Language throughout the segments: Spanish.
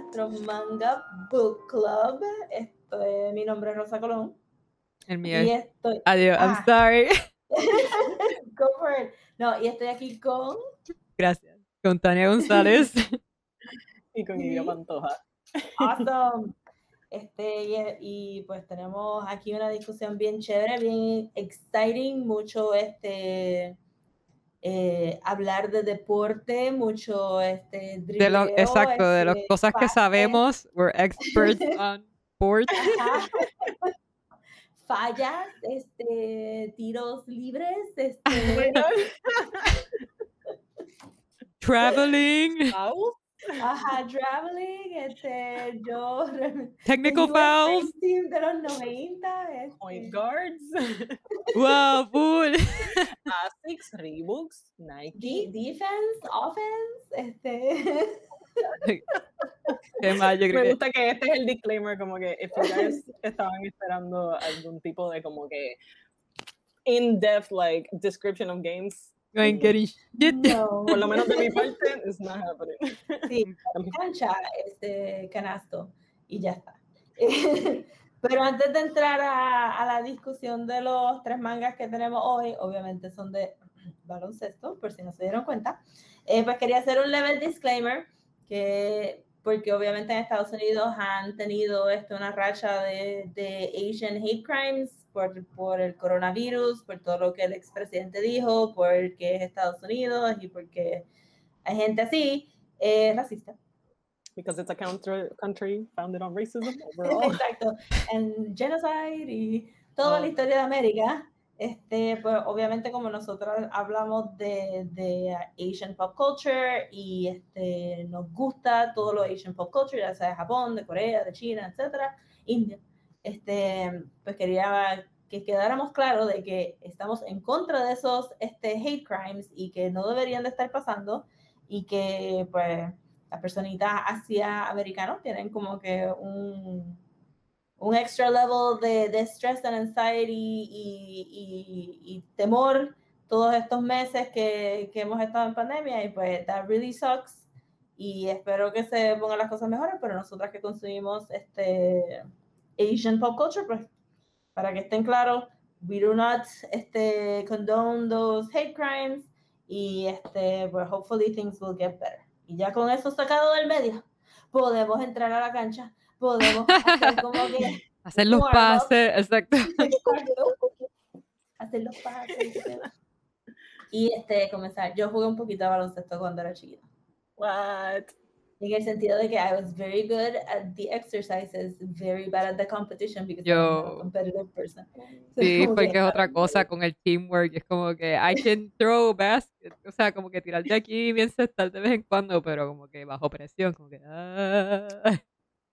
nuestro Manga Book Club. Esto mi nombre es Rosa Colón. El mío Y es. estoy. Adiós, I'm Ah. sorry. Go for it. No, y estoy aquí con. Gracias. Con Tania González. Y con Idia Pantoja. Awesome. Este, y, y, pues tenemos aquí una discusión bien chévere, bien exciting, mucho este eh, hablar de deporte, mucho este De lo, exacto, de las este, cosas que sabemos. We're experts on sports. Ajá. fallas, este, tiros libres, este, Traveling. Au. Ajá, traveling, este, yo Technical fouls. Team de los 90, este, Point guards. Wow, full. Asics, Reeboks, Nike. defense, offense, este, Qué más, yo creo Me que. gusta que este es el disclaimer, como que if you guys estaban esperando algún tipo de como que in-depth like description of games, No, por lo menos de mi parte, not happening. sí, cancha, este, canasto, y ya está. Pero antes de entrar a, a la discusión de los tres mangas que tenemos hoy, obviamente son de baloncesto, por si no se dieron cuenta, eh, pues quería hacer un level disclaimer, que porque obviamente en Estados Unidos han tenido esto, una racha de, de Asian hate crimes por, por el coronavirus, por todo lo que el expresidente dijo, porque es Estados Unidos y porque hay gente así, eh, racista. Because it's a country, country founded on racism overall. Exacto. En genocide y toda la Ah. historia de América. Este, pues obviamente como nosotros hablamos de, de Asian pop culture y este, nos gusta todo lo Asian pop culture, ya sea de Japón, de Corea, de China, etcétera, India. Este, pues quería que quedáramos claros de que estamos en contra de esos este, hate crimes y que no deberían de estar pasando y que pues las personitas hacia americanos tienen como que un, un extra level de, de stress and anxiety y, y- y temor todos estos meses que, que hemos estado en pandemia y pues that really sucks y espero que se pongan las cosas mejores, pero nosotras que consumimos este Asian pop culture, pues para que estén claros, we do not este, condone those hate crimes y este, pues hopefully things will get better. Y ya con eso sacado del medio, podemos entrar a la cancha, podemos hacer como que Hacer los pases. Exacto. hacer los pases. Y este, comenzar. Yo jugué un poquito de baloncesto cuando era chiquita. What? En el sentido de que I was very good at the exercises, very bad at the competition because I'm Yo- a competitive person. So, Sí, porque que- es otra cosa con el teamwork. Es como que I can throw basket. O sea, como que tirar de aquí y encestar de vez en cuando, pero como que bajo presión. Como que. ah.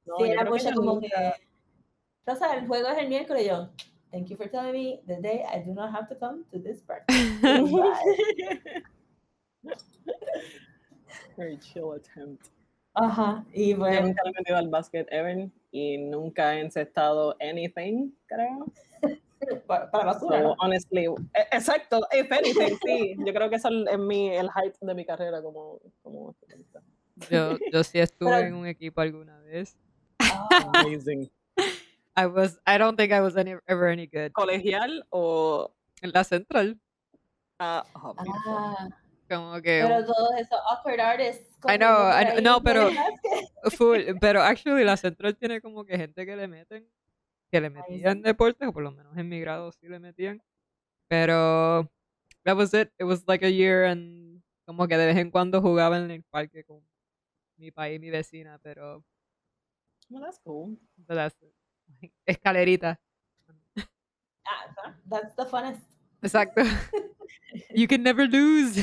No, sí, era mucho como que. Rosa, el juego es el miércoles. Yo, thank you for telling me the day I do not have to come to this practice. Very chill attempt. Ajá. Y Yo bueno, nunca le he metido al basket ever y nunca he encestado anything, creo. para, para basura. Honestly, e- exacto, if anything, sí. Yo creo que eso es mi, el height de mi carrera como, como. Yo, yo sí estuve Pero- en un equipo alguna vez. Ah, Amazing. I was, I don't think I was any, ever any good. ¿Colegial o...? En la central, ah, oh, ah, como que pero todos esos awkward artists. I know, I know, no, pero- full, pero actually la central tiene como que gente que le meten, que le metían deportes, o por lo menos en mi grado sí le metían. Pero that was it. It was like a year and como que de vez en cuando jugaba en el parque con mi país mi vecina, pero Well, that's cool. but that's it. escalerita. Ah, that's the funnest. Exacto. you can never lose.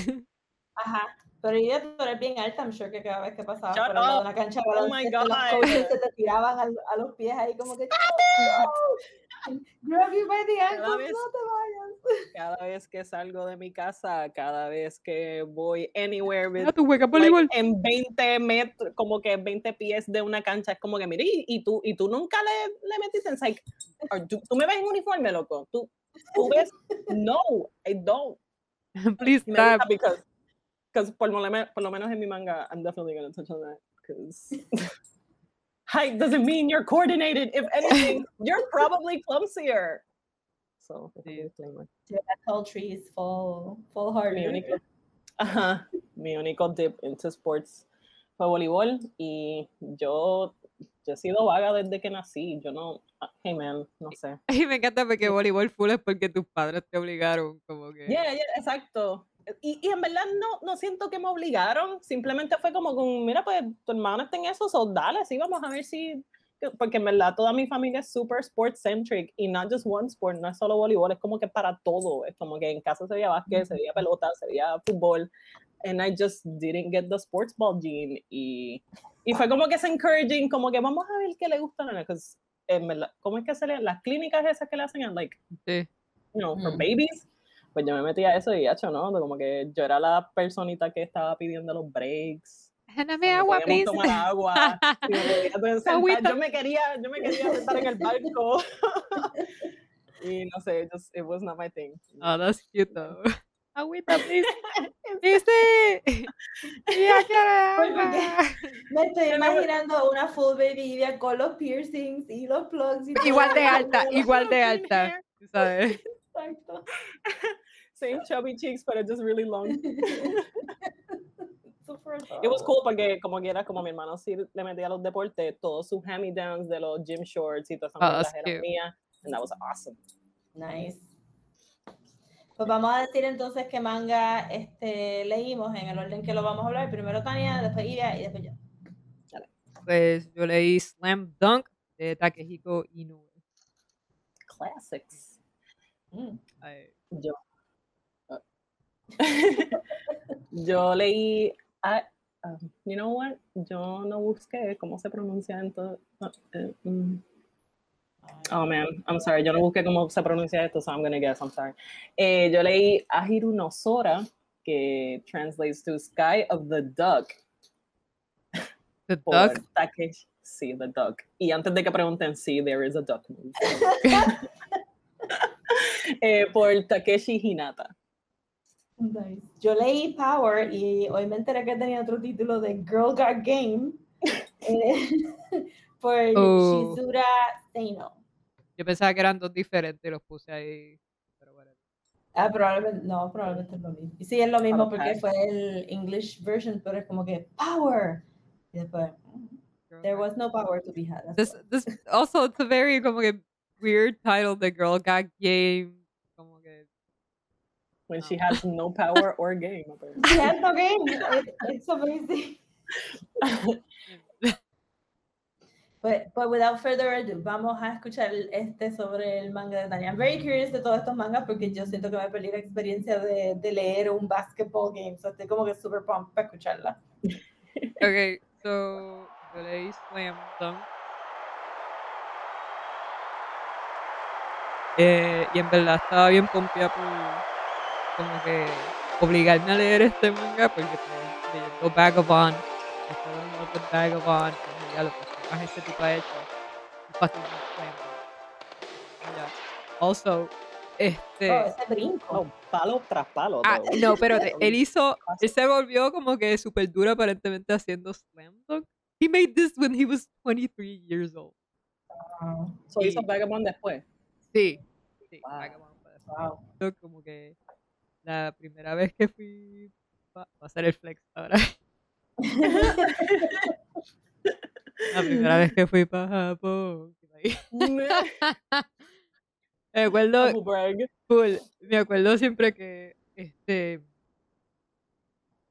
Ajá. Pero ella tú eres bien alta, I'm sure que cada vez que pasabas Shut por una cancha de Oh my baloncesto, los God. coaches se te tiraban al- a, los pies ahí como que grab you by the ankles, no te vayas. Cada vez que salgo de mi casa, cada vez que voy anywhere with, Ah, tú juegas like, en 20 metros, como que 20 pies de una cancha, es como que, mire, y, y tú, y tú nunca le, le metiste en like, tú, tú me ves en uniforme, loco. Tú, tú ves, no, I don't. Please stop. because, because por, lo me- por lo menos en mi manga, I'm definitely going to touch on that. Because height doesn't mean you're coordinated. If anything, you're probably clumsier. So, that's a Sí. disclaimer. Tall trees fall, fall hard. mi harder. único, ajá, mi único dip into sports fue voleibol y yo, yo he sido vaga desde que nací. Yo no, ah, hey man, no sé. Y me encanta porque voleibol full es porque tus padres te obligaron, como que. Yeah, yeah, exacto. Y, y en verdad no, no siento que me obligaron, simplemente fue como con, mira, pues tu hermano está en eso, so dale, sí, vamos a ver si, que- porque en verdad toda mi familia es super sports centric y not just one sport, no es solo voleibol, es como que para todo, es como que en casa se veía básquet, se veía pelota, se veía fútbol, and I just didn't get the sports ball gene y, y fue como que es encouraging, como que vamos a ver qué le gusta a la en verdad, ¿cómo es que se le, las clínicas esas que le hacen, en, like, Sí. you know, for Mm. babies, pues yo me metí a eso y hecho, ¿no? Como que yo era la personita que estaba pidiendo los breaks. Agua, please. tomar agua. me sentar. Yo me quería, yo me quería sentar en el barco. y no sé, just, it was not my thing. Oh, that's cute though. Agüita, please. Dice. Ya quiero porque- agua. Me estoy imaginando una full baby Idia con los piercings y los plugs. Y. Igual de alta, igual de alta. ¿Sabes? Exacto. Same chubby cheeks, but just really long. It was cool porque como que era como mi hermano sí le metía a los deportes, todos sus hand-me-downs de los gym shorts y todas esas Oh, cosas eran mías. And that was awesome. Nice. Pues vamos a decir entonces qué manga este, leímos en el orden que lo vamos a hablar. Primero Tania, después Iria y después yo. Pues yo leí Slam Dunk de Takehiko Inoue. Classics. Mm. Yo. Yo leí. ah, um, you know what? Yo no busqué cómo se pronuncia entonces. Oh man, I'm sorry. Yo no busqué cómo se pronuncia esto, so I'm gonna guess. I'm sorry. Eh, yo leí Ahiru no Sora, que translates to Sky of the Duck. The Duck. Takeshi. Sí, The Duck. Y antes de que pregunten, sí, there is a duck movie. Eh, por Takeshi Hinata. Nice. Yo leí Power y hoy me enteré que tenía otro título de Girl Got Game eh, por Oh. Shizura Seino. Yo pensaba que eran dos diferentes y los puse ahí. Pero bueno. Ah, probablemente, no, probablemente es lo mismo. Sí, es lo mismo Okay. porque fue el English version, pero es como que Power. Y después, there was no power to be had. This, this also it's a very como que weird title. The girl got game. Como que When she Oh. has no power or game. apparently. She has no game. It- it's amazing. But, but without further ado, vamos a escuchar este sobre el manga de Tania. I'm very curious de todos estos mangas porque yo siento que me perdí la experiencia de, de leer un basketball game. So estoy como que super pumped para escucharla. Okay, so yo leí Slam Dunk. Eh, y en verdad estaba bien pompeada por como que obligarme a leer este manga porque pues, leyendo Vagabond, estaba en love with Vagabond, y ya lo que más ese tipo ha hecho. Fucking. Ya. Also, este. Oh, ese brinco. Palo tras palo. Ah, no, pero él hizo, él se volvió como que súper duro aparentemente haciendo slam dunk. He made this when he was 23 years old. Wow. So hizo sí. Vagabond después. Sí. sí Wow. Wow. Yo como que la primera vez que fui, va, a ser el flex ahora. La primera vez que fui para Japón. Me acuerdo. Full. Me acuerdo siempre que este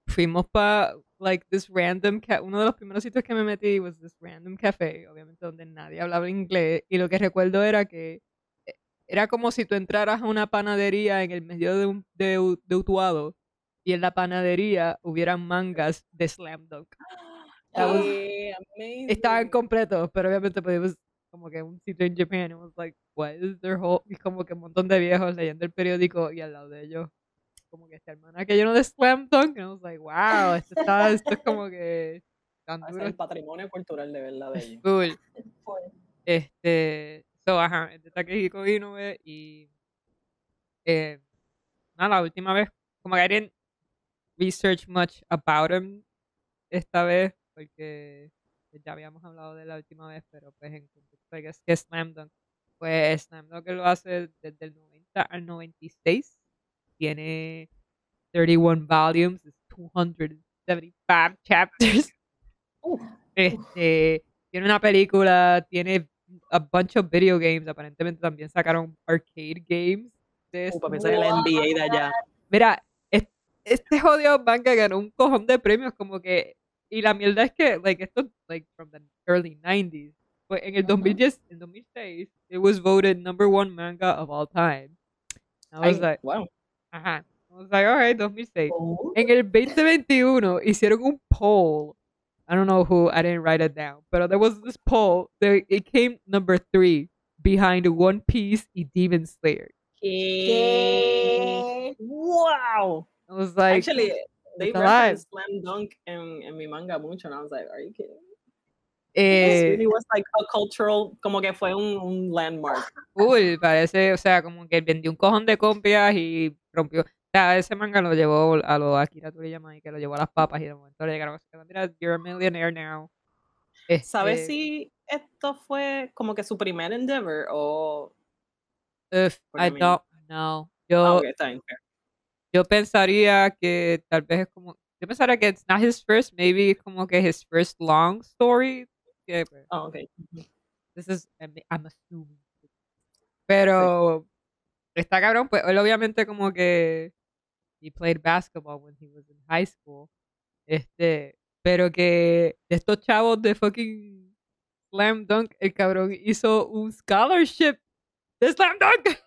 fuimos para like this random ca- uno de los primeros sitios que me metí was this random café, obviamente donde nadie hablaba inglés y lo que recuerdo era que era como si tú entraras a una panadería en el medio de un de, de Utuado y en la panadería hubieran mangas de Slam Dunk. Was- Yeah, amazing. estaban completos, pero obviamente pues como que un sitio en Japan, it was like, what is their whole, y como que un montón de viejos leyendo el periódico y al lado de ellos, como que esta hermana que lleno de Slam Dunk, and I was like, wow, esto, está, esto es como que tan Ah, ese es duro, el patrimonio cultural de verdad de ellos. cool. Este, so, ajá, es de Takehiko Inoue y, eh, nada, la última vez como que I didn't research much about him esta vez, porque ya habíamos hablado de la última vez, pero pues en contexto que es que Slam Dunk, pues Slam Dunk lo hace desde el 90 al 96, tiene 31 volumes, 275 chapters. Este, tiene una película, tiene a bunch of video games, aparentemente también sacaron arcade games. De Uh, pensar en la NBA de allá. Mira, es- este jodido manga ganó un cojón de premios como que y la mierda es que like esto like from the early 90s pues en el Ujú. 2010 en 2006 it was voted number one manga of all time I was Ay, like wow. ajá I was like alright 2006 Oh. en el 2021 hicieron un poll I don't know who I didn't write it down but there was this poll that it came number three behind One Piece y Demon Slayer ¿Qué? Wow. I was like Actually, they it's alive. referenced Slam Dunk and, en mi manga mucho, and I was like, are you kidding? eh, It really was like a cultural, como que fue un, un landmark. Cool, parece, o sea, como que vendió un cojón de copias y rompió. Sea, ese manga lo llevó a los Akira Toriyama y que lo llevó a las papas y de momento le llegaron así, mira, you're a millionaire now. ¿Sabes Este, si esto fue como que su primer endeavor o...? Porque I mean- don't know. Ah, Yo, ok, está bien. fair. yo pensaría que tal vez es como, yo pensaría que it's not his first, maybe como que his first long story. Que, pues, Ah, ok. This is, I'm assuming. Pero está cabrón, pues él obviamente como que he played basketball when he was in high school. Este, pero que de estos chavos de fucking Slam Dunk, el cabrón hizo un scholarship de Slam Dunk.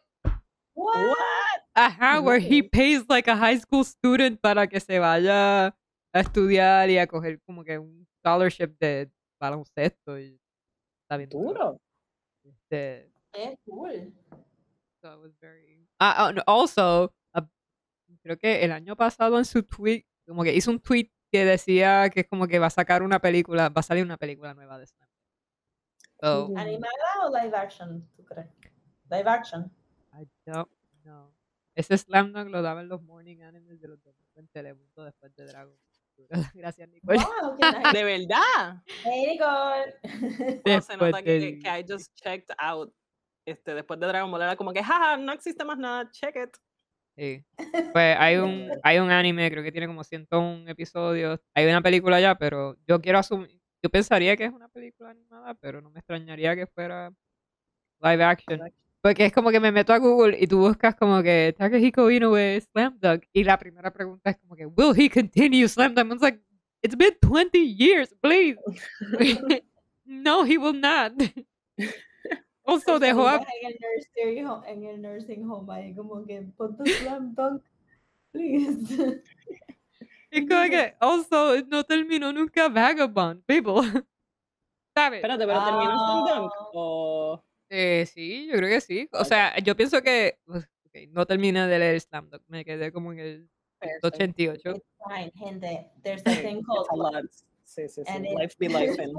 What? What? Ajá, where he pays like a high school student para que se vaya a estudiar y a coger como que un scholarship de baloncesto y está bien Duro. Este, Qué cool. So it was very. No, also, creo que el año pasado en su tweet, como que hizo un tweet que decía que es como que va a sacar una película, va a salir una película nueva de Slam. So, Cool. ¿Animada o live action, tú crees? Live action. I don't know. Ese Slam Dunk lo daban los morning animes de los domingos en Telemundo después de Dragon. Ball. Gracias, Nicole. Wow. De verdad. Hey, Nicole. No, se nota que, que I just checked out. Este, después de Dragon Ball era como que, jaja, no existe más nada, check it. Sí. Pues hay un, hay un anime, creo que tiene como 101 episodios. Hay una película ya, pero yo quiero asumir, yo pensaría que es una película animada, pero no me extrañaría que fuera live action. Porque es como que me meto a Google y tú buscas como que Takahiko Inoue Slam Dunk y la primera pregunta es como que Will he continue Slam Dunk? I was like, it's been 20 years, please. no, he will not. Also dejó a en el nursing home, en el nursing home ahí como que pon tu slam dunk, please. Es como que, also, no terminó nunca Vagabond, people. ¿Sabes? Espérate, pero terminó en Slam Dunk. Ah. O. Eh, sí, yo creo que sí. O sea, yo pienso que uf, ok, no terminé de leer Slam Dunk, me quedé como en el Fair, fair. 88. It's fine, gente. There's a thing called It's a lot. Sí, sí, sí. And it- Life be life. and-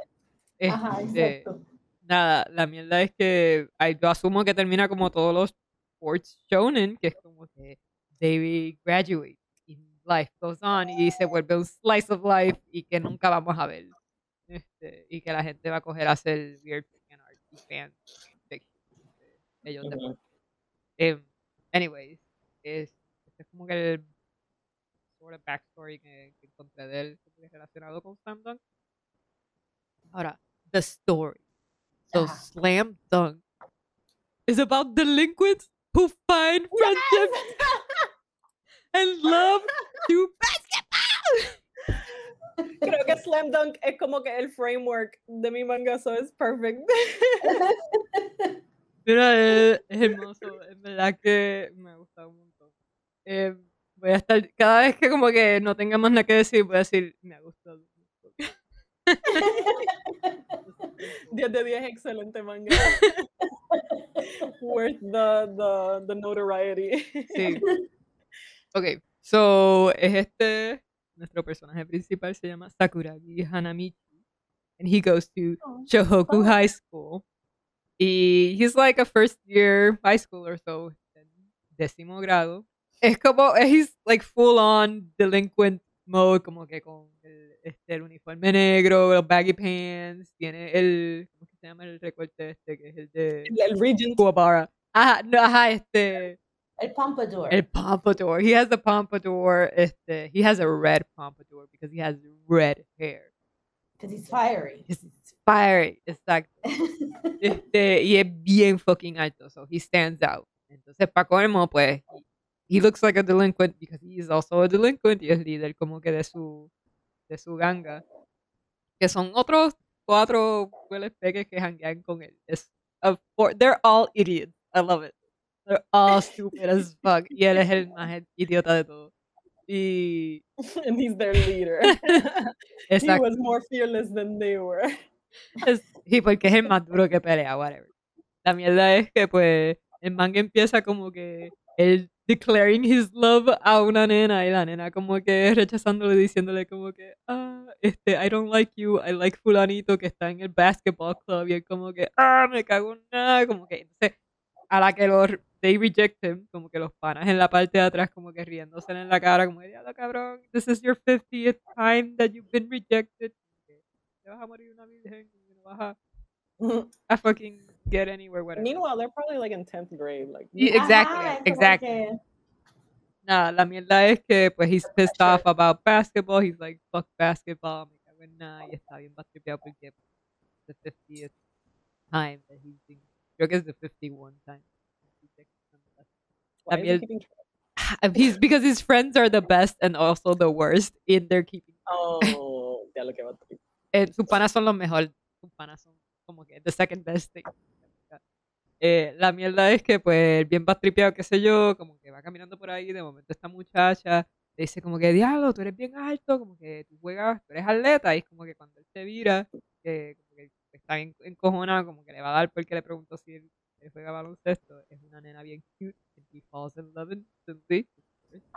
Ajá, Este, exacto. Nada, la mierda es que yo asumo que termina como todos los sports shonen, que es como que David graduate y life goes on y se vuelve un slice of life y que nunca vamos a ver. Este, y que la gente va a coger a hacer weird fan art y fan fiction ellos Ujú. Em, anyways, es, este es como que el sort of backstory que, que encontré de él relacionado con Slam Dunk. Ahora, the story. So Ajá. Slam Dunk is about delinquents who find friendship and love through basketball. Creo que Slam Dunk es como que el framework de mi manga, so es perfect. Mira, es, es hermoso, en verdad que me ha gustado un montón. Eh, voy a estar, cada vez que como que no tenga más nada que decir, voy a decir, me ha gustado. Un montón". 10 de 10, excelente manga. Worth the, the, the notoriety. Sí. Ok, so es este, nuestro personaje principal se llama Sakuragi Hanamichi. And he goes to Shohoku Oh. High School. Y he's like a first year high schooler, so en décimo grado. es como, he's like full on delinquent mode, como que con el, este, el uniforme negro, los baggy pants, tiene el, ¿cómo se llama el recorte este? Que es el de El, el Regent. Kuwabara. Ajá, no, ajá, este, El pompadour. el pompadour. He has the pompadour, este, he has a red pompadour because he has red hair. Because he's fiery. It's fiery, exacto. Este, y es bien fucking alto, so he stands out. Entonces, para colmo, pues, he looks like a delinquent because he is also a delinquent y es líder como que de su, de su ganga. Que son otros cuatro hueles peques que hanguean con él. Es, they're all idiots. I love it. They're all stupid as fuck. Y él es el más idiota de todos. Y, and he's their leader. he was more fearless than they were. Sí, porque es el más duro que pelea, whatever. La mierda es que, pues, el manga empieza como que él declaring his love a una nena y la nena como que rechazándole, diciéndole como que, ah, este, I don't like you, I like fulanito que está en el basketball club y él como que, ah, me cago en nada, como que, entonces, a la que los, they reject him, como que los panas en la parte de atrás como que riéndose en la cara, como que, diablo cabrón, this is your 50th time that you've been rejected, te vas a morir una virgen, que no vas a a fucking get anywhere, whatever. Meanwhile, they're probably like in 10th grade. Like, Y- exactly, Ajá, exactly. Nada, la mierda es que pues he's pissed off about basketball. He's like, fuck basketball, me cago en nada. Y está bien bastripeado porque the 50th time that he's been, que es the 51 time. why keeping? He's because his friends are the best and also the worst in their keeping. Oh, ya lo que va a Eh, sus panas son los mejores. Sus panas son como que the second best thing. Eh, la mierda es que, pues, bien bastripeado, qué sé yo, como que va caminando por ahí, de momento esta muchacha le dice como que, diablo, tú eres bien alto, como que tú juegas, tú eres atleta, y es como que cuando él se vira, que como que está bien encojonado, como que le va a dar porque le preguntó si él, él juega baloncesto, es una nena bien cute, and he falls in love instantly,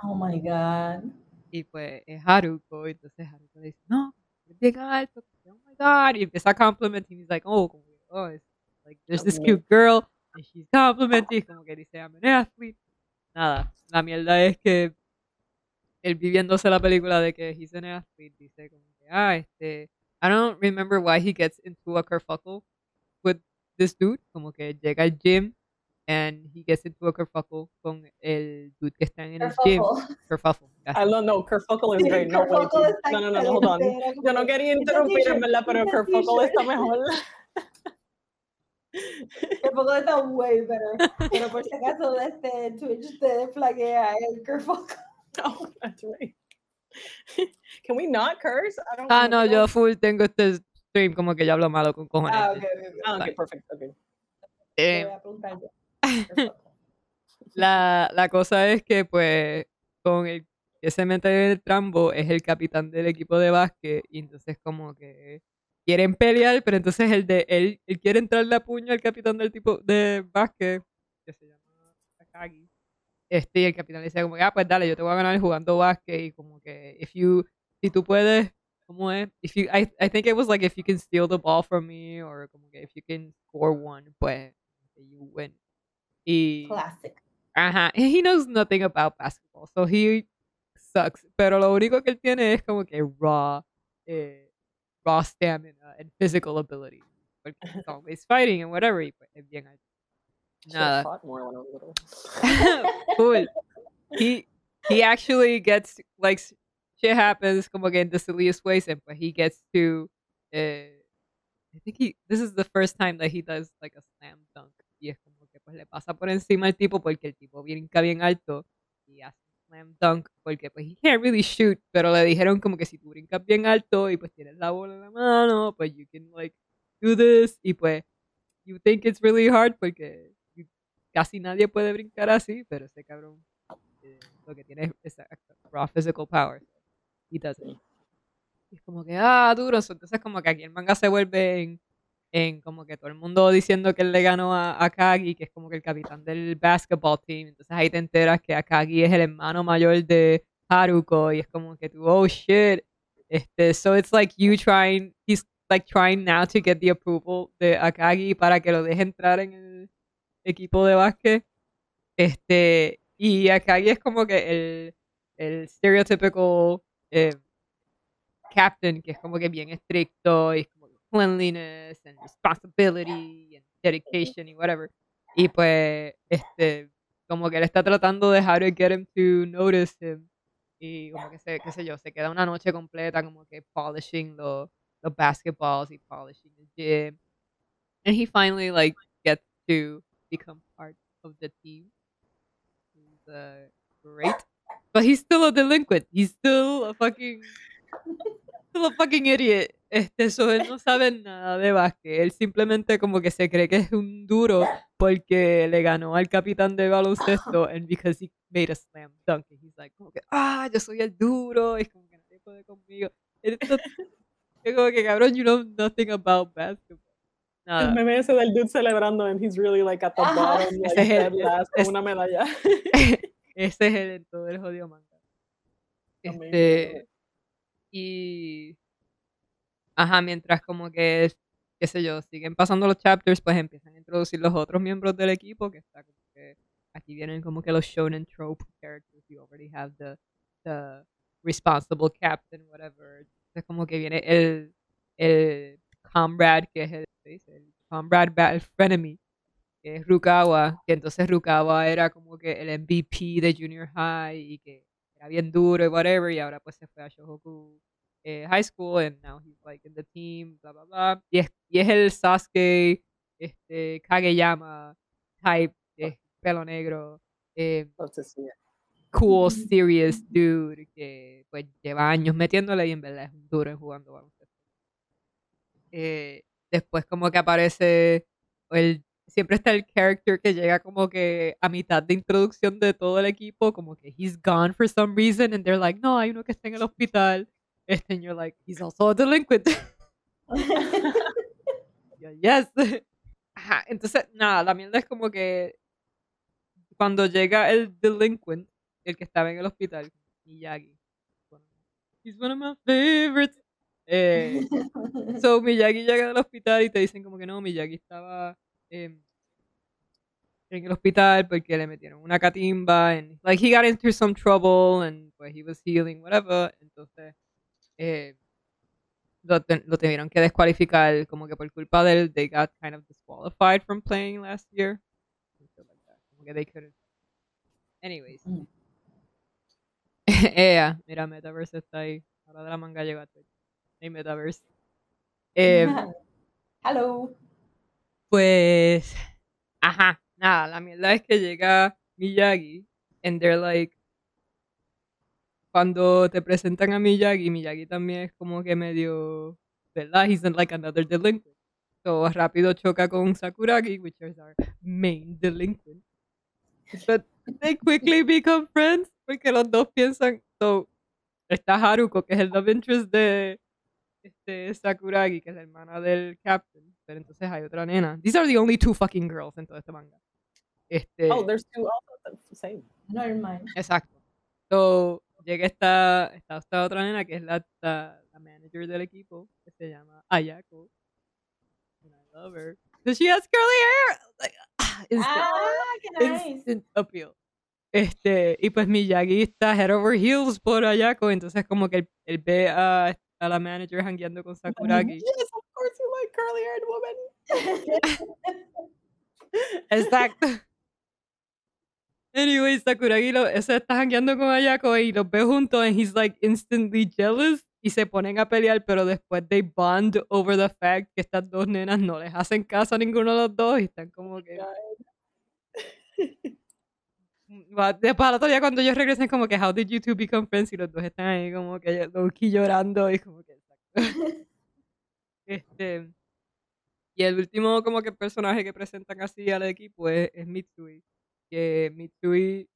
Oh my God. y pues es Haruko, entonces Haruko le dice, no, eres bien alto, god, empieza a compliment he's like, oh, oh, it's like, there's this cute girl, and she's complimenting, como que dice, I'm an athlete, nada, la mierda es que él viviéndose la película de que he's an athlete, dice como que, ah, este, I don't remember why he gets into a kerfuffle with this dude, como que llega al gym, and he gets into a kerfuffle con el dude que está en el gym, Kerfuffle. kerfuffle, I don't know. Kerfuckle is great. No, wait, Kerfuffle no, no, no, hold on. Yo no que, quería "It's a interrumpir, en verdad, pero Kerfuffle está t-shirt". mejor. Kerfuffle está way better. Pero por si acaso de este Twitch te flaguea el Kerfuffle. Oh, that's right. Can we not curse? I don't Ah, no, yo full tengo este stream como que yo hablo malo con cojones. Ah, ok, ok, ok. Ah, okay, perfect. Okay. Te Eh, voy a preguntar yo. La, la cosa es que, pues, con el que se mete en el trambo es el capitán del equipo de básquet y entonces como que quieren pelear, pero entonces el de él, él quiere entrarle a puño al capitán del tipo de básquet, que se llama Takagi. Este, el capitán le dice como ah, pues dale, yo te voy a ganar jugando básquet y como que, if you, si tú puedes, ¿cómo es? If you, I, I think it was like if you can steal the ball from me or como que if you can score one, pues, you win. Y, Classic. Ajá, and he knows nothing about basketball, so he sucks. Pero lo único que él tiene es como que raw, eh, raw stamina and physical ability. Porque he's always fighting and whatever, y pues es bien. Nada. fought more when I was little. cool. He he actually gets like shit happens como que in the silliest ways, and but he gets to. Uh, I think he. This is the first time that he does like a slam dunk. Y es como que pues le pasa por encima al tipo porque el tipo brinca bien alto y hace slam dunk porque pues he can't really shoot, pero le dijeron como que si tú brincas bien alto y pues tienes la bola en la mano, pues you can like do this y pues you think it's really hard porque you- casi nadie puede brincar así, pero ese cabrón eh, lo que tiene es raw physical power. He does it. Y es como que, ah, duro. Entonces, como que aquí el manga se vuelve en, en como que todo el mundo diciendo que él le ganó a Akagi, que es como que el capitán del basketball team. Entonces ahí te enteras que Akagi es el hermano mayor de Haruko y es como que tú, oh shit. Este, so it's like you trying, he's like trying now to get the approval de Akagi para que lo deje entrar en el equipo de básquet. Este, Y Akagi es como que el, el stereotypical eh, captain, que es como que bien estricto y cleanliness and responsibility and dedication y whatever. Y pues, este, como que él está tratando de how to get him to notice him. Y como que se, qué sé yo, se queda una noche completa como que polishing los, los basketballs y polishing the gym. And he finally like gets to become part of the team. He's uh, great. But he's still a delinquent. He's still a fucking still a fucking idiot. Este, eso, él no sabe nada de básquet. Él simplemente como que se cree que es un duro porque le ganó al capitán de baloncesto and because he made a slam dunk. And he's like, como que, ah, yo soy el duro. Es como que nadie puede conmigo. Es como que, cabrón, you know nothing about basketball. El Nada. meme ese del dude celebrando and he's really like at the Ajá. bottom, like Ese es el- last, con es- una medalla. Ese es el en todo el jodido manga. Este, y ajá, mientras como que, qué sé yo, siguen pasando los chapters, pues empiezan a introducir los otros miembros del equipo, que está como que aquí vienen como que los shonen trope characters, you already have the, the responsible captain, whatever. Entonces como que viene el, el comrade, que es el, el comrade, el frenemy, que es Rukawa, que entonces Rukawa era como que el MVP de Junior High y que era bien duro y whatever, y ahora pues se fue a Shohoku eh, High School and now he's like in the team, bla bla bla. Y es, y es el Sasuke, este, Kageyama type, eh, pelo negro, eh, cool, serious dude que pues lleva años metiéndole y en verdad es un duro en jugando baloncesto. Eh, después como que aparece el siempre está el character que llega como que a mitad de introducción de todo el equipo, como que he's gone for some reason and they're like, no, hay uno que está en el hospital. And you're like, he's also a delinquent. Yes. Ajá, entonces, nada, la mierda es como que cuando llega el delinquent, el que estaba en el hospital, Miyagi. He's one of my favorites. Eh, so Miyagi llega al hospital y te dicen como que no, Miyagi estaba em, en el hospital porque le metieron una catimba and like he got into some trouble and pues he was healing whatever entonces eh, lo, te- lo tuvieron que descualificar como que por culpa de él they got kind of disqualified from playing last year. Como que they couldn't anyways. Mm. Ea, mira Metaverse está ahí. Ahora de la manga llegó a Twitch. Hey Metaverse. Eh, Hello. Pues, ajá, nada, la mierda es que llega Miyagi and they're like, cuando te presentan a Miyagi, Miyagi también es como que medio, ¿verdad? He's like another delinquent. So rápido choca con Sakuragi, which is our main delinquent. But they quickly become friends porque los dos piensan, so, está Haruko, que es el love interest de este Sakuragi, que es la hermana del captain, pero entonces hay otra nena. These are the only two fucking girls en todo este manga. Este, Oh, there's two also the same. Never mind. exacto. So, llega esta, esta, esta otra nena que es la, la, la manager del equipo, que se llama Ayako. And I love her. So she has curly hair. Like, ah, instant, Ah, qué nice. instant appeal. Este, y pues Miyagi está head over heels por Ayako, entonces como que él, él ve a, a la manager hangueando con Sakuragi. Yes, of course you like curly haired woman. Exacto. Anyway, Sakuragi lo, está jangueando con Ayako y los ve juntos and he's like instantly jealous y se ponen a pelear, pero después they bond over the fact que estas dos nenas no les hacen caso a ninguno de los dos y están como que... Después al otro día cuando ellos regresen como que how did you two become friends y los dos están ahí como que low-key llorando y como que... Este... Y el último como que personaje que presentan así al equipo es, es Mitsui. Que Mitsui,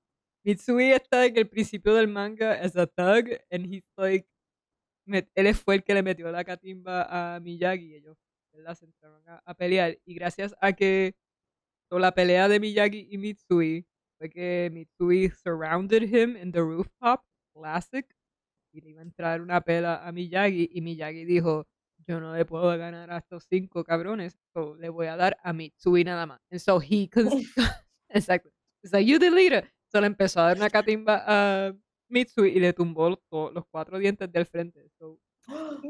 Mitsui está en el principio del manga as a thug and he's like, él fue el que le metió la catimba a Miyagi y ellos ¿verdad? se entraron a, a pelear. Y gracias a que la pelea de Miyagi y Mitsui fue que Mitsui surrounded him in the rooftop classic y le iba a entrar una pela a Miyagi y Miyagi dijo yo no le puedo ganar a estos cinco cabrones, so le voy a dar a Mitsui nada más. And so he, exacto. It's like, you leader. Se le empezó a dar una catimba a Mitsui y le tumbó los, cuatro dientes del frente. So.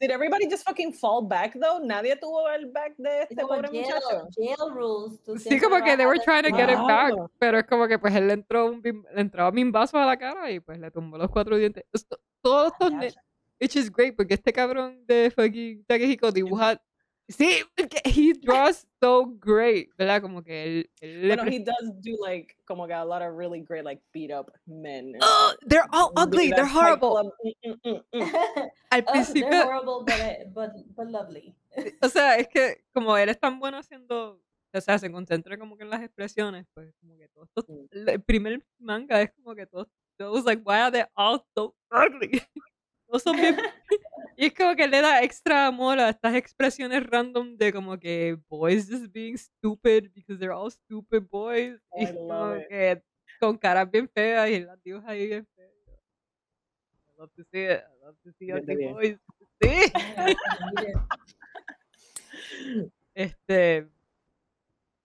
Did everybody just fucking fall back though? Nadie tuvo el back de Es este pobre jail, muchacho. jail rules. sí, como que they were trying to get it back, Wow. pero es como que pues él le entró un le entraba bimbazo a la cara y pues le tumbó los cuatro dientes. Esto- Todos estos Which is great, porque este cabrón de fucking Takehiko dibuja. Sí, porque he draws so great, ¿verdad? Como que él. él Bueno, he does do like como que a lot of really great like beat up men. Ugh, they're all ugly, they're horrible. Mm, mm, mm, mm. Al Oh, they're principio, horrible, but, eh, but, but lovely. o sea, es que como él es tan bueno haciendo. O sea, se concentra como que en las expresiones, pues como que todo esto. Mm. El primer manga es como que todo. Todos, like, why are they all so ugly? Todos son bien- Y es como que le da extra amor a estas expresiones random de como que boys just being stupid because they're all stupid boys. Y I es como it. que con caras bien feas y las dibuja ahí bien feas. I love to see it. I love to see ugly boys. Sí. Este.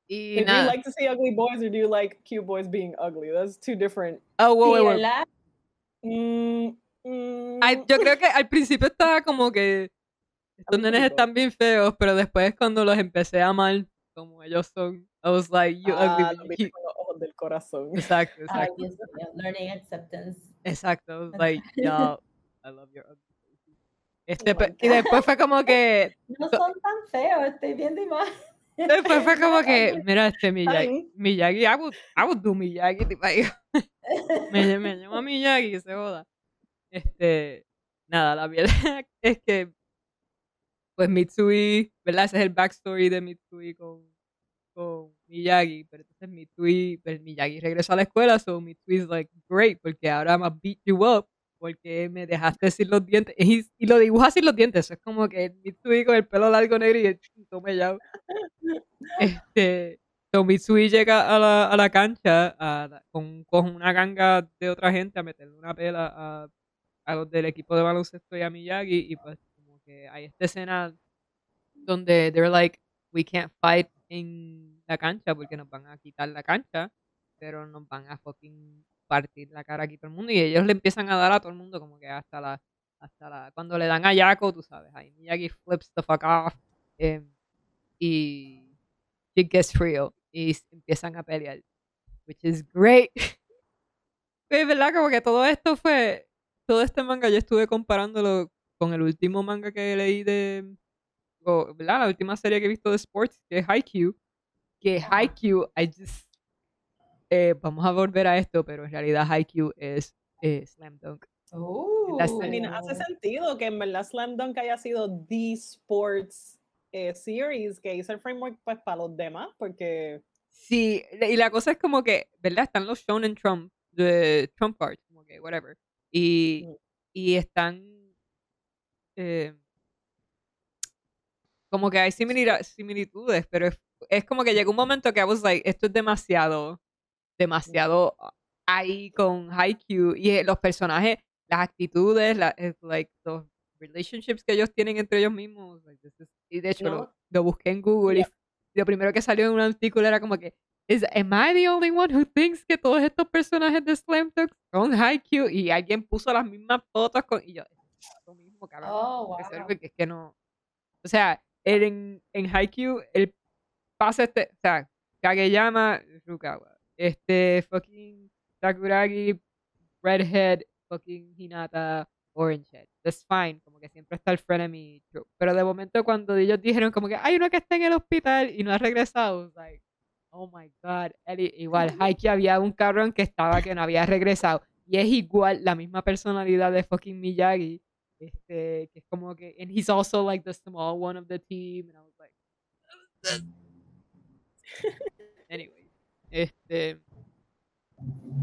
Y Do you like to see ugly boys or do you like cute boys being ugly? That's two different. Oh, wait, wait, wait. Mm, mm, Ay, yo creo que al principio estaba como que estos nenes están bien feos, pero después cuando los empecé a amar como ellos son, I was like, you ah, ugly lo del corazón. Exacto, exacto, mío, learning acceptance. exacto. I was like, yo, I love your ugly faces. Este, Oh y después fue como que, No son tan feos, estoy viendo imagen. después fue como que, mira, este Miyagi. Miyagi, I would, I would do Miyagi, tipo, me, me llamo Miyagi, se joda. Este, nada, la verdad es que, pues Mitsui, ¿verdad? Ese es el backstory de Mitsui con, con Miyagi, pero entonces Mitsui, pues Miyagi regresó a la escuela, so Mitsui is like, great, porque ahora me beat you up, porque me dejaste sin los dientes, y, y lo dibuja sin los dientes, es como que Mitsui con el pelo largo negro y el tome ya. Este, so Mitsui llega a la, a la cancha a con, con una ganga de otra gente a meterle una pela a, a los del equipo de baloncesto y a Miyagi y pues como que hay esta escena donde they're like we can't fight en la cancha porque nos van a quitar la cancha pero nos van a fucking partir la cara aquí todo el mundo y ellos le empiezan a dar a todo el mundo como que hasta la hasta la cuando le dan a Yako tú sabes ahí Miyagi flips the fuck off em, y it gets real y empiezan a pelear which is great. Es verdad como que todo esto fue todo este manga yo estuve comparándolo con el último manga que leí de o, ¿verdad? la última serie que he visto de sports que es Haikyuu que. Haikyuu I just eh, vamos a volver a esto pero en realidad Haikyuu es eh, Slam Dunk mean, hace Oh. sentido que en verdad Slam Dunk haya sido the sports eh, series que hizo el framework pues, para los demás, porque Sí, y la cosa es como que, ¿verdad? Están los Shonen Trump, de Trump cards, como que, whatever. Y, y están. eh, como que hay similitudes, pero es, es como que llegó un momento que I was like, esto es demasiado, demasiado ahí con Haikyuu. Y eh, los personajes, las actitudes, la, eh, like, los relationships que ellos tienen entre ellos mismos. like, is- y de hecho, No. lo, lo busqué en Google Yeah. y lo primero que salió en un artículo era como que, is, am I the only one who thinks que todos estos personajes de Slam Dunk son Haikyuu? Y alguien puso las mismas fotos con... Y yo, lo mismo, cabrón. Oh, que wow. es que no... O sea, el- en, en Haikyuu, el pasa este... O sea, Kageyama, Rukawa. Este, fucking Sakuragi, Redhead, fucking Hinata, Orange Head. That's fine, como que siempre está el frenemy trope. Pero de momento cuando ellos dijeron como que hay uno que está en el hospital y no ha regresado, like, oh my god. Él i- igual, Haiki había un cabrón que estaba que no había regresado. Y es igual la misma personalidad de fucking Miyagi. Este, que es como que, and he's also like the small one of the team. And I was like, anyway, este,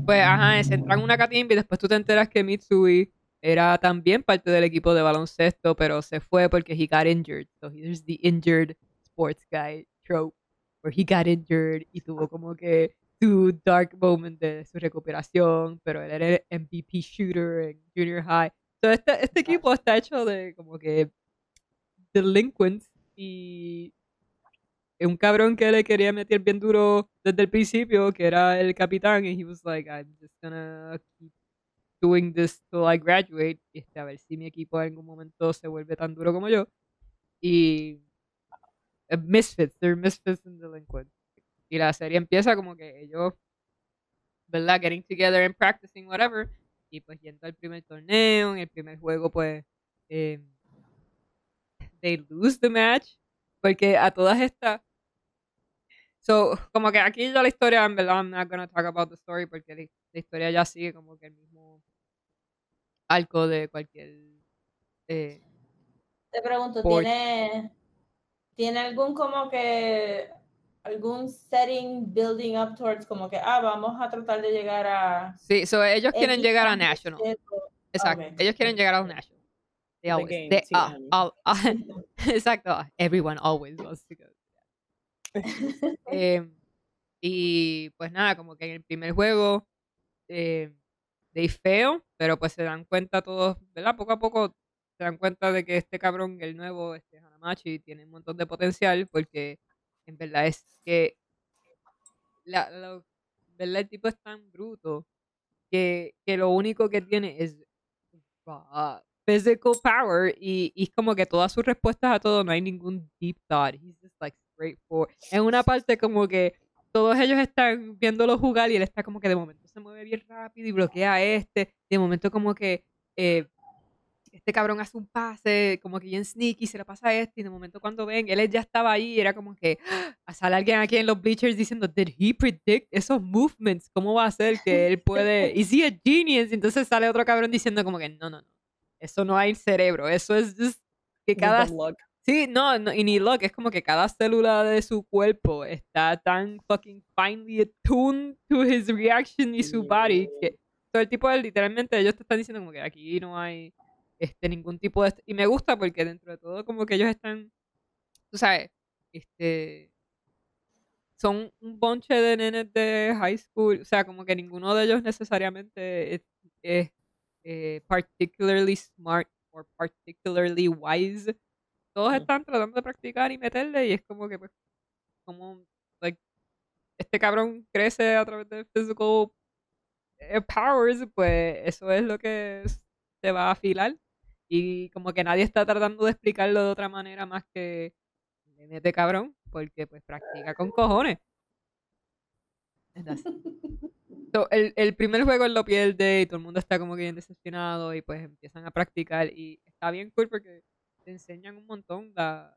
pues ajá, se entran en una catimba y después tú te enteras que Mitsui era también parte del equipo de baloncesto, pero se fue porque he got injured. So here's the injured sports guy trope, where he got injured y tuvo como que su dark moment de su recuperación, pero él era el MVP shooter en junior high. So este, este equipo está hecho de como que delinquents y un cabrón que le quería meter bien duro desde el principio, que era el capitán, y he was like, I'm just gonna keep doing this till I graduate, este, a ver si mi equipo en algún momento se vuelve tan duro como yo. Y eh, misfits, they're misfits and delinquents. Y la serie empieza como que ellos, ¿verdad? Getting together and practicing, whatever. Y pues yendo al primer torneo, en el primer juego, pues, eh, they lose the match. Porque a todas estas, So, como que aquí ya la historia, en verdad, I'm not gonna talk about the story porque la, la historia ya sigue como que el mismo arco de cualquier. Eh, Te pregunto, Por- ¿tiene, ¿tiene algún como que algún setting building up towards como que, ah, vamos a tratar de llegar a... sí, so ellos quieren X llegar a National. Exacto. Ellos quieren llegar a National. They The always, game, they- sí, ah, um. all- exacto. Everyone always wants to go. Eh, y pues nada, como que en el primer juego eh, they fail, pero pues se dan cuenta todos, ¿verdad? Poco a poco se dan cuenta de que este cabrón, el nuevo, este Hanamachi, tiene un montón de potencial porque en verdad es que la, lo- ¿verdad? el tipo es tan bruto que, que lo único que tiene es uh, physical power y, es como que todas sus respuestas a todo no hay ningún deep thought. He's just like straightforward. En una parte como que todos ellos están viéndolo jugar y él está como que de momento se mueve bien rápido y bloquea a este. De momento como que eh, este cabrón hace un pase como que bien sneaky, se le pasa a este y de momento cuando ven, él ya estaba ahí era como que ¡ah! sale alguien aquí en los bleachers diciendo, did he predict esos movements? ¿Cómo va a ser que él puede? ¿Is he a genius? Y entonces sale otro cabrón diciendo como que no, no, no. Eso no hay cerebro, eso es just que cada luck. Sí, no, no, y ni loco, es como que cada célula de su cuerpo está tan fucking finely attuned to his reaction y su body que todo el tipo de, literalmente ellos te están diciendo como que aquí no hay este ningún tipo de y me gusta porque dentro de todo como que ellos están tú sabes, este son un bonche de nenes de high school, o sea, como que ninguno de ellos necesariamente es, es, eh, particularly smart or particularly wise. Todos están tratando de practicar y meterle y es como que pues como like este cabrón crece a través de physical eh, powers pues eso es lo que se va a afilar y como que nadie está tratando de explicarlo de otra manera más que mete cabrón porque pues practica con cojones. So, el, el primer juego él lo pierde y todo el mundo está como que bien decepcionado y pues empiezan a practicar y está bien cool porque te enseñan un montón la,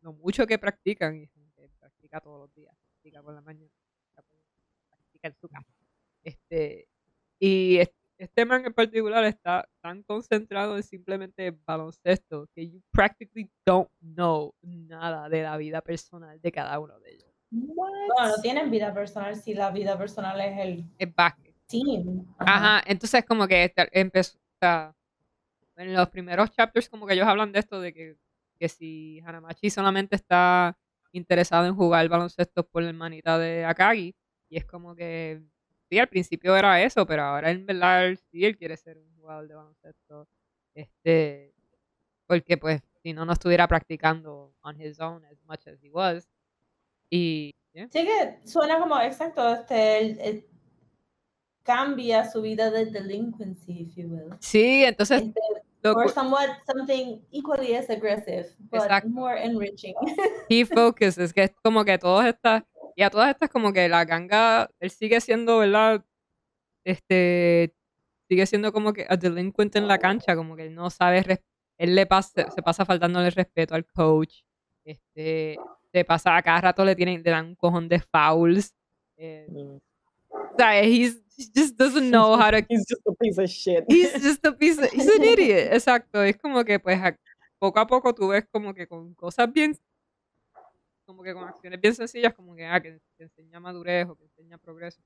lo mucho que practican y que practica todos los días, practica por la mañana, practica, en su casa. Este, y es- este man en particular está tan concentrado en simplemente baloncesto que you practically don't know nada de la vida personal de cada uno de ellos. What? Bueno, no tienen vida personal si la vida personal es el Es básquet. team. Ajá, entonces como que empezó, o sea, en los primeros chapters como que ellos hablan de esto, de que, que si Hanamachi solamente está interesado en jugar baloncesto por la hermanita de Akagi, y es como que, sí, al principio era eso, pero ahora en verdad sí, él quiere ser un jugador de baloncesto, este, porque pues si no, no estuviera practicando on his own as much as he was, y, yeah. Sí que suena como, exacto, este, el- el- cambia su vida de delinquency, if you will. sí, entonces, Este, or somewhat something equally as aggressive, but Exacto. more enriching. key focus es que es como que todas estas y a todas estas como que la ganga él sigue siendo verdad este sigue siendo como que a delinquent en la cancha como que él no sabe él le pasa se pasa faltándole el respeto al coach este se pasa a cada rato le tienen le dan un cojón de fouls eh, Mm. o sea, he's, he just doesn't know how to He's just a piece of shit. he's just a piece of- he's an idiot exacto es como que pues a- poco a poco tú ves como que con cosas bien como que con acciones bien sencillas como que ah, que, que enseña madurez o que enseña progreso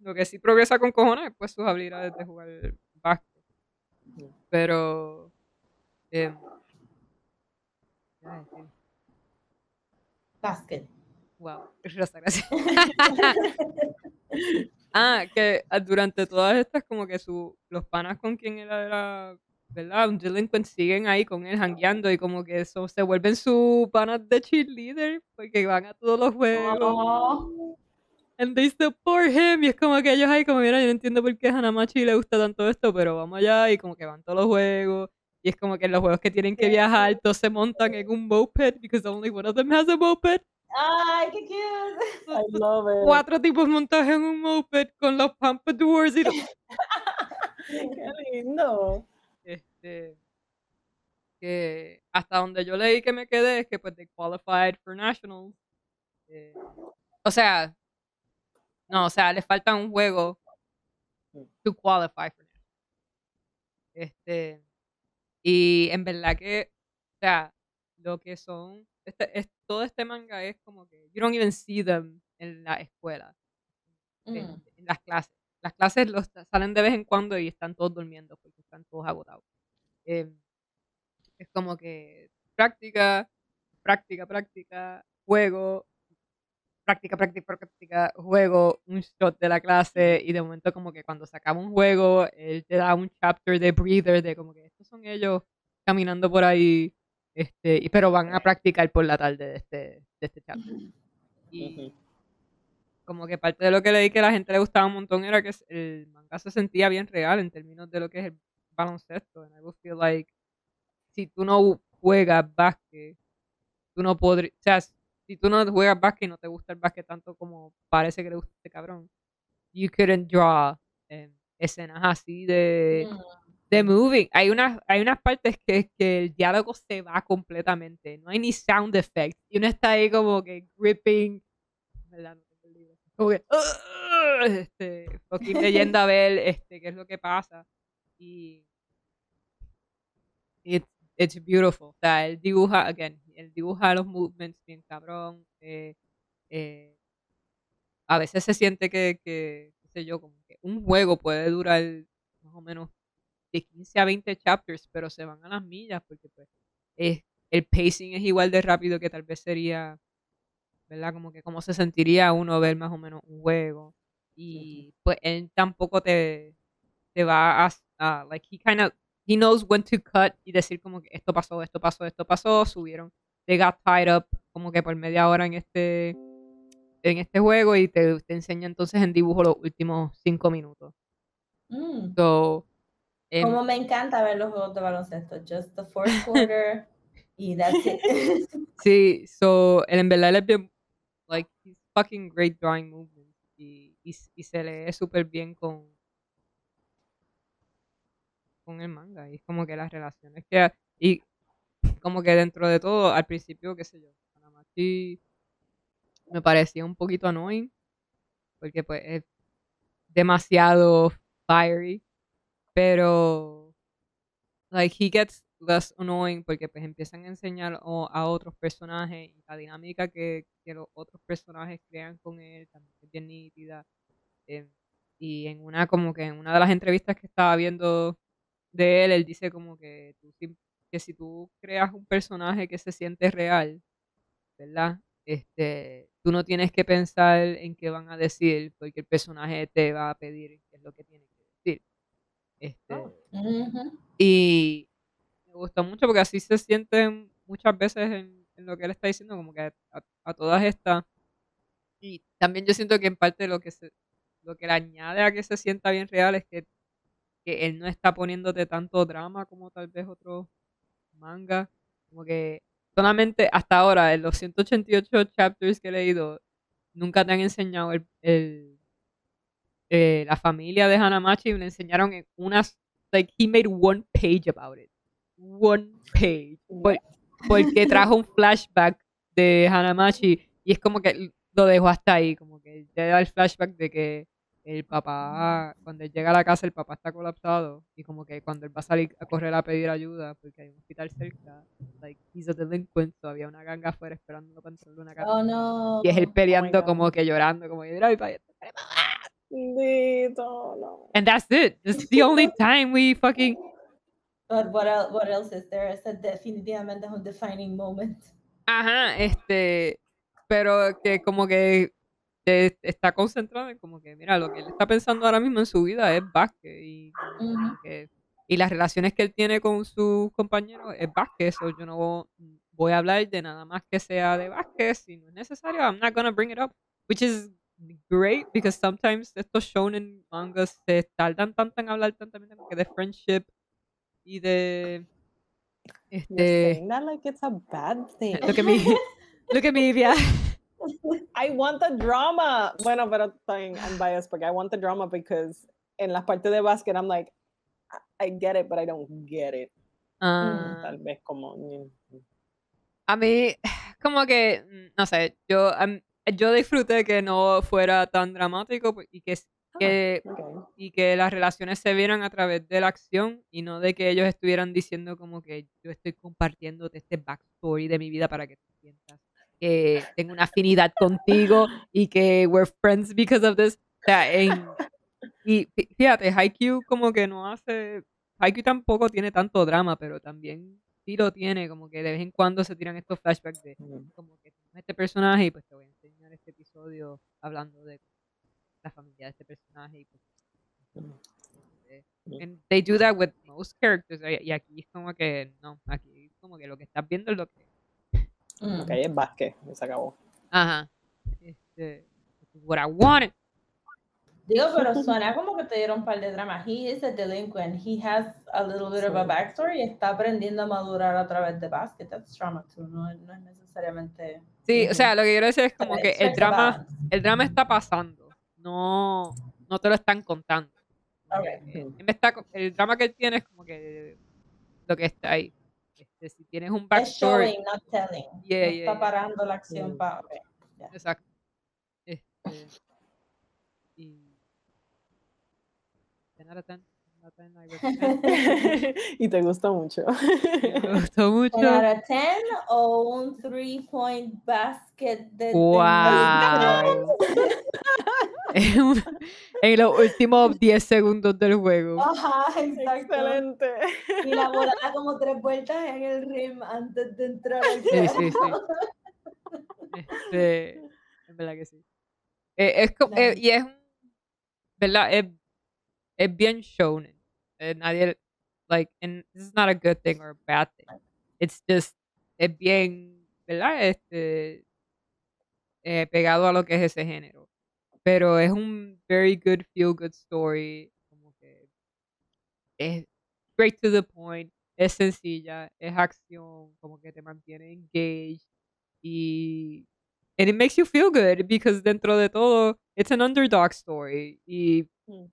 lo que sí progresa con cojones pues sus habilidades de jugar básquet pero eh. Basket. wow Rosa, gracias ah que ah, durante todas estas como que su los panas con quien él era ¿verdad? Un delinquent siguen ahí con él jangueando y como que eso se vuelven su panas de cheerleader porque van a todos los juegos. And they support him. Y es como que ellos ahí como, mira, yo no entiendo por qué a Hanamachi le gusta tanto esto, pero vamos allá y como que van todos los juegos. Y es como que en los juegos que tienen que viajar, todos se montan en un moped because only one of them has a moped. Ay, qué cute. I love it. Cuatro tipos montados en un moped con los pompadours y todo. Qué lindo. Este, que hasta donde yo leí que me quedé es que pues they qualified for nationals. Eh, o sea, no, o sea, les falta un juego to qualify for nationals. Este, y en verdad que, o sea, lo que son, este, es, todo este manga es como que you don't even see them en la escuela, en, Mm. en las clases. Las clases los salen de vez en cuando y están todos durmiendo porque están todos agotados. Em, es como que práctica, práctica, práctica, juego, práctica, práctica, práctica, juego, un shot de la clase y de momento como que cuando se acaba un juego, él te da un chapter de breather de como que estos son ellos caminando por ahí, este, y- pero van a practicar por la tarde de este, de este chapter. Y Ujú. como que parte de lo que leí que a la gente le gustaba un montón era que el manga se sentía bien real en términos de lo que es el baloncesto. And I would feel like si tú no juegas básquet, tú no podrías, o sea, si tú no juegas básquet y no te gusta el básquet tanto como parece que le gusta a este cabrón, you couldn't draw em, escenas así de, Mm. de moving. Hay unas, hay unas partes que, que el diálogo se va completamente, no hay ni sound effects y uno está ahí como que gripping, ¿verdad? Como que, "Ugh", este, fucking leyendo a ver este, qué es lo que pasa y it's, it's beautiful. O sea, él dibuja, again, él dibuja los movements bien cabrón. eh, eh, a veces se siente que, que, qué sé yo, como que un juego puede durar más o menos de 15 a 20 chapters, pero se van a las millas porque pues es, el pacing es igual de rápido que tal vez sería, ¿verdad? Como que cómo se sentiría uno ver más o menos un juego. Y pues él tampoco te, te va a, a- like, he kind of, he knows when to cut y decir como que esto pasó, esto pasó, esto pasó, subieron, they got tied up como que por media hora en este en este juego y te, te enseña entonces en dibujo los últimos cinco minutos. Mm. So, em, Como me encanta ver los juegos de baloncesto. Just the fourth quarter y that's it. Sí, so, él en verdad es bien, like, he's fucking great drawing movements y, y, y se lee súper bien con, con el manga y es como que las relaciones que, y como que dentro de todo, al principio, qué sé yo, Hanamachi me parecía un poquito annoying porque pues es demasiado fiery, pero like he gets less annoying porque pues empiezan a enseñar o- a otros personajes y la dinámica que, que los otros personajes crean con él también es bien nítida em, y en una como que en una de las entrevistas que estaba viendo de él él dice como que tú que si tú creas un personaje que se siente real verdad este tú no tienes que pensar en qué van a decir porque el personaje te va a pedir qué es lo que tiene que decir este Oh. Y me gustó mucho porque así se sienten muchas veces en, en lo que él está diciendo, como que a, a todas estas. Y también yo siento que en parte lo que se, lo que le añade a que se sienta bien real es que, que él no está poniéndote tanto drama como tal vez otros mangas. Como que solamente hasta ahora, en los 188 chapters que he leído, nunca te han enseñado el, eh, la familia de Hanamachi, me enseñaron en unas like he made one page about it. One page. Por- porque trajo un flashback de Hanamachi y es como que lo dejó hasta ahí, como que te da el flashback de que el papá, cuando él llega a la casa, el papá está colapsado y como que cuando él va a salir a correr a pedir ayuda porque hay un hospital cerca, like he's a delinquent, so había una ganga afuera esperándolo para entrarle una casa. Oh no. Y es él peleando God. como que llorando, como que mi papá. Bendito, no. And that's it. That's the only time we fucking But what else, what else is there? Ese definitivamente es un defining moment. Ajá, este, pero que como que está concentrado en como que, mira, lo que él está pensando ahora mismo en su vida es básquet y Ujú. que y las relaciones que él tiene con sus compañeros es básquet, so yo no voy a hablar de nada más que sea de básquet, si no es necesario, I'm not gonna bring it up, which is great because sometimes estos shonen mangas se tardan tanto en hablar tanto que de friendship y de este You're like it's a bad thing. Look at me. Look at me, yeah. I want the drama. Bueno, pero I'm biased porque I want the drama because en las partes de básquet I'm like I get it, but I don't get it. Uh, Tal vez como a mí como que no sé, yo yo disfruté que no fuera tan dramático pues, y que, ah, y que las relaciones se vieran a través de la acción y no de que ellos estuvieran diciendo como que yo estoy compartiéndote este backstory de mi vida para que tú sientas que tengo una afinidad contigo y que we're friends because of this. O sea, en, y fíjate, Haikyuu como que no hace, Haikyuu tampoco tiene tanto drama, pero también sí lo tiene, como que de vez en cuando se tiran estos flashbacks de como que este personaje y pues te voy a enseñar este episodio hablando de la familia de este personaje y pues And they do that with most characters y aquí es como que no, aquí como que lo que estás viendo es lo que Mm. Ok, es básquet, se acabó. Ajá. Este, what I wanted. Digo, pero suena como que te dieron un par de dramas. He is a delinquent. He has a little bit of a backstory y está aprendiendo a madurar a través de básquet. That's drama too. No, no es necesariamente. Sí, o sea, lo que quiero decir es como que el drama, el drama está pasando. No, no te lo están contando. Okay. el drama que él tiene es como que lo que está ahí. Si tienes un backstory. Es showing, not telling. Yeah, no está parando la acción para. Okay. Exacto. Este, y. y te gustó mucho. Me gustó mucho. ¿Un out of 10 o un 3 point basket de Wow. en, los últimos 10 segundos del juego. Ajá, exacto. Excelente. Y la bola da como tres vueltas en el rim antes de entrar al Sí, sí, sí. Este, es verdad que sí. Eh, es como, eh, y es un, ¿verdad? Es, es bien shonen. Eh, nadie, like, and this is not a good thing or a bad thing. It's just, es bien, ¿verdad? Este, eh, pegado a lo que es ese género. Pero es un very good, feel good story. Como que es straight to the point, es sencilla, es acción, como que te mantiene engaged y and it makes you feel good because dentro de todo it's an underdog story y mm.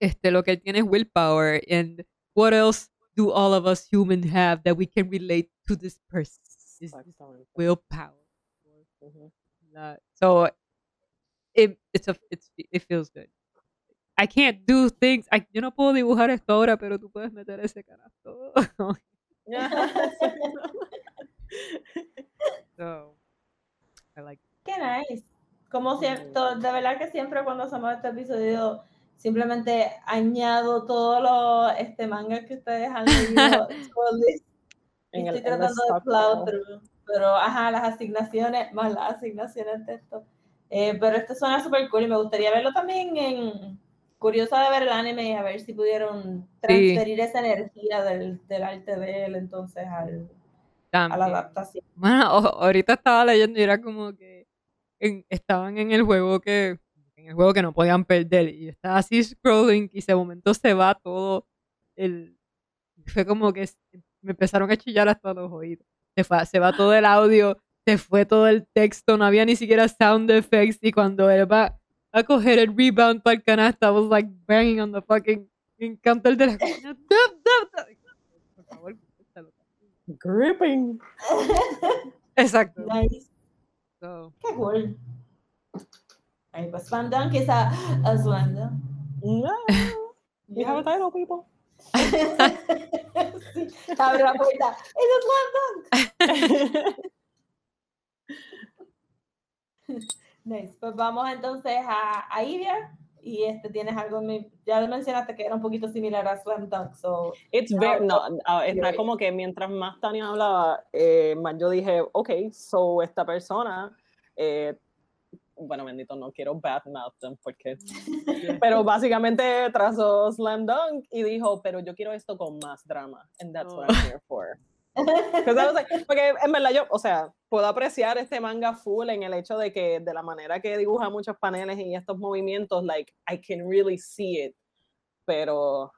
este lo que él tiene es willpower and what else do all of us humans have that we can relate to this person is willpower mm-hmm. so it it's a it's it feels good I can't do things I, yo no puedo dibujar esto ahora pero tú puedes meter ese canasto so I like Qué nice. Como siempre, de verdad que siempre cuando hacemos este episodio, simplemente añado todos los este, mangas que ustedes han leído. estoy tratando de plow pero ajá, las asignaciones, más las asignaciones de esto. Eh, pero esto suena súper cool y me gustaría verlo también en curiosa de ver el anime y a ver si pudieron transferir esa energía del, del, arte de él entonces al, a la adaptación. Bueno, ahorita estaba leyendo y era como que estaban en el juego que en el juego que no podían perder y estaba así scrolling y ese momento se va todo el fue como que me empezaron a chillar hasta los oídos. Se, fue, se va todo el audio se fue todo el texto no había ni siquiera sound effects y cuando él va a coger el rebound para el canasta I was like banging on the fucking counter de la por favor gripping exacto nice. So. Qué cool. Ahí pues Slam Dunk is a, a. No. You have a title, people. sí, abre la puerta. ¡Es Dunk! nice. Pues vamos entonces a, a Ivia y este tienes algo ya mencionaste que era un poquito similar a Slam Dunk so it's very no uh, está como que mientras más Tania hablaba eh, más yo dije ok so esta persona eh, bueno, bendito, no quiero badmouth them porque, pero básicamente trazó Slam Dunk y dijo, pero yo quiero esto con más drama, and that's what I'm Oh. here for. 'Cause I was like- porque en verdad yo, o sea, puedo apreciar este manga full en el hecho de que de la manera que dibuja muchos paneles y estos movimientos, like, I can really see it, pero,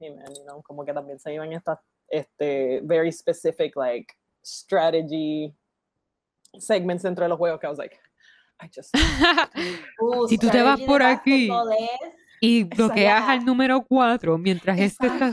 you know, como que también se iban estas, este, very specific, like, strategy segments dentro de los juegos que I was like, I just, Uh, Si tú te vas por aquí, y bloqueas al número 4 mientras este está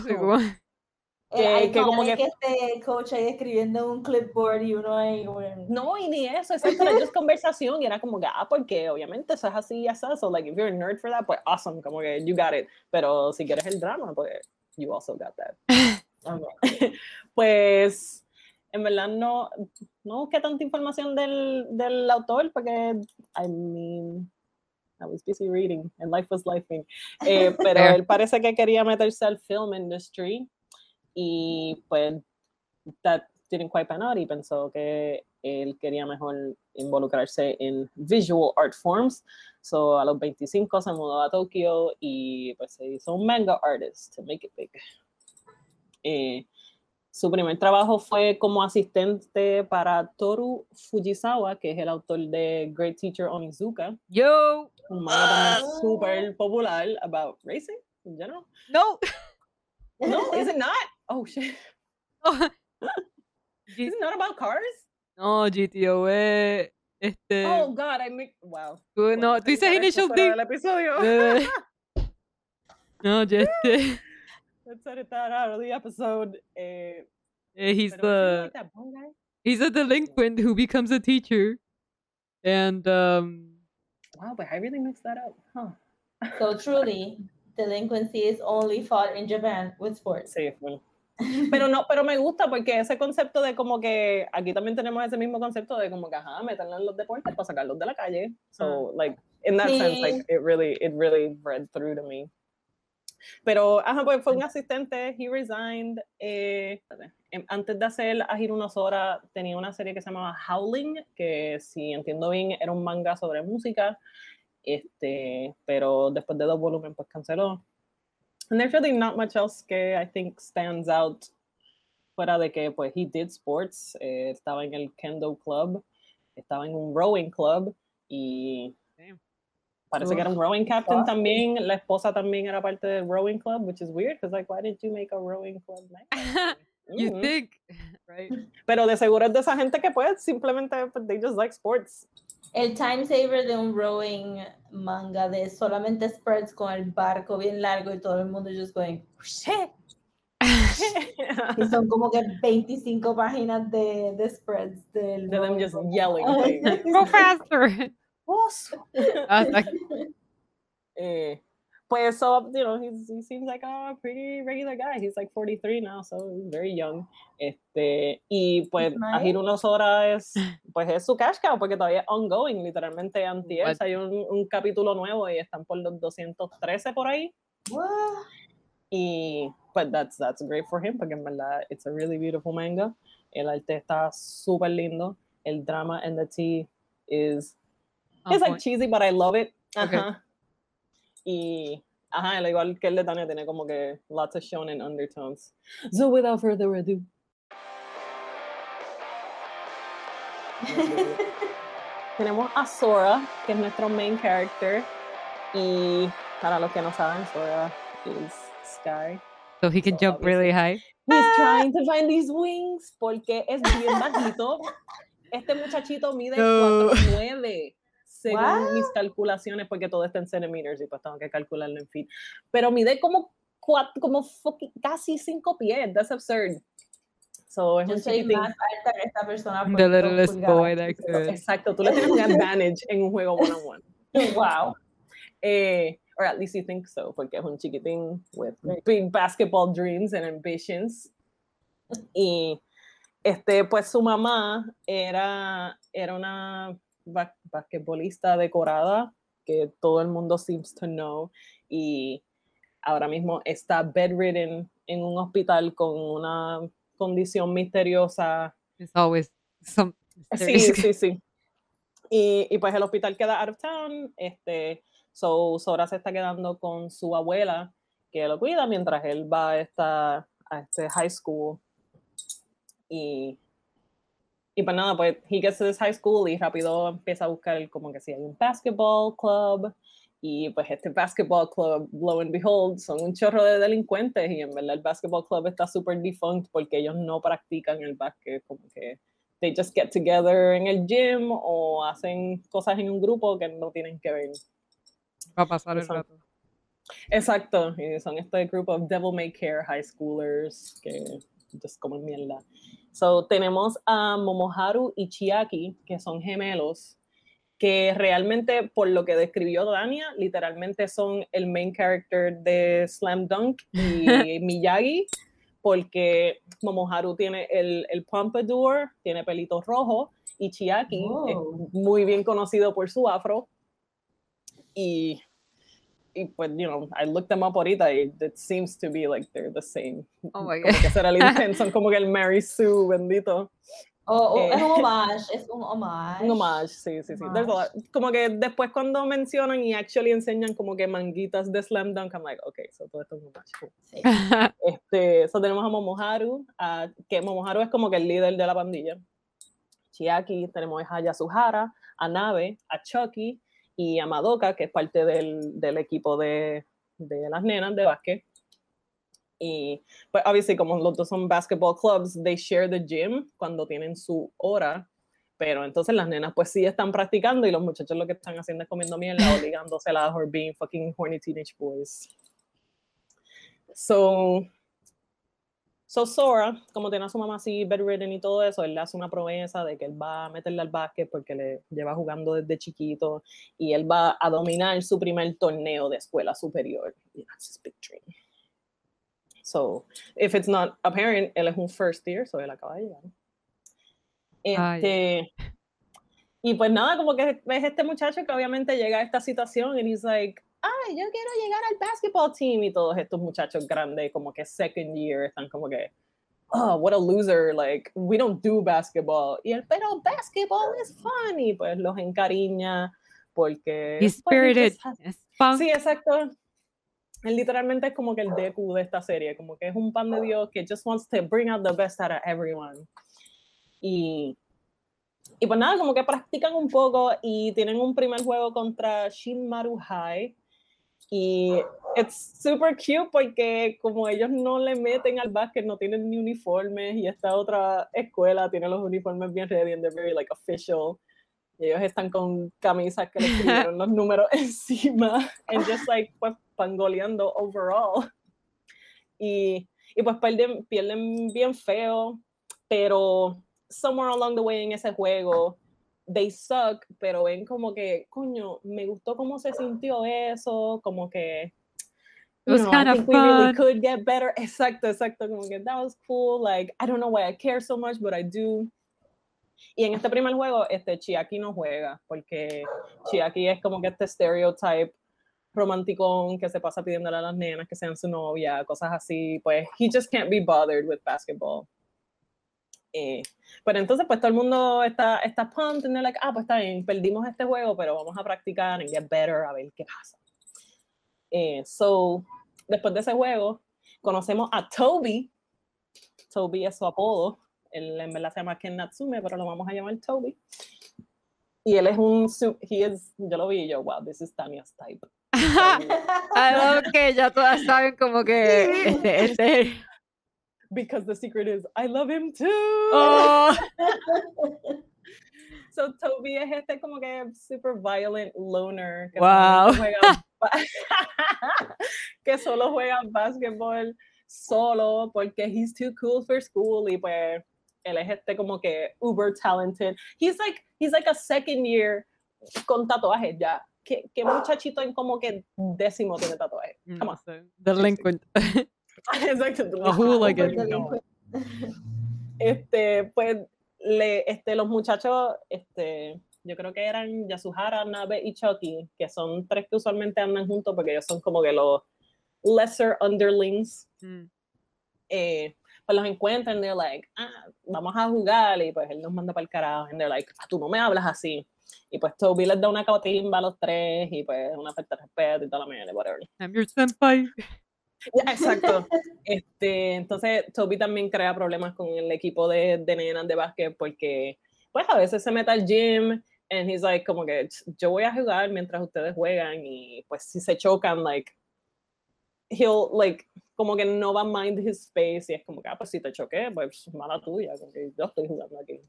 Seguro. eh, Que- que como que que- este coach ahí escribiendo en un clipboard y uno ahí que- no, y ni eso, exacto, era just conversación y era como que, ah, porque obviamente eso es así y así, so like, if you're a nerd for that, pues awesome, como que you got it, pero si quieres el drama, pues you also got that. pues en verdad no, no busqué tanta información del, del autor porque, I mean, I was busy reading and life was lifing. Eh, pero él parece que quería meterse al film industry y pues that didn't quite pan out y pensó que él quería mejor involucrarse en visual art forms. So a los 25 se mudó a Tokio y pues se hizo un manga artist to make it big. Eh, su primer trabajo fue como asistente para Toru Fujisawa, que es el autor de Great Teacher Onizuka, Yo, un manga súper popular about racing in general. no. No, is it not? Oh shit. G- Is it not about cars? no, GTO es este. Oh god, I make wow. tú- no, Podemos tú dices Initial fuera D. del episodio. Eh, no, ya este. Let's edit that out of the episode. Eh, eh, he's pero sí, the like that one guy. he's a delinquent who becomes a teacher, and um. Wow, but I really mixed that up. Huh. So truly, delinquency is only fought in Japan with sports. Sí, bueno. Pero no, pero me gusta porque ese concepto de como que aquí también tenemos ese mismo concepto de como que ajá, meterlo en los deportes para sacarlos de la calle. So like in that sense, like Sí. it really, it really read through to me. Pero ajá, pues fue un asistente, he resigned. eh, em- antes de hacer Ajir unos horas tenía una serie que se llamaba Howling, que si entiendo bien era un manga sobre música. Este, pero después de dos volúmenes pues canceló. And there's really not much else que I think stands out fuera de que pues he did sports, eh, estaba en el kendo club, estaba en un rowing club y Damn. parece que era un rowing captain Wow. también, la esposa también era parte del rowing club, which is weird because like why did you make a rowing club? man? you Mhm. think, right? Pero de seguro es de esa gente que pues simplemente pues, they just like sports. El time saver de un rowing manga de solamente spreads con el barco bien largo y todo el mundo just going shit. Y son como que 25 páginas de, de spreads del De them just yelling. Go faster. Like, Eh, pues so you know he's, he seems like a pretty regular guy he's like 43 now so he's very young este y pues. Ajir unos horas pues es su cash cow porque todavía es ongoing literalmente antier What? hay un, un capítulo nuevo y están por los 213 por ahí What? y pues that's that's great for him porque en verdad it's a really beautiful manga el arte está súper lindo el drama and the tea is it's like cheesy, but I love it. Okay. Y, ajá, al igual que el de Tania, tiene como que lots of shonen undertones. So without further ado. Tenemos a Sora, que es nuestro main character. Y para los que no saben, Sora is Sky. so he can so jump really high. He's trying to find these wings porque es bien bajito. Este muchachito mide No. 4'9 según What? mis calculaciones, porque todo está en centimeters y pues tengo que calcularlo en feet. Pero mide como, cuatro, como fucking- casi 5 pies. That's absurd. So, es Yo un soy chiquitín. más alta que esta persona. por The dos littlest boy that could. Exacto, tú le tienes un advantage en un juego one on one. Wow. Eh, or at least you think so, porque es un chiquitín with big basketball dreams and ambitions. Y este, pues su mamá era, era una ba- basquetbolista decorada que todo el mundo seems to know y ahora mismo está bedridden en un hospital con una condición misteriosa It's always some. Sí, sí, sí. Y, y, pues el hospital queda out of town, este, so Sora se está quedando con su abuela que lo cuida mientras él va a, esta, a este high school. Y, y pues nada, pues he gets to this high school y rápido empieza a buscar como que si hay un basketball club, y pues este basketball club, lo and behold, son un chorro de delincuentes y en verdad el basketball club está súper defunct porque ellos no practican el básquet, como que they just get together en el gym o hacen cosas en un grupo que no tienen que ver. Va a pasar el rato. Exacto, y son este grupo de devil may care high schoolers que just como mierda. So tenemos a Momoharu y Chiaki, que son gemelos, que realmente, por lo que describió Dania, literalmente son el main character de Slam Dunk y Miyagi, porque Momoharu tiene el, el pompadour, tiene pelitos rojos, y Chiaki es muy bien conocido por su afro. Y, y pues, you know, I looked them up ahorita y it seems to be like they're the same. Oh my God. Como que son como que el Mary Sue, bendito. Oh, oh, es un homage, es un homage. Un homage, sí, sí, sí. Como que después cuando mencionan y actually enseñan como que manguitas de Slam Dunk, I'm like, ok, so todo esto es un homage. Sí. Este, so tenemos a Momoharu, a, que Momoharu es como que el líder de la pandilla. Chiaki, tenemos a Yasuhara, a Nabe, a Chucky y a Madoka, que es parte del, del equipo de, de las nenas de básquet. Y pues, obviamente, como los dos son basketball clubs, they share the gym cuando tienen su hora. Pero entonces las nenas pues sí están practicando y los muchachos lo que están haciendo es comiendo mierda o ligándosela or being fucking horny teenage boys. So, so Sora, como tiene a su mamá así bedridden y todo eso, él le hace una promesa de que él va a meterle al básquet porque le lleva jugando desde chiquito y él va a dominar su primer torneo de escuela superior. Y that's his big dream. So, if it's not apparent, él es un first year, so él acaba de llegar. Este, y pues nada, como que ves este muchacho que obviamente llega a esta situación y he's like, ay, yo quiero llegar al basketball team y todos estos muchachos grandes como que second year están como que, oh, what a loser, like, we don't do basketball. Y él, pero basketball is fun y pues los encariña porque... He's spirited. Pues, sí, exacto él literalmente es como que el Deku de esta serie, como que es un pan de Dios que just wants to bring out the best out of everyone. Y, y pues nada, como que practican un poco y tienen un primer juego contra Shinmaru High. Y es super cute porque como ellos no le meten al básquet, no tienen ni uniformes y esta otra escuela tiene los uniformes bien ready and they're very like official. Y ellos están con camisas que le escribieron los números encima and just like pues pangoleando overall. Y, y pues pierden, pierden bien feo, pero somewhere along the way en ese juego, they suck, pero ven como que, coño, me gustó cómo se sintió eso, como que It was know, kind I of think we really could get better. Exacto, exacto, como que that was cool. Like, I don't know why I care so much, but I do. Y en este primer juego, este Chiaki no juega, porque Chiaki es como que este stereotype romanticón que se pasa pidiéndole a las nenas que sean su novia, cosas así, pues he just can't be bothered with basketball. Eh, pero entonces pues todo el mundo está, está pumped and they're like, ah, pues está bien, perdimos este juego, pero vamos a practicar and get better, a ver qué pasa. Eh, so, después de ese juego, conocemos a Toby. Toby es su apodo. Él en verdad se llama Ken Natsume, pero lo vamos a llamar Toby. Y él es un, he is, yo lo vi y yo, wow, this is Tanya's type. I love que ya todas saben como que este, este Because the secret is, I love him too. oh, So Toby es este como que super violent loner que, Wow. juega ba- que solo juega basketball solo porque he's too cool for school y pues él es este como que uber talented. He's like he's like a second year con tatuajes ya. ¿Qué, qué muchachito en como que décimo tiene tatuajes? Mm, Come on. delinquent. Exacto. A hooligan. No. Este, pues, le, este, los muchachos, este, yo creo que eran Yasuhara, Nabe y Chucky, que son tres que usualmente andan juntos porque ellos son como que los lesser underlings. Mm. Eh, pues los encuentran, they're like, ah, vamos a jugar, y pues él nos manda para el carajo, and they're like, ah, tú no me hablas así. Y pues Toby les da una cautimba a los tres y pues una falta de respeto y toda la mierda, whatever. I'm your senpai. Exacto. Este, entonces Toby también crea problemas con el equipo de, de nenas de básquet porque pues a veces se mete al gym and he's like como que yo voy a jugar mientras ustedes juegan y pues si se chocan like he'll like como que no va a mind his space y es como que ah pues si te choqué pues mala tuya porque yo estoy jugando aquí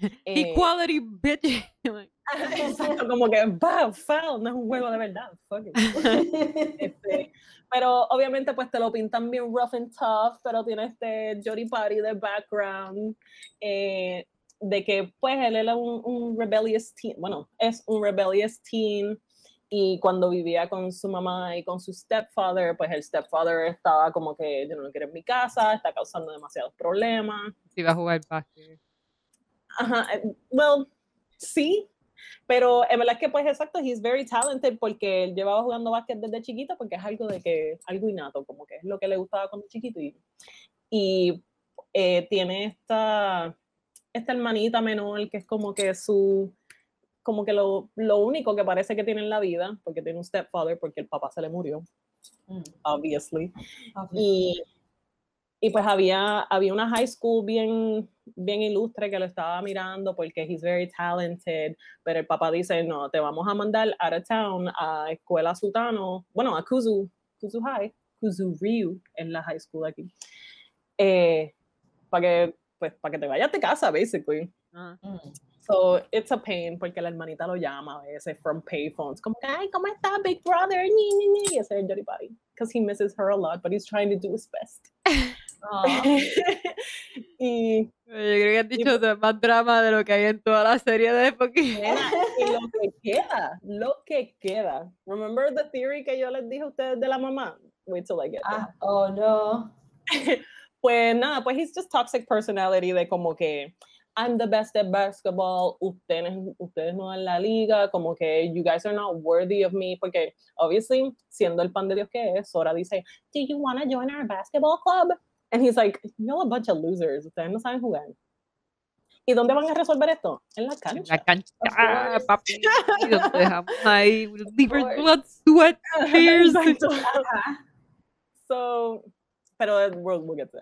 Eh, Equality, bitch. Exacto como que bah, foul no es un juego de verdad fuck it. Este, pero obviamente pues te lo pintan bien rough and tough, pero tiene este Jody Party de background, eh, de que pues él era un, un rebellious teen, bueno, es un rebellious teen, y cuando vivía con su mamá y con su stepfather, pues el stepfather estaba como que yo no lo quiero en mi casa, está causando demasiados problemas. si va a jugar básquet. Ajá, eh, well, sí, pero en verdad es que pues exacto, he's very talented porque él llevaba jugando básquet desde chiquito porque es algo de que, algo innato, como que es lo que le gustaba cuando chiquito y, y eh, tiene esta, esta hermanita menor que es como que su, como que lo, lo único que parece que tiene en la vida, porque tiene un stepfather porque el papá se le murió, Mm, obviously. obvio. Y, y pues había, había una high school bien, bien ilustre que lo estaba mirando porque he's very talented, pero el papá dice, no, te vamos a mandar out of town a escuela Sutano, bueno, a Kuzu, Kuzu High, Kuzu Ryu en la high school aquí, eh, para que, pues, para que te vayas de casa, basically. Ah. Mm. So it's a pain porque la hermanita lo llama a veces from payphones, como que, ay, ¿cómo está Big Brother? Ni, ni, ni. Y ese es Jody Body, because he misses her a lot, but he's trying to do his best. Aw. y, Yo creo que has dicho de más drama de lo que hay en toda la serie de Pokémon. y lo que queda, lo que queda. Remember the theory que yo les dije a ustedes de la mamá? Wait till I get there. Ah, oh no. Pues nada, pues he's just toxic personality de como que I'm the best at basketball, ustedes, ustedes no en la liga, como que you guys are not worthy of me, porque obviously, siendo el pan de Dios que es, Sora dice, do you want to join our basketball club? And he's like, you're a bunch of losers, ustedes no saben jugar. ¿Y dónde van a resolver esto? En la En cancha. la cancha, course. papi. Nos dejamos ahí. course. blood, sweat, tears. So, pero we'll, we'll get to.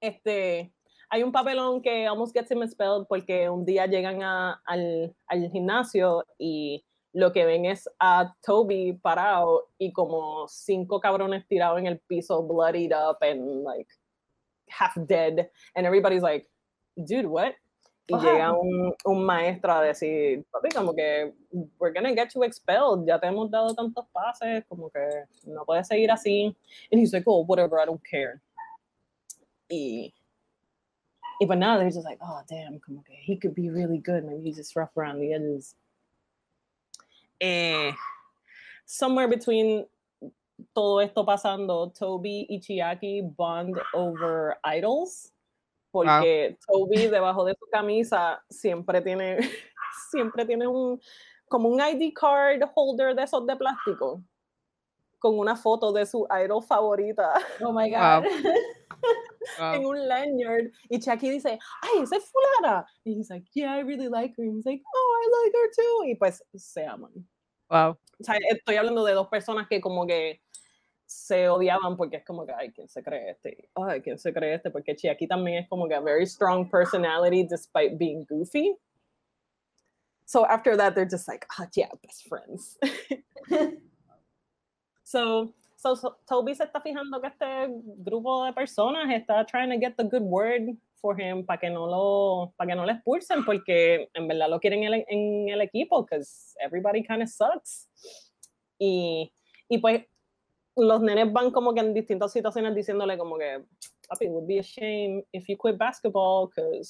Este, hay un papelón que almost gets him expelled porque un día llegan a- al, al gimnasio y lo que ven es a Toby parado y como cinco cabrones tirados en el piso, bloodied up and like half dead. And everybody's like, dude, what? Y llega un, un maestro a decir, papi, como que we're gonna get you expelled, ya te hemos dado tantos pases, como que no puedes seguir así. And he's like, oh, whatever, I don't care. Y, y pues nada, they're just like, oh, damn, como que he could be really good, maybe he's just rough around the edges. Eh, somewhere between todo esto pasando, Toby y Chiaki bond over idols, porque Toby debajo de su camisa siempre tiene, siempre tiene un, como un ID card holder de esos de plástico, con una foto de su idol favorita. Oh my god. Wow. en un lanyard, y Chiaki dice, ay, esa es fulana, y he's like, yeah, I really like her, and he's like, oh, I like her too, y pues se aman. Wow. O sea, estoy hablando de dos personas que como que se odiaban porque es como que, ay, ¿quién se cree este? Ay, ¿quién se cree este? Porque Chiaki también es como que a very strong personality despite being goofy. So after that, they're just like, ah, yeah, best friends. so, so, so Toby se está fijando que este grupo de personas está trying to get the good word for him para que no lo para que no le expulsen porque en verdad lo quieren en el, en el equipo because everybody kind of sucks y, y pues los nenes van como que en distintas situaciones diciéndole como que papi it would be a shame if you quit basketball because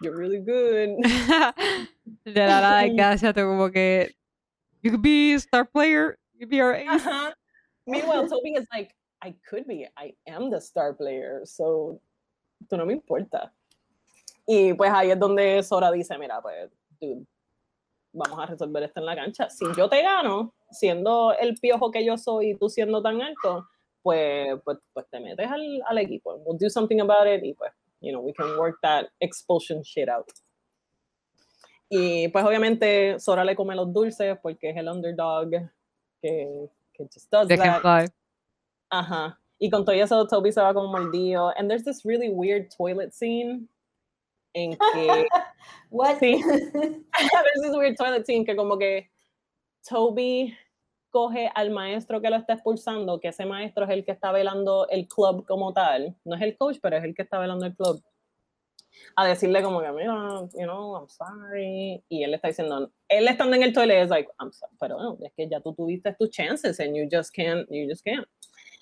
you're really good Le da la gracia, como que. You could be star player. You could be our ace. Ajá. Meanwhile, Toby is like, I could be, I am the star player, so tú no me importa. Y pues ahí es donde Sora dice, mira, pues, dude, vamos a resolver esto en la cancha. Si yo te gano, siendo el piojo que yo soy y tú siendo tan alto, pues, pues, pues te metes al, al equipo. We'll do something about it y pues, you know, we can work that expulsion shit out. Y pues obviamente Sora le come los dulces porque es el underdog que, que just does They can that. fly. Ajá. Y con todo eso, Toby se va como mordido. And there's this really weird toilet scene en que What? Sí. there's this weird toilet scene que como que Toby coge al maestro que lo está expulsando, que ese maestro es el que está velando el club como tal. No es el coach, pero es el que está velando el club. A decirle como que, mira, you know, I'm sorry. Y él le está diciendo, él estando en el toilet es like, I'm sorry, pero bueno, es que ya tú tuviste tus chances and you just can't, you just can't.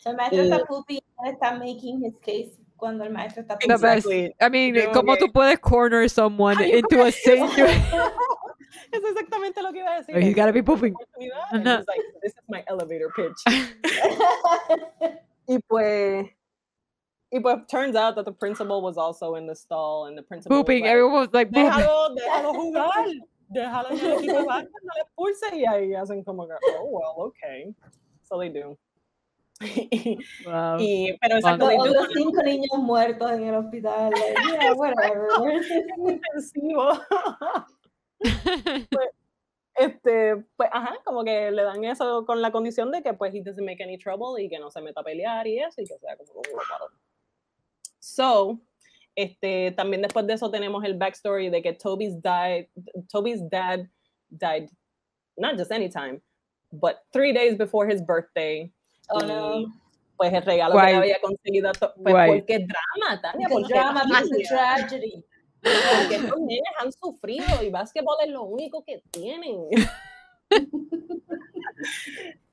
So el maestro Y- está poopy, él está making his case cuando el maestro está The poopy. Exactly. I mean, Como ¿cómo que- tú puedes corner someone Ay, into a creo que- safe? Es exactamente lo que iba a decir. Like, he's gotta be pooping. oportunidad, and like, this is my elevator pitch. Y pues, y pues, turns out that the principal was also in the stall, and the principal was Pooping. like, Everyone was like, pooping. déjalo, déjalo jugar, déjalo en el equipo de básquet, no le expulse, y ahí hacen como que, oh, well, okay. So they do. Wow. y- pero Los exacto, they do otros cinco niños muertos en el hospital. like, yeah, whatever. intensivo. este, pues, ajá, como que le dan eso con la condición de que, pues, he doesn't make any trouble y que no se meta a pelear y eso, y que sea como un varón. So, este, también después de eso tenemos el backstory de que Toby's died, Toby's dad died, not just anytime, but three days before his birthday. Oh, no. Pues el regalo que Guay. le había conseguido, pues, Guay. porque es drama, Tania, porque drama magia. tragedy. Porque estos nenes han sufrido y básquetbol es lo único que tienen.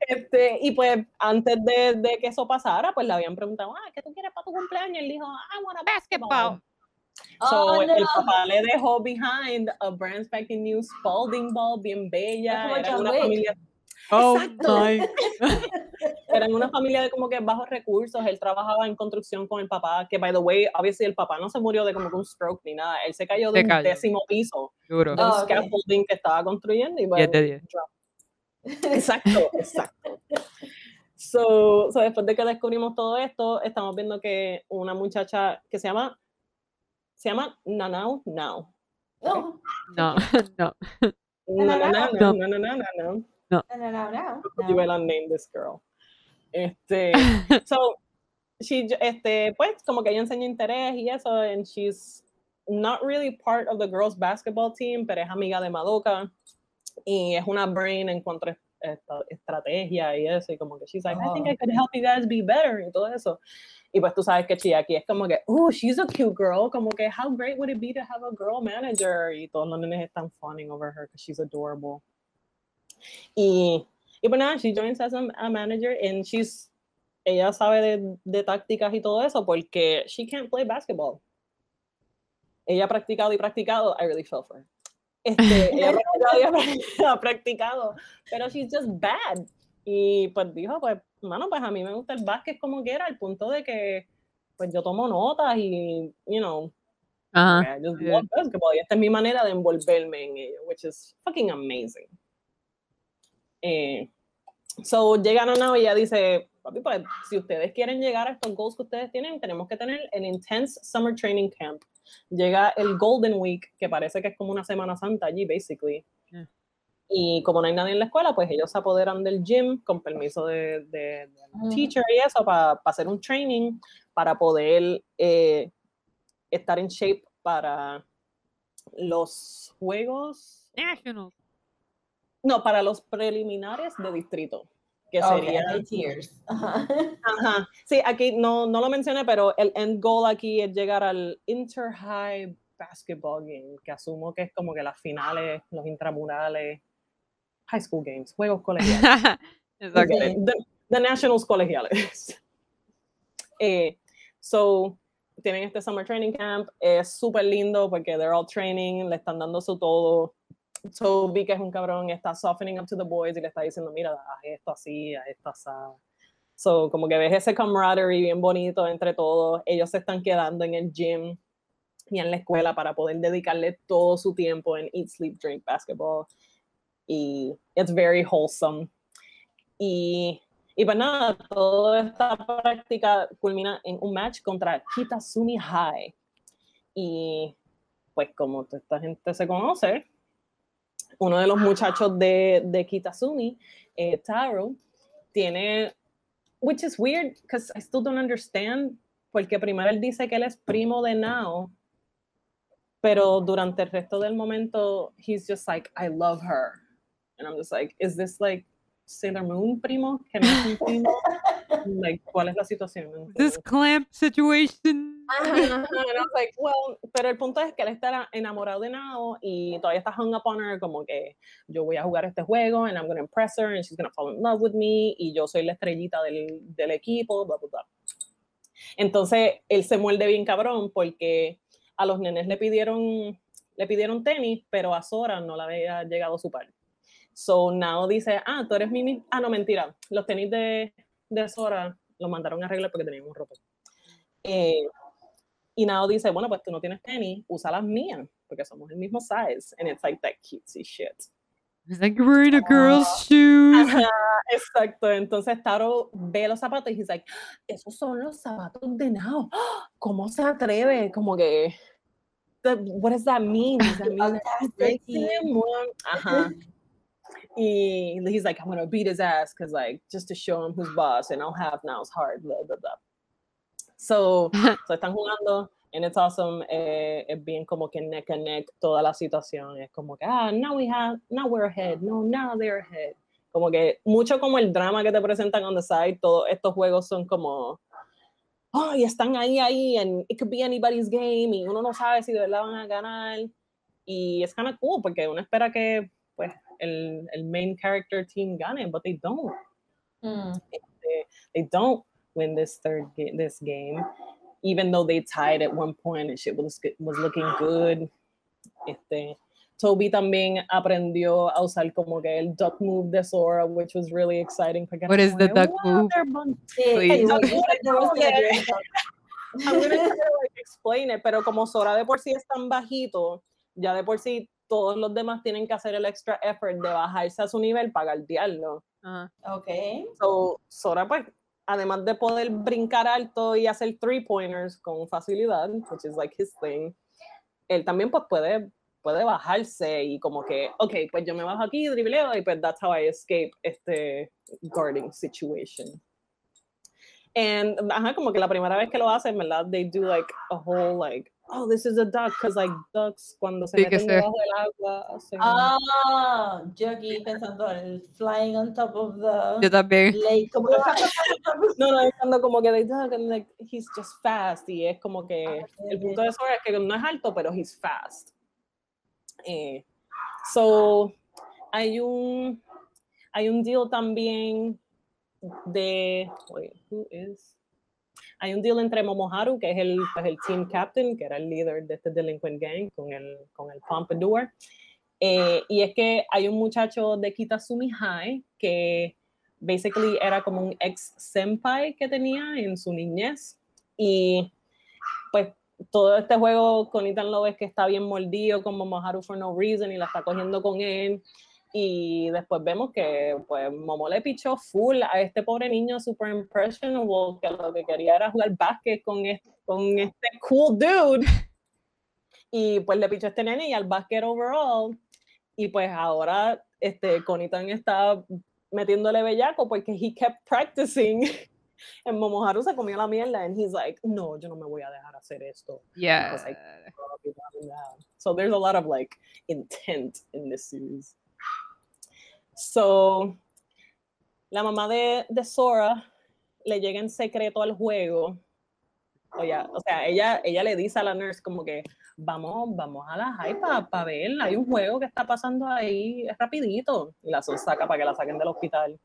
Este, y pues antes de, de que eso pasara, pues le habían preguntado, ah, ¿qué tú quieres para tu cumpleaños? Y él dijo, I want a basketball. So, Oh, el no. papá le dejó behind a brand spanking new Spalding ball bien bella. Era una familia, Oh Exacto. my. era una familia de como que bajos recursos. Él trabajaba en construcción con el papá, que by the way, obviously el papá no se murió de como que un stroke ni nada. Él se cayó de un cayó. décimo piso. Duro. de un Oh, scaffolding que estaba construyendo y 10 bueno, de 10. Exacto, exacto. So, so, después de que descubrimos todo esto, estamos viendo que una muchacha que se llama, se llama Nanau Now. No, No, no. No, no, no, No. no, no, no, no, no. no, no, no. You will name this girl. Este, so, she, este, pues, como que ella enseña interés y eso, and she's not really part of the girls basketball team, pero es amiga de Madoka y es una brain en cuanto a esta- estrategia y eso, y como que she's like, I think I could help you guys be better y todo eso. Y pues tú sabes que Chiaki es como que, oh, she's a cute girl, como que, how great would it be to have a girl manager? Y todos los nenes están fawning over her because she's adorable. Y, y pues nada, she joins as a, a manager and she's, ella sabe de, de tácticas y todo eso porque she can't play basketball. Ella ha practicado y practicado, I really feel for her. Este, ella ha practicado ha practicado, pero she's just bad. Y pues dijo, pues, mano, pues a mí me gusta el básquet como quiera, al punto de que, pues yo tomo notas y, you know, Ajá. I just yeah. love basketball. Y esta es mi manera de envolverme en ello, which is fucking amazing. Eh, so llegaron a y ella dice, papi, pues si ustedes quieren llegar a estos goals que ustedes tienen, tenemos que tener el Intense Summer Training Camp. Llega el Golden Week, que parece que es como una Semana Santa allí, basically. Y como no hay nadie en la escuela, pues ellos se apoderan del gym con permiso de, de- Ujú. teacher y eso para hacer un training para poder eh, estar en shape para los juegos, Nationals. No, para los preliminares de distrito, que sería tears. Ajá. Ajá. Sí, aquí no, no lo mencioné, pero el end goal aquí es llegar al Inter High Basketball Game, que asumo que es como que las finales, los intramurales, high school games, juegos colegiales. Exacto. Okay, The, the Nationals colegiales. Eh, so, tienen este Summer Training Camp, es súper lindo porque they're all training, le están dando su todo. Toby, que es un cabrón, está softening up to the boys y le está diciendo, mira, haz esto así, haz esto así. So, como que ves ese camaraderie bien bonito entre todos. Ellos se están quedando en el gym y en la escuela para poder dedicarle todo su tiempo en Eat, Sleep, Drink, Basketball. Y it's very wholesome. Y, y pues nada, toda esta práctica culmina en un match contra Kitasumi High. Y pues como toda esta gente se conoce, uno de los muchachos de, de Kitasumi, eh, Taro, tiene, which is weird, because I still don't understand, porque primero él dice que él es primo de Nao, pero durante el resto del momento, he's just like, I love her. And I'm just like, is this like Sailor Moon, primo? Que no es un primo? like, ¿cuál es la situación? This clamp situation. Ajá, ajá, like, well, pero el punto es que él está enamorado de Nao y todavía está hung up on her, como que yo voy a jugar este juego and I'm to impress her and she's to fall in love with me y yo soy la estrellita del, del equipo, bla, bla, bla. Entonces, él se muerde bien cabrón porque a los nenes le pidieron, le pidieron tenis, pero a Sora no le había llegado su par. So Nao dice, ah, tú eres mi... Ah, no, mentira. Los tenis de, de Sora los mandaron a arreglar porque teníamos ropa. Eh, y Nao dice, bueno, pues tú no tienes tenis, usa las mías, porque somos el mismo size. And it's like that cutesy shit. It's like wearing a girl's shoes. Ajá, exacto. Entonces Taro ve los zapatos y dice, like, ah, esos son los zapatos de Nao. ¿Cómo se atreve? Como que, what does that mean? Does that mean that he's dating him? Ajá. Y he's like, I'm gonna beat his ass because like just to show him who's boss and I'll have Nao's heart, blah blah blah. So, so están jugando and it's awesome. Eh, es bien como que neck and neck toda la situación. Es como que, ah, now we have, now we're ahead. No, now they're ahead. Como que mucho como el drama que te presentan on the side. Todos estos juegos son como, oh, y están ahí, ahí, and it could be anybody's game. Y uno no sabe si de verdad van a ganar. Y es kind of cool porque uno espera que, pues, el, el main character team gane, but they don't. Mm. They, they don't win this third ga- this game, even though they tied at one point and shit was was looking good. Este, Toby también aprendió a usar como que el duck move de Sora, which was really exciting. What is the duck "Wow, move? they're bun-" Sí, Please. y Duck bueno, move, there was como que- the- I'm gonna like, explain it, pero como Sora de por sí es tan bajito, ya de por sí todos los demás tienen que hacer el extra effort de bajarse a su nivel para guardiarlo. Ajá. Ok. So, Sora, pues, además de poder brincar alto y hacer three pointers con facilidad, which is like his thing, él también pues puede, puede bajarse y como que, ok, pues yo me bajo aquí, dribleo y pues that's how I escape este guarding situation. And, ajá, como que la primera vez que lo hacen, ¿verdad? They do like a whole like, oh, this is a duck, because like ducks cuando se Sí, meten debajo del agua hacen... Ah, yo aquí pensando el flying on top of Yo the también. lake. Como No, no, es cuando como que they duck and like he's just fast y es como que Ah, el punto de Sora es que no es alto, pero he's fast. Eh, so, hay un hay un deal también de wait, who is hay un deal entre Momoharu, que es el, pues, el team captain, que era el líder de este delinquent gang, con el, con el Pompadour. Eh, y es que hay un muchacho de Kitasumi High que basically era como un ex senpai que tenía en su niñez. Y pues todo este juego con Ethan Love es que está bien mordido con Momoharu for no reason y la está cogiendo con él. Y después vemos que pues Momo le pichó full a este pobre niño super impressionable que lo que quería era jugar básquet con este, con este cool dude. Y pues le pichó a este nene y al básquet overall. Y pues ahora este Conitan está metiéndole bellaco porque he kept practicing. En Momoharu se comió la mierda and he's like, no, yo no me voy a dejar hacer esto. Yeah. So there's a lot of like intent in this series. So la mamá de, de Sora le llega en secreto al juego. O, ya, o sea, ella, ella le dice a la nurse como que vamos, vamos a la high para ver, hay un juego que está pasando ahí, es rapidito. Y la saca para que la saquen del hospital.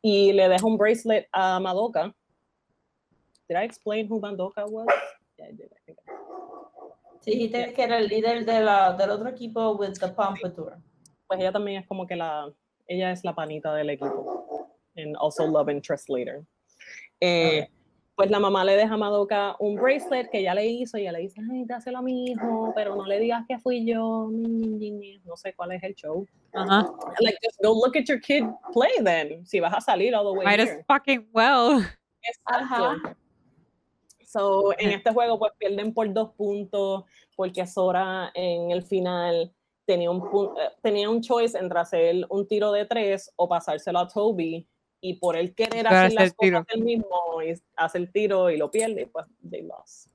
Y le deja un bracelet a Madoka. Did I explain who Madoka was? Yeah, I did, I think. Sí, que era el líder de la, del otro equipo with the Pompadour. pues ella también es como que la, ella es la panita del equipo. And also love interest later. Eh, Pues la mamá le deja a Madoka un bracelet que ella le hizo y ella le dice, ay, dáselo a mi hijo, pero no le digas que fui yo. No sé cuál es el show. Ajá. Like, just go look at your kid play then. Si vas a salir all the way Might as here. fucking well. Ajá. Exacto. So, en este juego, pues pierden por dos puntos, porque Sora en el final tenía un, eh, tenía un choice entre hacer un tiro de tres o pasárselo a Toby y por él querer hacer las cosas él mismo y hace el tiro y lo pierde, y pues they lost.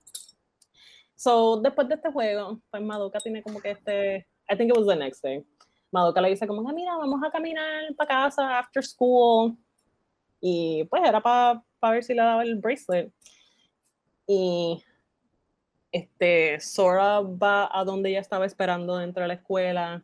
So, después de este juego, pues Madoka tiene como que este, I think it was the next day, Madoka le dice como, mira, vamos a caminar para casa after school, y pues era para ver si le daba el bracelet. Y este, Sora va a donde ella estaba esperando dentro de la escuela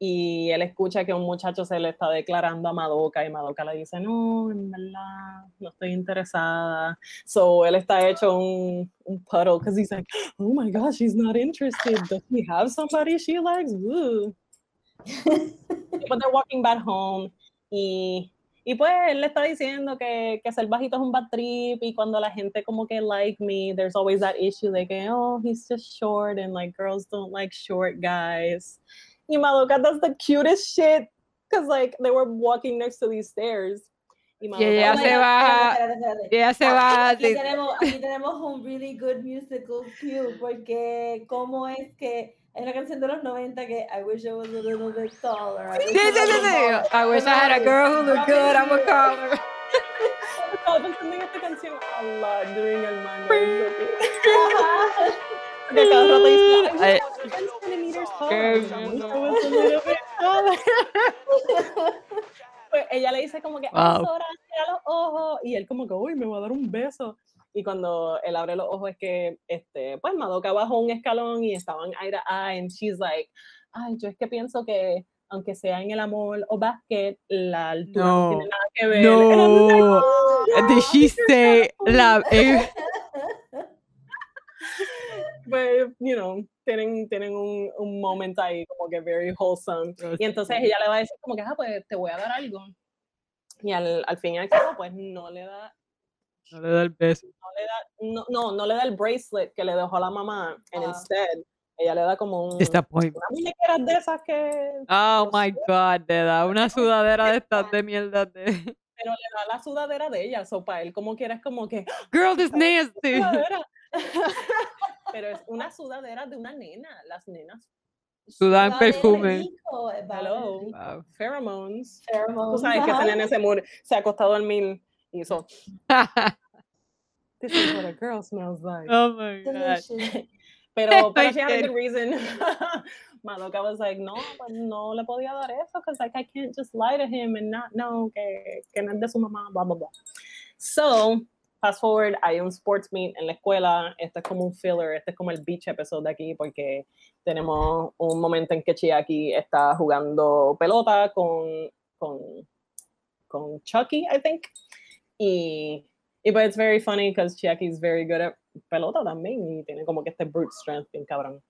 y él escucha que un muchacho se le está declarando a Madoka y Madoka le dice, no, en verdad, no estoy interesada. So él está hecho un, un puddle because he's like, oh my gosh, she's not interested. Does he have somebody she likes? But they're walking back home y y pues él le está diciendo que, que ser bajito es un bad trip y cuando la gente como que like me, there's always that issue de que, oh, he's just short and like girls don't like short guys. Y Madoka does the cutest shit because like they were walking next to these stairs. Y, ella se va. Ella se va. Aquí, tenemos, aquí tenemos un really good musical cue porque cómo es que hay una canción de los 90 que I wish I was a little bit taller. Sí, sí, sí, sí. I wish I had a girl who looked good, I would call her. Estaba pensando en esta canción. A lot during el manga. De cada rato dice, pues ella le dice como que, wow. ahora los ojos, y él como que, uy, me va a dar un beso y cuando él abre los ojos es que, este, pues Madoka bajó un escalón y estaban eye to eye, and she's like, ay, yo es que pienso que aunque sea en el amor o básquet, la altura no, tiene nada que ver. No, did she say la... pues, you know, tienen, tienen un, un momento ahí como que very wholesome. Y entonces ella le va a decir como que, ah, pues te voy a dar algo. Y al, al fin y al cabo, pues no le da no le da el beso. No, le da, no, no, le da el bracelet que le dejó a la mamá. And ah. instead, ella le da como un, una muñequera de esas que... Oh my God, le da una sudadera de estas de mierda de... Pero le da la sudadera de ella, so para él como quiera es como que... Girl, this nasty. Pero es una sudadera de una nena, las nenas Sudan perfume. Hello. Pheromones. Pheromones. Tú sabes que ese se ha costado el mil y eso. This is what a girl smells like. Oh my god. Pero, pero she had a good reason. Madoka was like, no, pues no le podía dar eso, because like I can't just lie to him and not know que, que no es de su mamá, blah, blah, blah. So, fast forward, hay un sports meet en la escuela, este es como un filler, este es como el beach episode de aquí, porque tenemos un momento en que Chiaki está jugando pelota con, con, con Chucky, I think, y, y pues it's very funny because Chiaki is very good at pelota también y tiene como que este brute strength bien cabrón.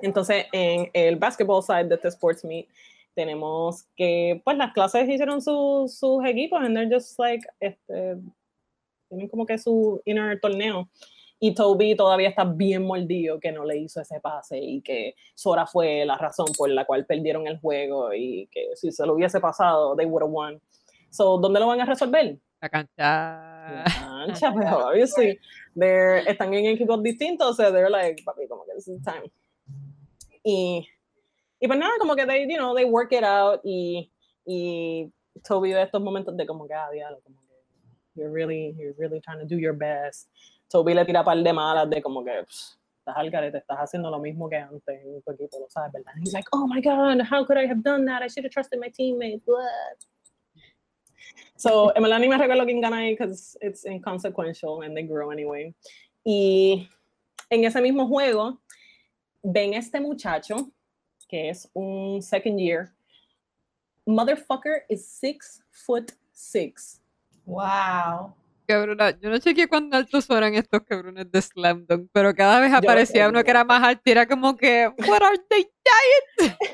Entonces, en el basketball side de este sports meet, tenemos que, pues las clases hicieron sus equipos and they're just like, este, tienen como que su inner torneo. Y Toby todavía está bien mordido que no le hizo ese pase y que Sora fue la razón por la cual perdieron el juego y que si se lo hubiese pasado, they would have won. So, ¿dónde lo van a resolver? La cancha. La cancha, pero obviously, they're, están en equipos distintos, so they're like, papi, como que this is time. Y, y pues nada, como que they, you know, they work it out y, y Toby de estos momentos de como que, ah, diablo, como que you're really, you're really trying to do your best. Toby le tira par de malas de como que, estás al garete, estás haciendo lo mismo que antes en tu equipo, lo sabes, ¿verdad? He's like, oh my God, how could I have done that? I should have trusted my teammates. Blah. So, en verdad ni me recuerdo quién gana ahí because it's inconsequential and they grow anyway. Y en ese mismo juego, ven este muchacho, que es un second year. Motherfucker is six foot six. Wow. Cabrona, yo no chequeé cuán altos eran estos cabrones de Slam Dunk, pero cada vez aparecía uno que era más alto y era como que, what are they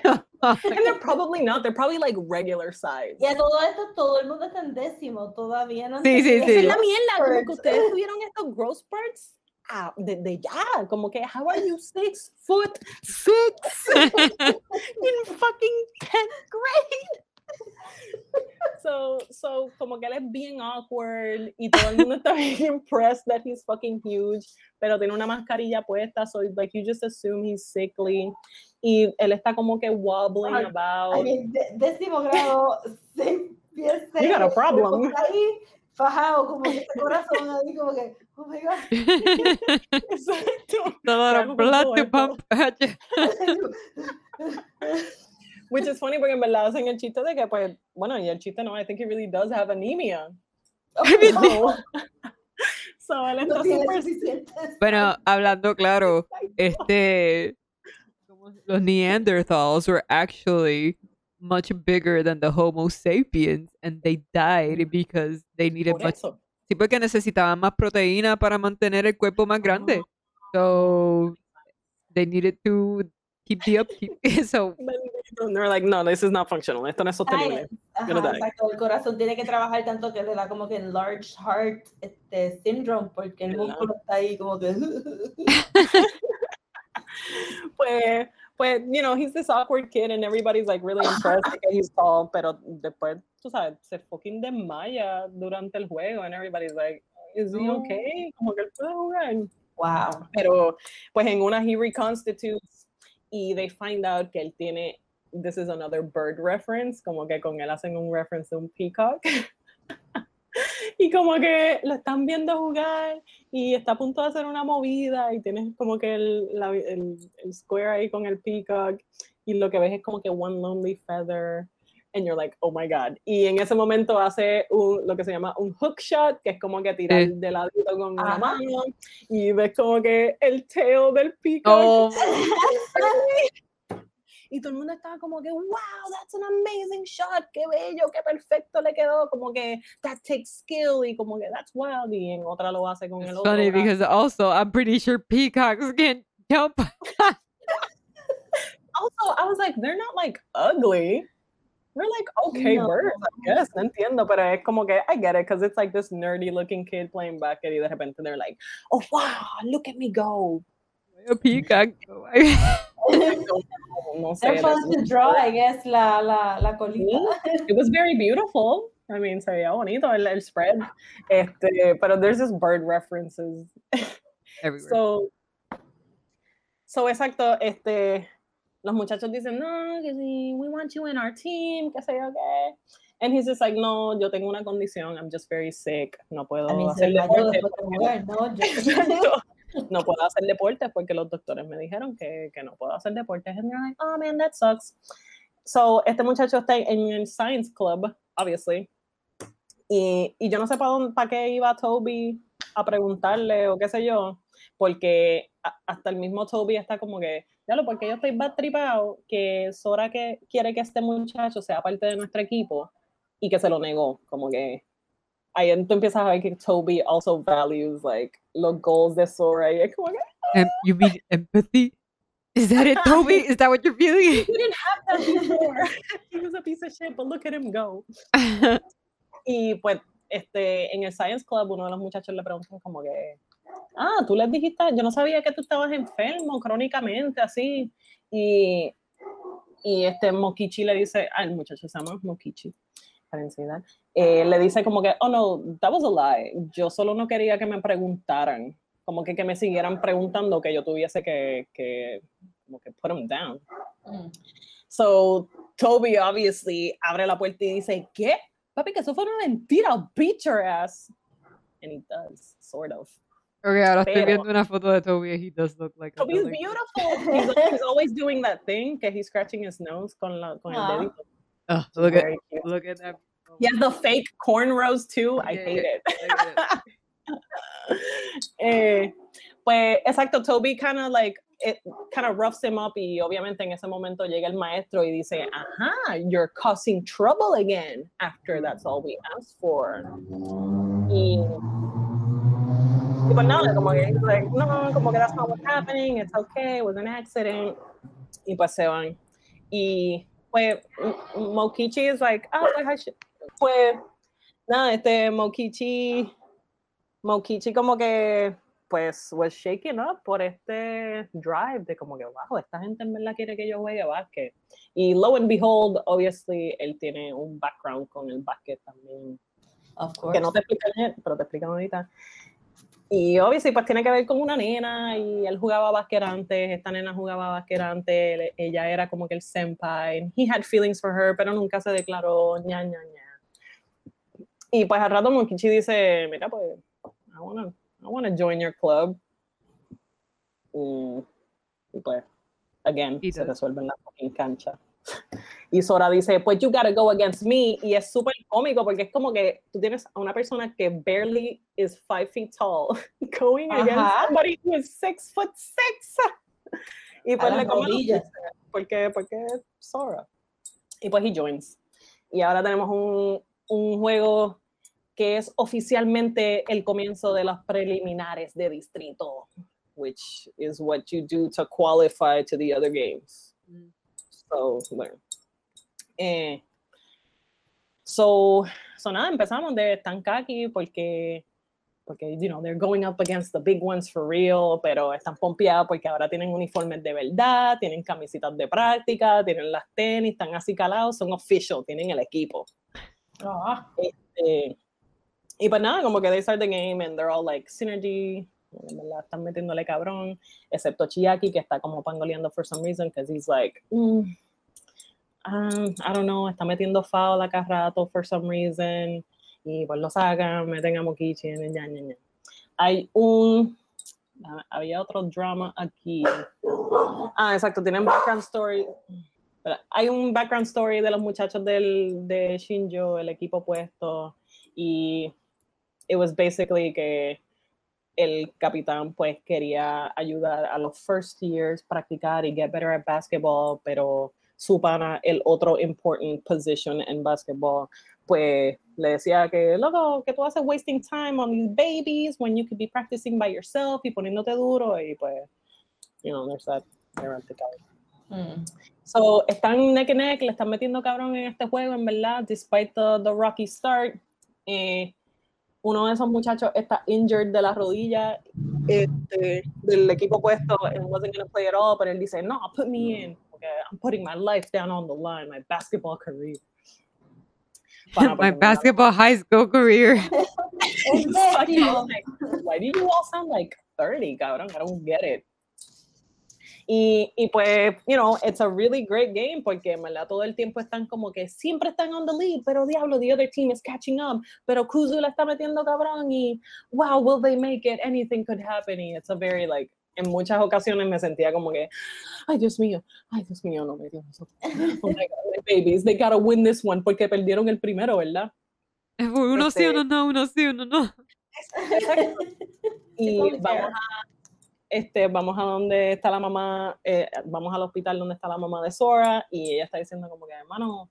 giant? and they're probably not. They're probably like regular size. Y a todo esto, todo el mundo está en décimo. Todavía no Sí, sí, sí. es la mierda. Como que ustedes tuvieron estos growth spurts ah, de, de, ya. Como que, how are you six foot six in fucking 10th grade? so, so, como que él es bien awkward y todo el mundo está bien impressed that he's fucking huge, pero tiene una mascarilla puesta, so like you just assume he's sickly. Y él está como que wobbling Ay, about. I mean, de- décimo grado, seis pies, You got a seis, problem. está ahí fajado, como que ese corazón ahí, como que, oh my god. Exacto. A lot Claro, of con blood todo to esto. pump. Which is funny porque en verdad hacen el chiste de que, pues, bueno, y el chiste no, I think he really does have anemia. So, so él está no suficiente. Bueno, hablando claro, este como los Neanderthals were actually much bigger than the Homo sapiens and they died mm. because they needed por much eso. sí porque necesitaban más proteína para mantener el cuerpo más grande. So they needed to keep the upkeep. so And they're like, no, this is not functional. Esto no es sostenible. Ajá, Gonna exacto, el corazón tiene que trabajar tanto que le da como que enlarged heart este, syndrome, porque el ¿Verdad? músculo está ahí como que... Pues, pues, you know, he's this awkward kid and everybody's like really impressed que he's tall, pero después, tú sabes, se fucking desmaya durante el juego and everybody's like, is he okay? Como que él puede jugar. Wow. Pero, pues en una he reconstitutes y they find out que él tiene, this is another bird reference, como que con él hacen un reference de un peacock. y como que lo están viendo jugar y está a punto de hacer una movida y tienes como que el, la- el, el square ahí con el peacock y lo que ves es como que one lonely feather and you're like, oh my god. Y en ese momento hace un, lo que se llama un hook shot, que es como que tirar Sí. de ladito con una mano y ves como que el tail del peacock. oh, Y todo el mundo estaba como que, wow, that's an amazing shot, qué bello, qué perfecto le quedó, como que that takes skill y como que that's wild. Y en otra lo hace con el otro. funny brazo. because also I'm pretty sure peacocks can jump. also, I was like, they're not like ugly. They're like okay No. birds, I guess. No entiendo, pero es como que I get it because it's like this nerdy looking kid playing basket y de repente they're like, oh wow, look at me go. a peacock. No, sé, They're fun to draw, I guess, la, la, la colita. it was very beautiful. I mean, se veía bonito el, el spread. Este, pero there's just bird references. Everywhere. So, so exacto, este, los muchachos dicen, no, que sí, we want you in our team, que sé yo qué. And he's just like, no, yo tengo una condición, I'm just very sick, no puedo mí se hacer deporte. ¿no? Yo-. No puedo hacer deportes porque los doctores me dijeron que, que no puedo hacer deportes. And they're like, oh man, that sucks. So, este muchacho está en el Science Club, obviously. Y, y yo no sé para dónde, para qué iba Toby a preguntarle o qué sé yo, porque hasta el mismo Toby está como que, lo, porque yo estoy bad tripado, que Sora que quiere que este muchacho sea parte de nuestro equipo y que se lo negó, como que ahí tú empiezas a ver que Toby also values like los goals de Sora y es como que Em- you mean empathy? Is that it, Toby? Is that what you're feeling? he didn't have that before. he was a piece of shit, but look at him go. Y pues este, en el Science Club uno de los muchachos le preguntan como que, ah, tú les dijiste, yo no sabía que tú estabas enfermo crónicamente, así. Y, y este Mokichi le dice, ah, el muchacho se llama Mokichi, enseñar, eh, le dice como que, oh no, that was a lie, yo solo no quería que me preguntaran, como que, que me siguieran preguntando que yo tuviese que, que como que put them down. Mm. So Toby obviously abre la puerta y dice, ¿qué? Papi, que eso fue una mentira, I'll beat your ass. And he does, sort of. okay, ahora estoy Pero- viendo una foto de Toby and he does look like a Toby's beautiful. He's, he's always doing that thing, que he's scratching his nose con, la, con el Ah. dedito. Oh, look at Very cute. look at that. He has the fake cornrows too. I Yeah, hate it. look at it. Eh, pues exacto, Toby kind of like it kind of roughs him up y obviamente en ese momento llega el maestro y dice, ajá, you're causing trouble again after that's all we asked for. Y, y pues nada, como que he's like, no, como que that's not what's happening, it's okay, it was an accident. Y pues se van. Y pues Mokichi is like, ah, pues, pues nada, este Mokichi, Mokichi como que pues was shaken up por este drive de como que, wow, esta gente en verdad quiere que yo juegue básquet. Y lo and behold, obviously, él tiene un background con el básquet también, Of course. que no te explican, pero te explican ahorita. Y obviamente pues tiene que ver con una nena y él jugaba básquet antes, esta nena jugaba básquet antes, ella era como que el senpai, he had feelings for her, pero nunca se declaró ña, ña, ña. Y pues al rato Monkichi dice, mira pues, I wanna, I wanna join your club. Y, y pues, again, se resuelve en la cancha. Y Sora dice, pues you gotta go against me. Y es súper cómico porque es como que tú tienes a una persona que barely is five feet tall going against somebody who is six foot six. Y pues le come porque, porque Sora. Y pues he joins. Y ahora tenemos un, un juego que es oficialmente el comienzo de los preliminares de distrito, which is what you do to qualify to the other games. Mm. So, bueno. Eh, so, so nada, empezamos de estancar aquí porque, porque, you know, they're going up against the big ones for real, pero están pompeados porque ahora tienen uniformes de verdad, tienen camisitas de práctica, tienen las tenis, están así calados, son official, tienen el equipo. Ah. Este, y pues nada, como que they start the game and they're all like synergy, están metiéndole cabrón, excepto Chiaki que está como pangoleando for some reason, because he's like, mm, um, I don't know, está metiendo foul acá rato for some reason, y pues lo sacan, meten a Mokichi, ya, ya, ya. Hay un, ah, había otro drama aquí. Ah, exacto, tienen background story. Hay un background story de los muchachos del, de Shinjo, el equipo puesto, y it was basically que el capitán pues quería ayudar a los first years practicar y get better at basketball, pero su pana, el otro important position en basketball, pues le decía que, loco, que tú haces wasting time on these babies when you could be practicing by yourself y poniéndote duro y pues, you know, there's that mm. So, están neck and neck, le están metiendo cabrón en este juego, en verdad, despite the, the rocky start. Eh, uno de esos muchachos está injured de la rodilla este, del equipo puesto and wasn't going to play at all, pero él dice, no, put me in, okay, I'm putting my life down on the line, my basketball career. my basketball high school career. Why do you all sound like 30, cabrón? I don't get it. Y, y, pues, you know, it's a really great game porque en verdad todo el tiempo están como que siempre están on the lead, pero diablo, the other team is catching up, pero Kuzu la está metiendo cabrón y wow, will they make it? Anything could happen. Y it's a very like, en muchas ocasiones me sentía como que, ay Dios mío, ay Dios mío, no me dio eso. Oh my God, babies, they gotta win this one porque perdieron el primero, ¿verdad? Uno sí, uno no, uno sí, uno no. y vamos a este, vamos a donde está la mamá, eh, vamos al hospital donde está la mamá de Sora y ella está diciendo como que, hermano,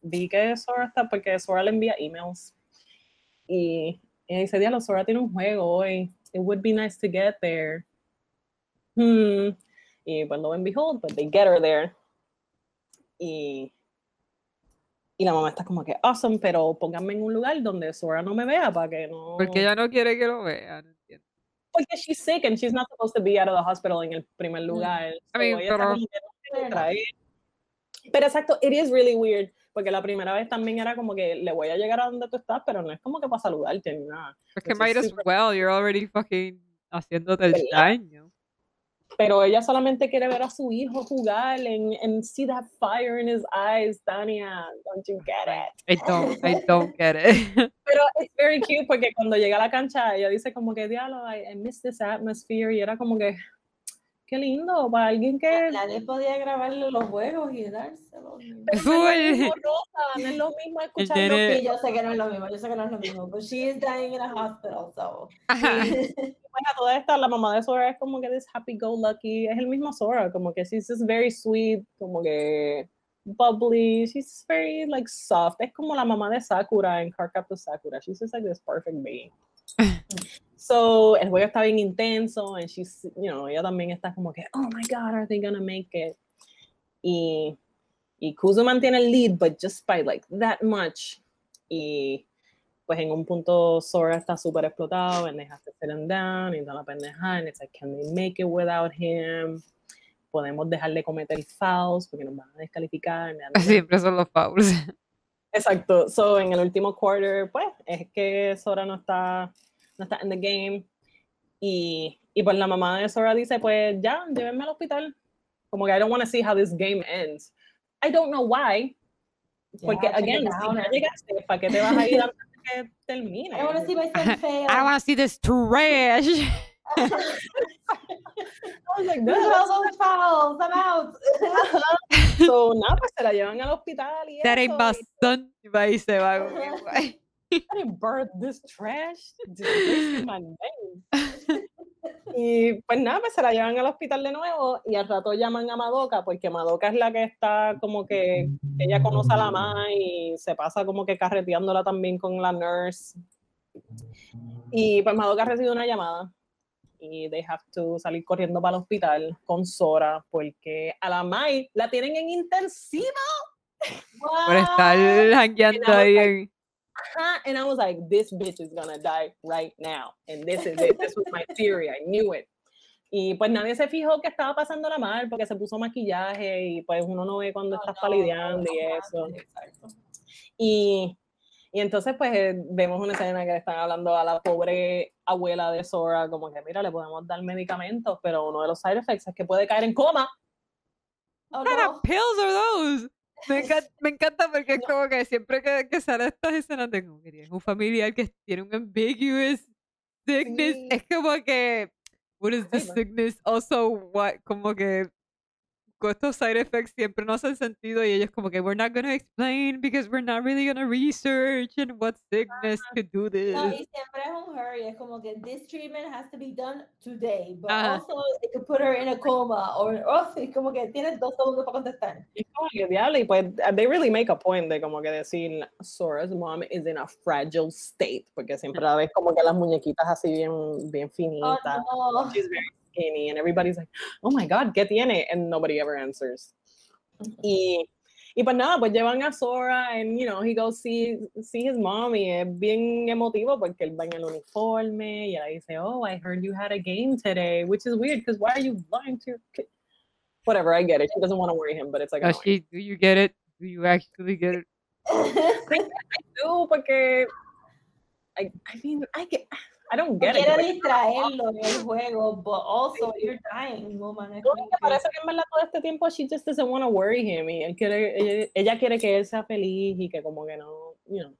vi que Sora está, porque Sora le envía emails y ella dice, diablo, Sora tiene un juego hoy, it would be nice to get there. Hmm. Y pues lo ven behold, but they get her there. Y, y la mamá está como que, awesome, pero pónganme en un lugar donde Sora no me vea para que no... Porque ella no quiere que lo vean porque she's sick and she's not supposed to be out of the hospital en el primer mm. lugar. I mean, pero... pero exacto, it is really weird. Porque la primera vez también era como que le voy a llegar a donde tú estás, pero no es como que para saludarte ni nada. Porque might as well, you're already fucking haciéndote el daño pero ella solamente quiere ver a su hijo jugar and, and see that fire in his eyes, Tania. Don't you get it? I don't, I don't get it. Pero it's very cute porque cuando llega a la cancha ella dice como que diálogo, I, I miss this atmosphere y era como que qué lindo para alguien que nadie podía grabarle los juegos y dárselo. no es no es lo mismo escucharlo que yo sé que no es lo mismo, yo sé que no es lo mismo, but she is dying in a hospital, so. Bueno, toda esta, la mamá de Sora es como que this happy go lucky, es el mismo Sora, como que she's just very sweet, como que bubbly, she's very like soft, es como la mamá de Sakura en Cardcaptor Sakura, she's just like this perfect being. So, el juego está bien intenso, and she's, you know, ella también está como que, oh my God, are they gonna make it? Y, y Kuzu mantiene el lead, but just by like that much. Y pues en un punto Sora está súper explotado, and they have to sit him down, y toda la pendeja, and it's like, can they make it without him? Podemos dejar de cometer fouls, porque nos van a descalificar. Siempre son los fouls. Exacto. So, en el último quarter, pues, es que Sora no está no está en the game. Y, y pues la mamá de Sora dice, pues ya, llévenme al hospital. Como que I don't want to see how this game ends. I don't know why. Porque, Yeah, check again, si ya llegaste, ¿para qué te vas a ir antes de que termine? I want to see my son fail. I want to see this trash. I was like, Look at "Duh, all those fouls. I'm out. So, nada, pues se la llevan al hospital y That ain't eso, y y se va. I didn't birth this trash. My name. Y pues nada, pues se la llevan al hospital de nuevo y al rato llaman a Madoka porque Madoka es la que está como que ella conoce a la mamá y se pasa como que carreteándola también con la nurse. Y pues Madoka recibe una llamada y they have to salir corriendo para el hospital con Sora porque a la Mai la tienen en intensiva. Por estar was ahí en... Ajá, and I was like, this bitch is gonna die right now. And this is it. This was my theory. I knew it. Y pues nadie se fijó que estaba pasándola mal porque se puso maquillaje y pues uno no ve cuando No, estás no, palideando y no, eso. exacto. Y, y entonces pues eh, vemos una escena que le están hablando a la pobre abuela de Sora como que mira, le podemos dar medicamentos, pero uno de los side effects es que puede caer en coma. Oh, What kind of pills are those? Me encanta, me encanta porque es como que siempre que, que sale estas escenas de tienes un familiar que tiene un ambiguous sickness, Sí. es como que, what is the sickness? Also, what, como que estos side effects siempre no hacen sentido y ellos como que we're not gonna explain because we're not really gonna research and what sickness could do this. No, y siempre es un hurry, es como que this treatment has to be done today, but Ajá. also it could put her in a coma, or, oh, sí, como que tienes dos segundos para contestar. Y es como que diablo, y pues they really make a point de como que decir Sora's mom is in a fragile state, porque siempre la ves como que las muñequitas así bien, bien Oh, finitas. no. She's very skinny and everybody's like, oh my god, ¿qué tiene? And nobody ever answers. Mm-hmm. Y, y pues nada, pues llevan a Sora and, you know, he goes see, see his mom y es eh, bien emotivo porque él va en el uniforme y ella dice, oh, I heard you had a game today, which is weird because why are you lying to your kid? Whatever, I get it. She doesn't want to worry him, but it's like, Oh, she, do you get it? Do you actually get it? I do, porque I, I mean I get I don't get it. Quiere distraerlo en el juego, but also you're dying, woman. No, que- parece que en verdad todo este tiempo she just doesn't want to worry him y él quiere, ella, ella quiere que él sea feliz y que como que no, you know,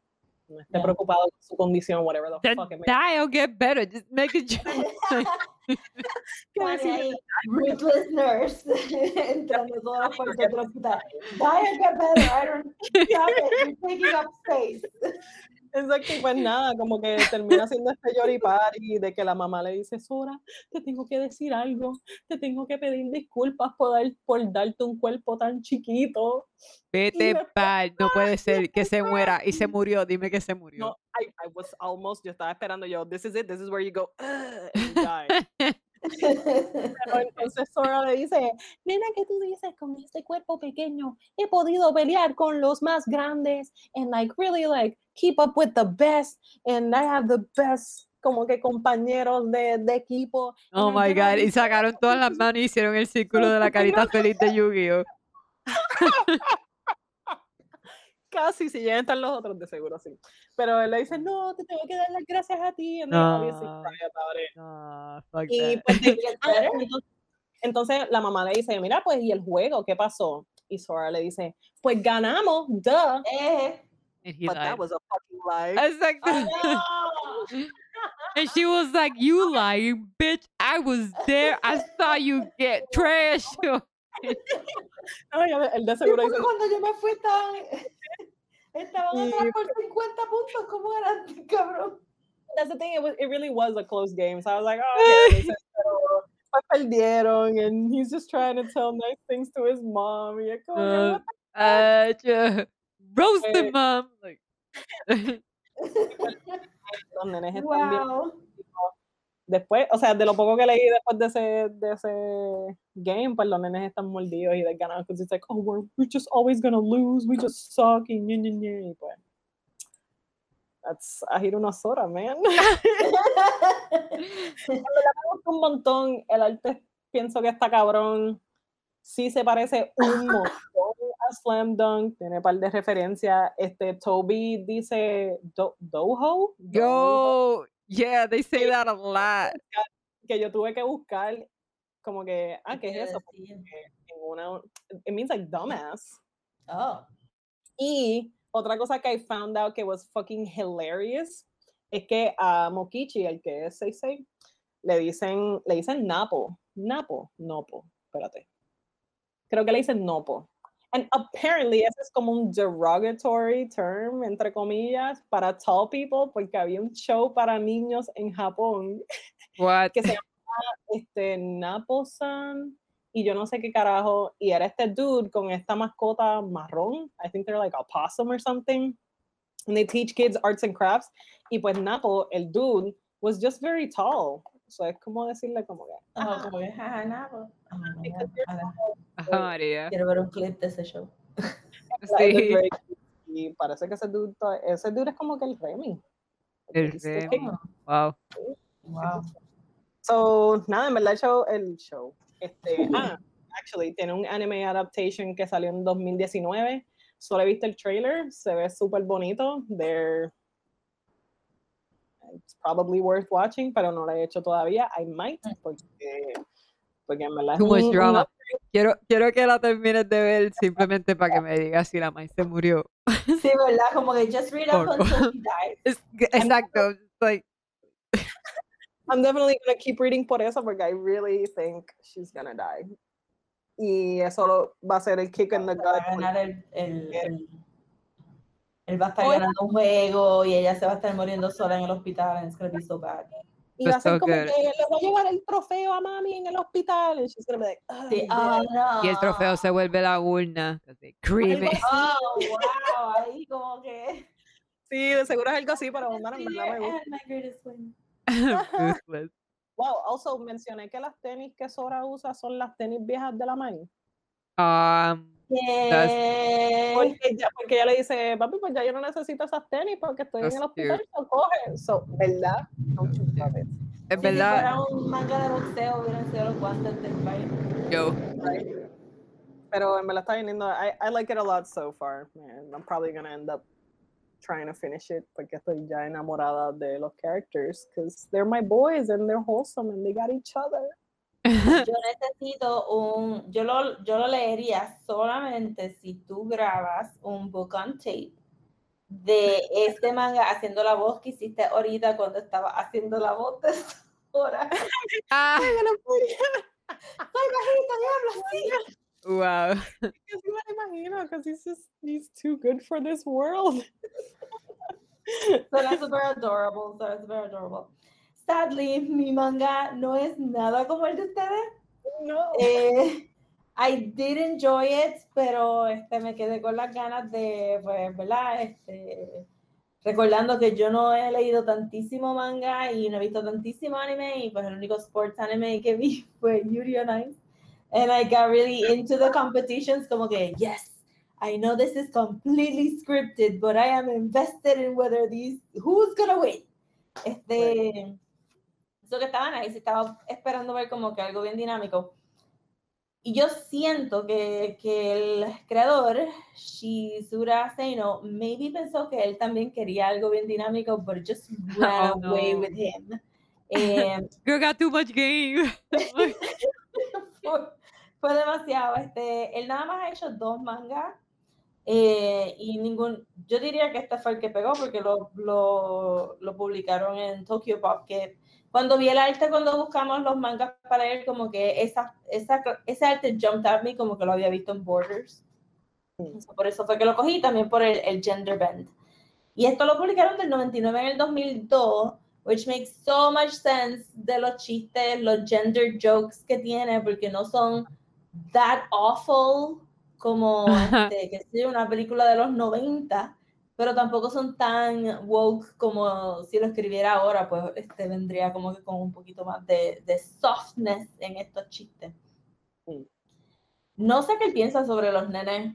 no esté Yeah. preocupado con su condición, whatever the Then fuck it die or get better. Just make decir. ahí, Ruthless nurse entrando todas puertas del hospital. Die or get better, I don't stop it, you're taking up space. Exacto, y pues nada, como que termina haciendo este yoripari de que la mamá le dice, Sora, te tengo que decir algo, te tengo que pedir disculpas por, dar, por darte un cuerpo tan chiquito. Vete pa'l, no puede ser que se muera y se murió. Dime que se murió. No, I, I was almost, yo estaba esperando yo, this is it, this is where you go, and die. Pero entonces Sora le dice, nena, ¿qué tú dices con este cuerpo pequeño? He podido pelear con los más grandes and like really like keep up with the best and I have the best como que compañeros de, de equipo. Oh my god. Y sacaron todas las manos y hicieron el círculo de la carita feliz de Yu-Gi-Oh! Casi, si llegan están los otros, de seguro sí. Pero él le dice, no, te tengo que dar las gracias a ti. And obviously No. it. Ah, fuck Y that. pues, ah, entonces, entonces la mamá le dice, mira, pues, ¿y el juego qué pasó? Y Sora le dice, pues ganamos, duh. Eh, And he But lied. that was a fucking lie. Exacto. oh, no. And she was like, You lying, bitch. I was there. I saw you get trashed. Ay, él- de seguro dice, cuando yo me fui estaban, estaban Y- atrás por 50 puntos, ¿cómo era, cabrón? that's the thing, it, was, it really was a close game. So I was like, oh, okay, dice, pero perdieron, and he's just trying to tell nice things to his mom. Y es como que, Uh, what uh, yeah. Roast Eh, him, mom. Like, the- los nenes están bien wow. Después, o sea, de lo poco que leí después de ese, de ese game, pues los nenes están mordidos y desganados, because it's like, oh, we're, we're just always gonna lose, we just suck, y ñe, ñe, y pues, that's, I hate una soda, man. me gusta un montón, el arte pienso que está cabrón, sí se parece un montón a Slam Dunk, tiene un par de referencias, este, Toby dice, Do, Doho, Doho, yo, Yeah, they say that a lot. que yo tuve que buscar como que, ah, ¿qué ¿Qué es eso? Porque en una, it means like dumbass. Oh. Y otra cosa que I found out que was fucking hilarious es que a Mokichi, el que es 66, le dicen, le dicen Napo. Napo, Nopo, espérate. Creo que le dicen Nopo. And apparently ese es como un derogatory term, entre comillas, para tall people, porque había un show para niños en Japón What? que se llama este, Napo-san y yo no sé qué carajo, y era este dude con esta mascota marrón, I think they're like a possum or something, and they teach kids arts and crafts, y pues Napo, el dude, was just very tall, so es como decirle como que, Oh, "Ah, como que, jaja, nada, Ajá, María. Quiero ver un clip de ese show. tall", it was Sí. y parece que ese dude, ese dude es como que el Remy. El Remy. hot. Wow. Wow. So, nada, en verdad el show, el show, este, ah, actually, tiene un anime adaptation que salió en 2019, solo he visto el trailer, se ve súper bonito, they're, it's probably worth watching, pero no lo he hecho todavía, I might, porque, porque en verdad es Too much un drama. upgrade. Quiero, quiero que la termines de ver simplemente para que me digas si la Mai se murió. Sí, ¿verdad? Como que just read up until he dies. Es- exacto. Like, I'm definitely gonna keep reading por eso, porque I really think she's gonna die. Y eso va a ser el kick in the Va a gut. ganar el, el, el- él va a estar ganando un juego y ella se va a estar muriendo sola en el hospital it's gonna be so bad. Y va a ser so como good. que le voy a llevar el trofeo a mami en el hospital. She's gonna be like, "Ah, Sí, damn". oh, no. y el trofeo se vuelve la urna. 'cause they cream it. Oh, wow, ahí como que. Sí, de seguro es algo así, pero bueno, en verdad me gusta. Ruthless. Wow, also mencioné que las tenis que Sora usa son las tenis viejas de la Mai. Um. Porque, ya, porque ella le dice, papi, pues ya yo no necesito esas tenis porque estoy en That's el hospital, so coge. So, ¿verdad? Don't you love it? es Si verdad, fuera un manga de boxeo, hubieran sido los guantes del baile. yo. Right. Pero en verdad está bien lindo. I, I like it a lot so far, man. I'm probably gonna end up trying to finish it porque estoy ya enamorada de los characters because they're my boys and they're wholesome and they got each other. Yo necesito un, yo lo, yo lo leería solamente si tú grabas un book on tape de este manga haciendo la voz que hiciste ahorita cuando estaba haciendo la voz de Sora. Ah, Soy bajito, diablo, sí. wow. Because you me imagino, because he's just he's too good for this world. Suena super adorable, suena super adorable. Sadly, mi manga no es nada como el de ustedes. No. Eh, I did enjoy it, pero este, me quedé con las ganas de, pues, ¿verdad? Este, recordando que yo no he leído tantísimo manga y no he visto tantísimo anime y pues el único sports anime que vi fue Yuri on Ice. And I got really into the competitions como que, yes, I know this is completely scripted, but I am invested in whether these, who's gonna win. Este, eso que estaban ahí, estaba esperando ver como que algo bien dinámico. Y yo siento que, que el creador, Shizura Seino, maybe pensó que él también quería algo bien dinámico, but it just ran Oh, away no. with him. Eh, Girl got too much game. fue, fue demasiado. Este, él nada más ha hecho dos mangas eh, y ningún, yo diría que este fue el que pegó porque lo, lo, lo publicaron en Tokyo Pop, que cuando vi el arte, cuando buscamos los mangas para él, como que esa, esa, ese arte jumped at me como que lo había visto en Borders. Por eso fue que lo cogí, también por el, el gender bend. Y esto lo publicaron del 99 en el 2002, which makes so much sense de los chistes, los gender jokes que tiene, porque no son that awful como este, que sé una película de los 90, pero tampoco son tan woke como si lo escribiera ahora, pues este, vendría como que con un poquito más de, de softness en estos chistes. Sí. No sé qué piensa sobre los nenes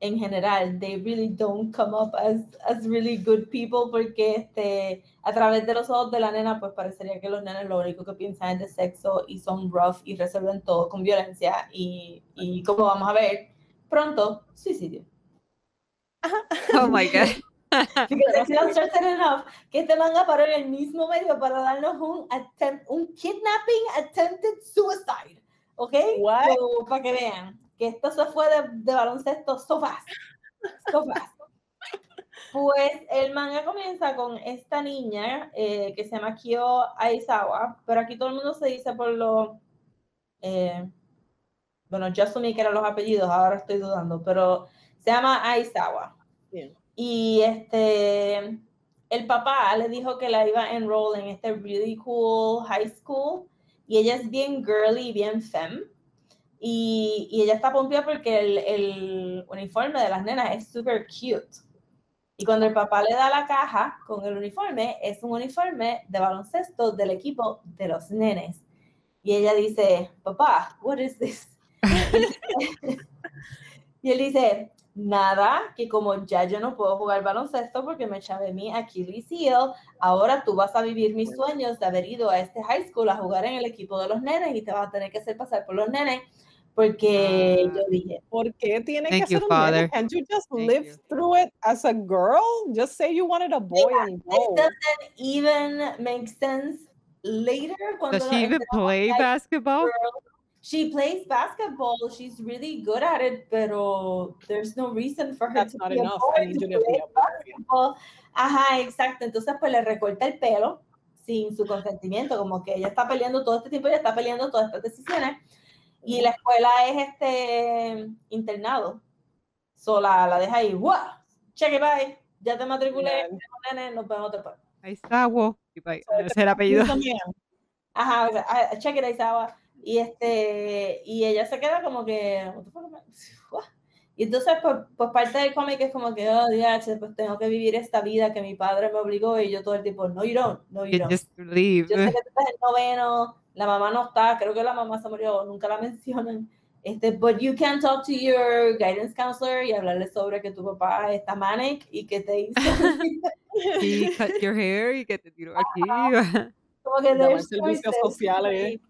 en general. They really don't come up as, as really good people porque este, a través de los ojos de la nena, pues parecería que los nenes lo único que piensan es de sexo y son rough y resuelven todo con violencia y, y como vamos a ver pronto, suicidio. Oh my god. Stressed enough que este manga paró en el mismo medio para darnos un, attempt, un kidnapping attempted suicide. ¿Ok? What? So, para que vean que esto se fue de, de baloncesto so fast. So fast. Pues el manga comienza con esta niña eh, que se llama Kyo Aizawa, pero aquí todo el mundo se dice por lo. Eh, bueno, yo asumí que eran los apellidos, ahora estoy dudando, pero se llama Aizawa. Y este, el papá le dijo que la iba a enroll en este really cool high school y ella es bien girly, bien femme. Y, y ella está pompeada porque el, el uniforme de las nenas es super cute. Y cuando el papá le da la caja con el uniforme, es un uniforme de baloncesto del equipo de los nenes. Y ella dice, papá, what is this? y él dice, nada, que como ya yo no puedo jugar baloncesto porque me eché mi Achilles heel, ahora tú vas a vivir mis sueños de haber ido a este high school a jugar en el equipo de los nenes y te vas a tener que hacer pasar por los nenes porque Ah. yo dije, ¿Por qué tiene que you, ser un nene? Can't you just Thank live you. through it as a girl? Just say you wanted a boy and it go. doesn't even make sense later cuando Does she even play basketball? girl- She plays basketball. She's really good at it, pero there's no reason for her That's to not be enough. I need to play basketball. Ajá, exacto. Entonces, pues le recorta el pelo sin su consentimiento, como que ella está peleando todo este tiempo, ella está peleando todas estas decisiones. Y la escuela es este internado. So la, deja ahí, ¡guau! Cheque, bye. Ya te matriculé, nene, nos vemos después. Ahí está, wo. Y pa- So, ese es el apellido. Ajá, o sea, ah, check it out, Isawa. Y este, y ella se queda como que, y entonces, pues, pues parte del cómic es como que, oh, DH, pues tengo que vivir esta vida que mi padre me obligó y yo todo el tiempo, no, you don't, no, you don't. just leave. Yo sé que tú estás en noveno, la mamá no está, creo que la mamá se murió, nunca la mencionan. Este, but you can talk to your guidance counselor y hablarle sobre que tu papá está manic y que te hizo He cut your hair y que te tiró aquí. como que there's servicios sociales.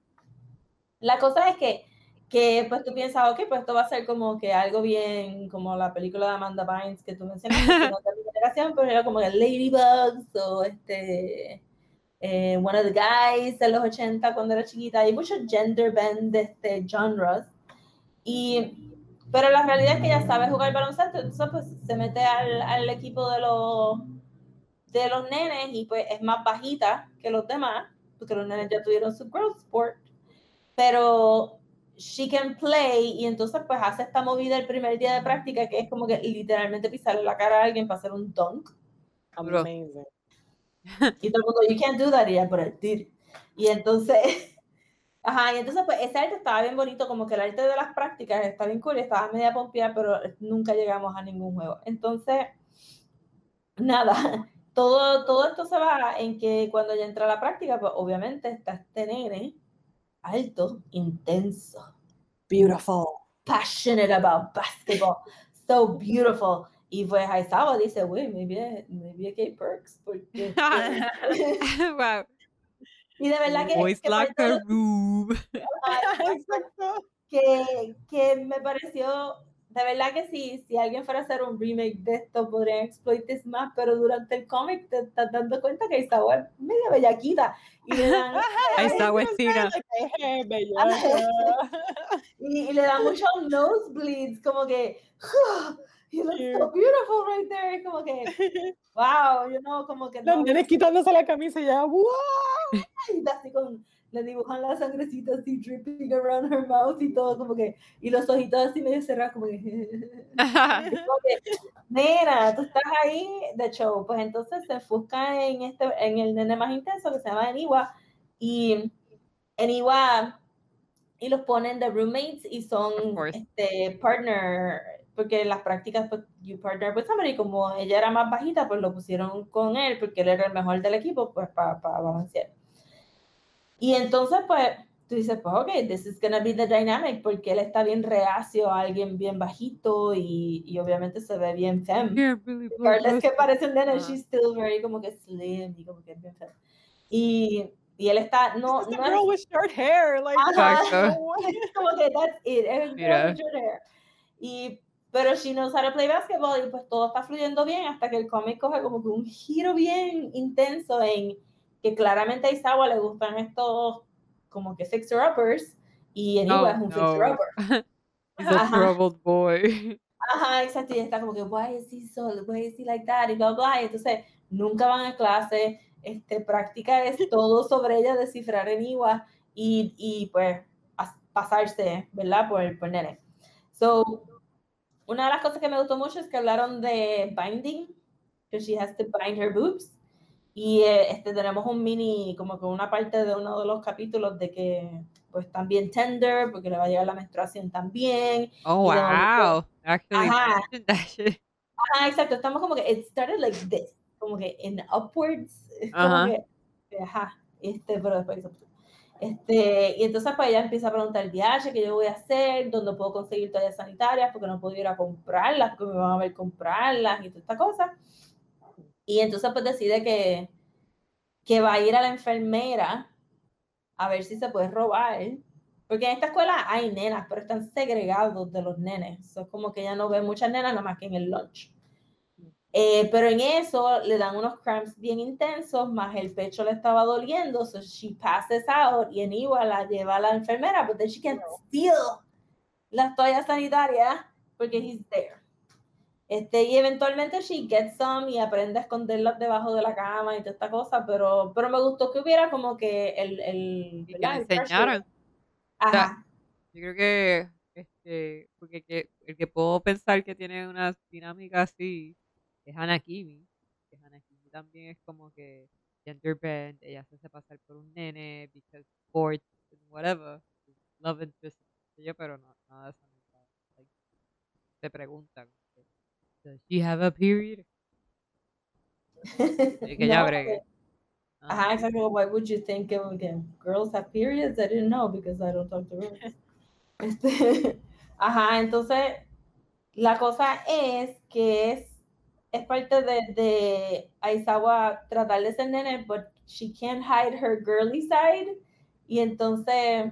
La cosa es que, que pues tú piensas, ok, pues esto va a ser como que algo bien, como la película de Amanda Bynes que tú mencionaste, mi generación, pero era como el Ladybugs o este, eh, One of the Guys de los 80 cuando era chiquita. Hay muchos gender bend de este genres. Y, pero la realidad es que ella sabe jugar baloncesto, entonces pues se mete al, al equipo de los, de los nenes y pues es más bajita que los demás, porque los nenes ya tuvieron su growth sport, pero she can play y entonces pues hace esta movida el primer día de práctica que es como que literalmente pisarle la cara a alguien para hacer un dunk Bro. Amazing. y todo el mundo, you can't do that, y ella, but I did. Y entonces, ajá, y entonces pues ese arte estaba bien bonito, como que el arte de las prácticas está bien cool, estaba media pompeada, pero nunca llegamos a ningún juego. Entonces, nada, todo, todo esto se va en que cuando ya entra a la práctica, pues obviamente está este nene alto, intenso, Beautiful. passionate about basketball, so beautiful. Y pues Aizawa dice, güey, maybe, maybe hay perks, porque... wow. Y de verdad que, Voice que like parte de a lo- roob. Exacto. que, que me pareció, de verdad que sí, si alguien fuera a hacer un remake de esto, podrían exploitar más, pero durante el cómic te estás dando cuenta que Isawa es media bellaquita y le dan, Ahí está, "Eje, bellaca". y, y le dan muchos nosebleeds, como que, you look so beautiful right there, como que, wow, you know, como que Los no, nenes quitándose la camisa y ya, ¡wow! y así con, le dibujan la sangrecita así dripping around her mouth y todo, como que, y los ojitos así medio cerrados, como que, Como que, Nena, tú estás ahí de show. Pues entonces se enfoca en, este, en el nene más intenso que se llama Eniwa. Y Eniwa, y los ponen de roommates y son este, partner, porque en las prácticas, pues, you partner with somebody. Como ella era más bajita, pues lo pusieron con él, porque él era el mejor del equipo, pues para balancear. Y entonces, pues, tú dices, pues, ok, this is gonna be the dynamic, porque él está bien reacio a alguien bien bajito y, y obviamente se ve bien femme. Can't really Regardless que parece un nene, she's still very como que slim y como que bien femme. Y, y él está, no, no girl es with short hair. Like, Ajá. Como que that's it, es un girl Mira. with short hair. Y, pero she knows how to play basketball y pues todo está fluyendo bien hasta que el cómic coge como que un giro bien intenso en que claramente a Isawa le gustan estos como que fixer-uppers y Eniwa es un fixer-upper. He's a troubled boy. Ajá, exacto, y está como que, why is he so, why is he like that, y bla, bla, y entonces nunca van a clase, este, práctica es todo sobre ella, descifrar en Iwa y, y pues pasarse, ¿verdad? Por, por nene. So, una de las cosas que me gustó mucho es que hablaron de binding, que she has to bind her boobs. Y eh, este, tenemos un mini, como que una parte de uno de los capítulos de que pues también tender, porque le va a llegar la menstruación también. Oh, wow. Actually, ajá. ajá, exacto. Estamos como que, it started like this, como que in upwards. Como que, ajá, este, pero después este, y entonces pues ella empieza a preguntar el viaje que yo voy a hacer, dónde puedo conseguir toallas sanitarias, porque no puedo ir a comprarlas, porque me van a ver comprarlas y toda esta cosa. Y entonces pues decide que, que va a ir a la enfermera a ver si se puede robar. Porque en esta escuela hay nenas, pero están segregados de los nenes. es como que ella no ve muchas nenas, nada más que en el lunch. Eh, pero en eso le dan unos cramps bien intensos, más el pecho le estaba doliendo, so she passes out y en igual la lleva a la enfermera, but then she can't steal las toallas sanitarias porque he's there. Este, y eventualmente she gets some y aprende a esconderlas debajo de la cama y toda esta cosa, pero, pero me gustó que hubiera como que el... el que enseñaran. Ajá. yo creo que, este, porque que, el que puedo pensar que tiene una dinámica así es Anakimi. Que Anakimi también es como que gender bend, ella se hace pasar por un nene, because sports, whatever, love interest, pero no, nada de eso. Like, te preguntan, does she have a period? que ya bregue. Ajá, exactly. Why would you think again? Girls have periods? I didn't know because I don't talk to girls. Este, ajá, entonces la cosa es que es es parte de, de Aizawa tratar de ser nene, but she can't hide her girly side. Y entonces,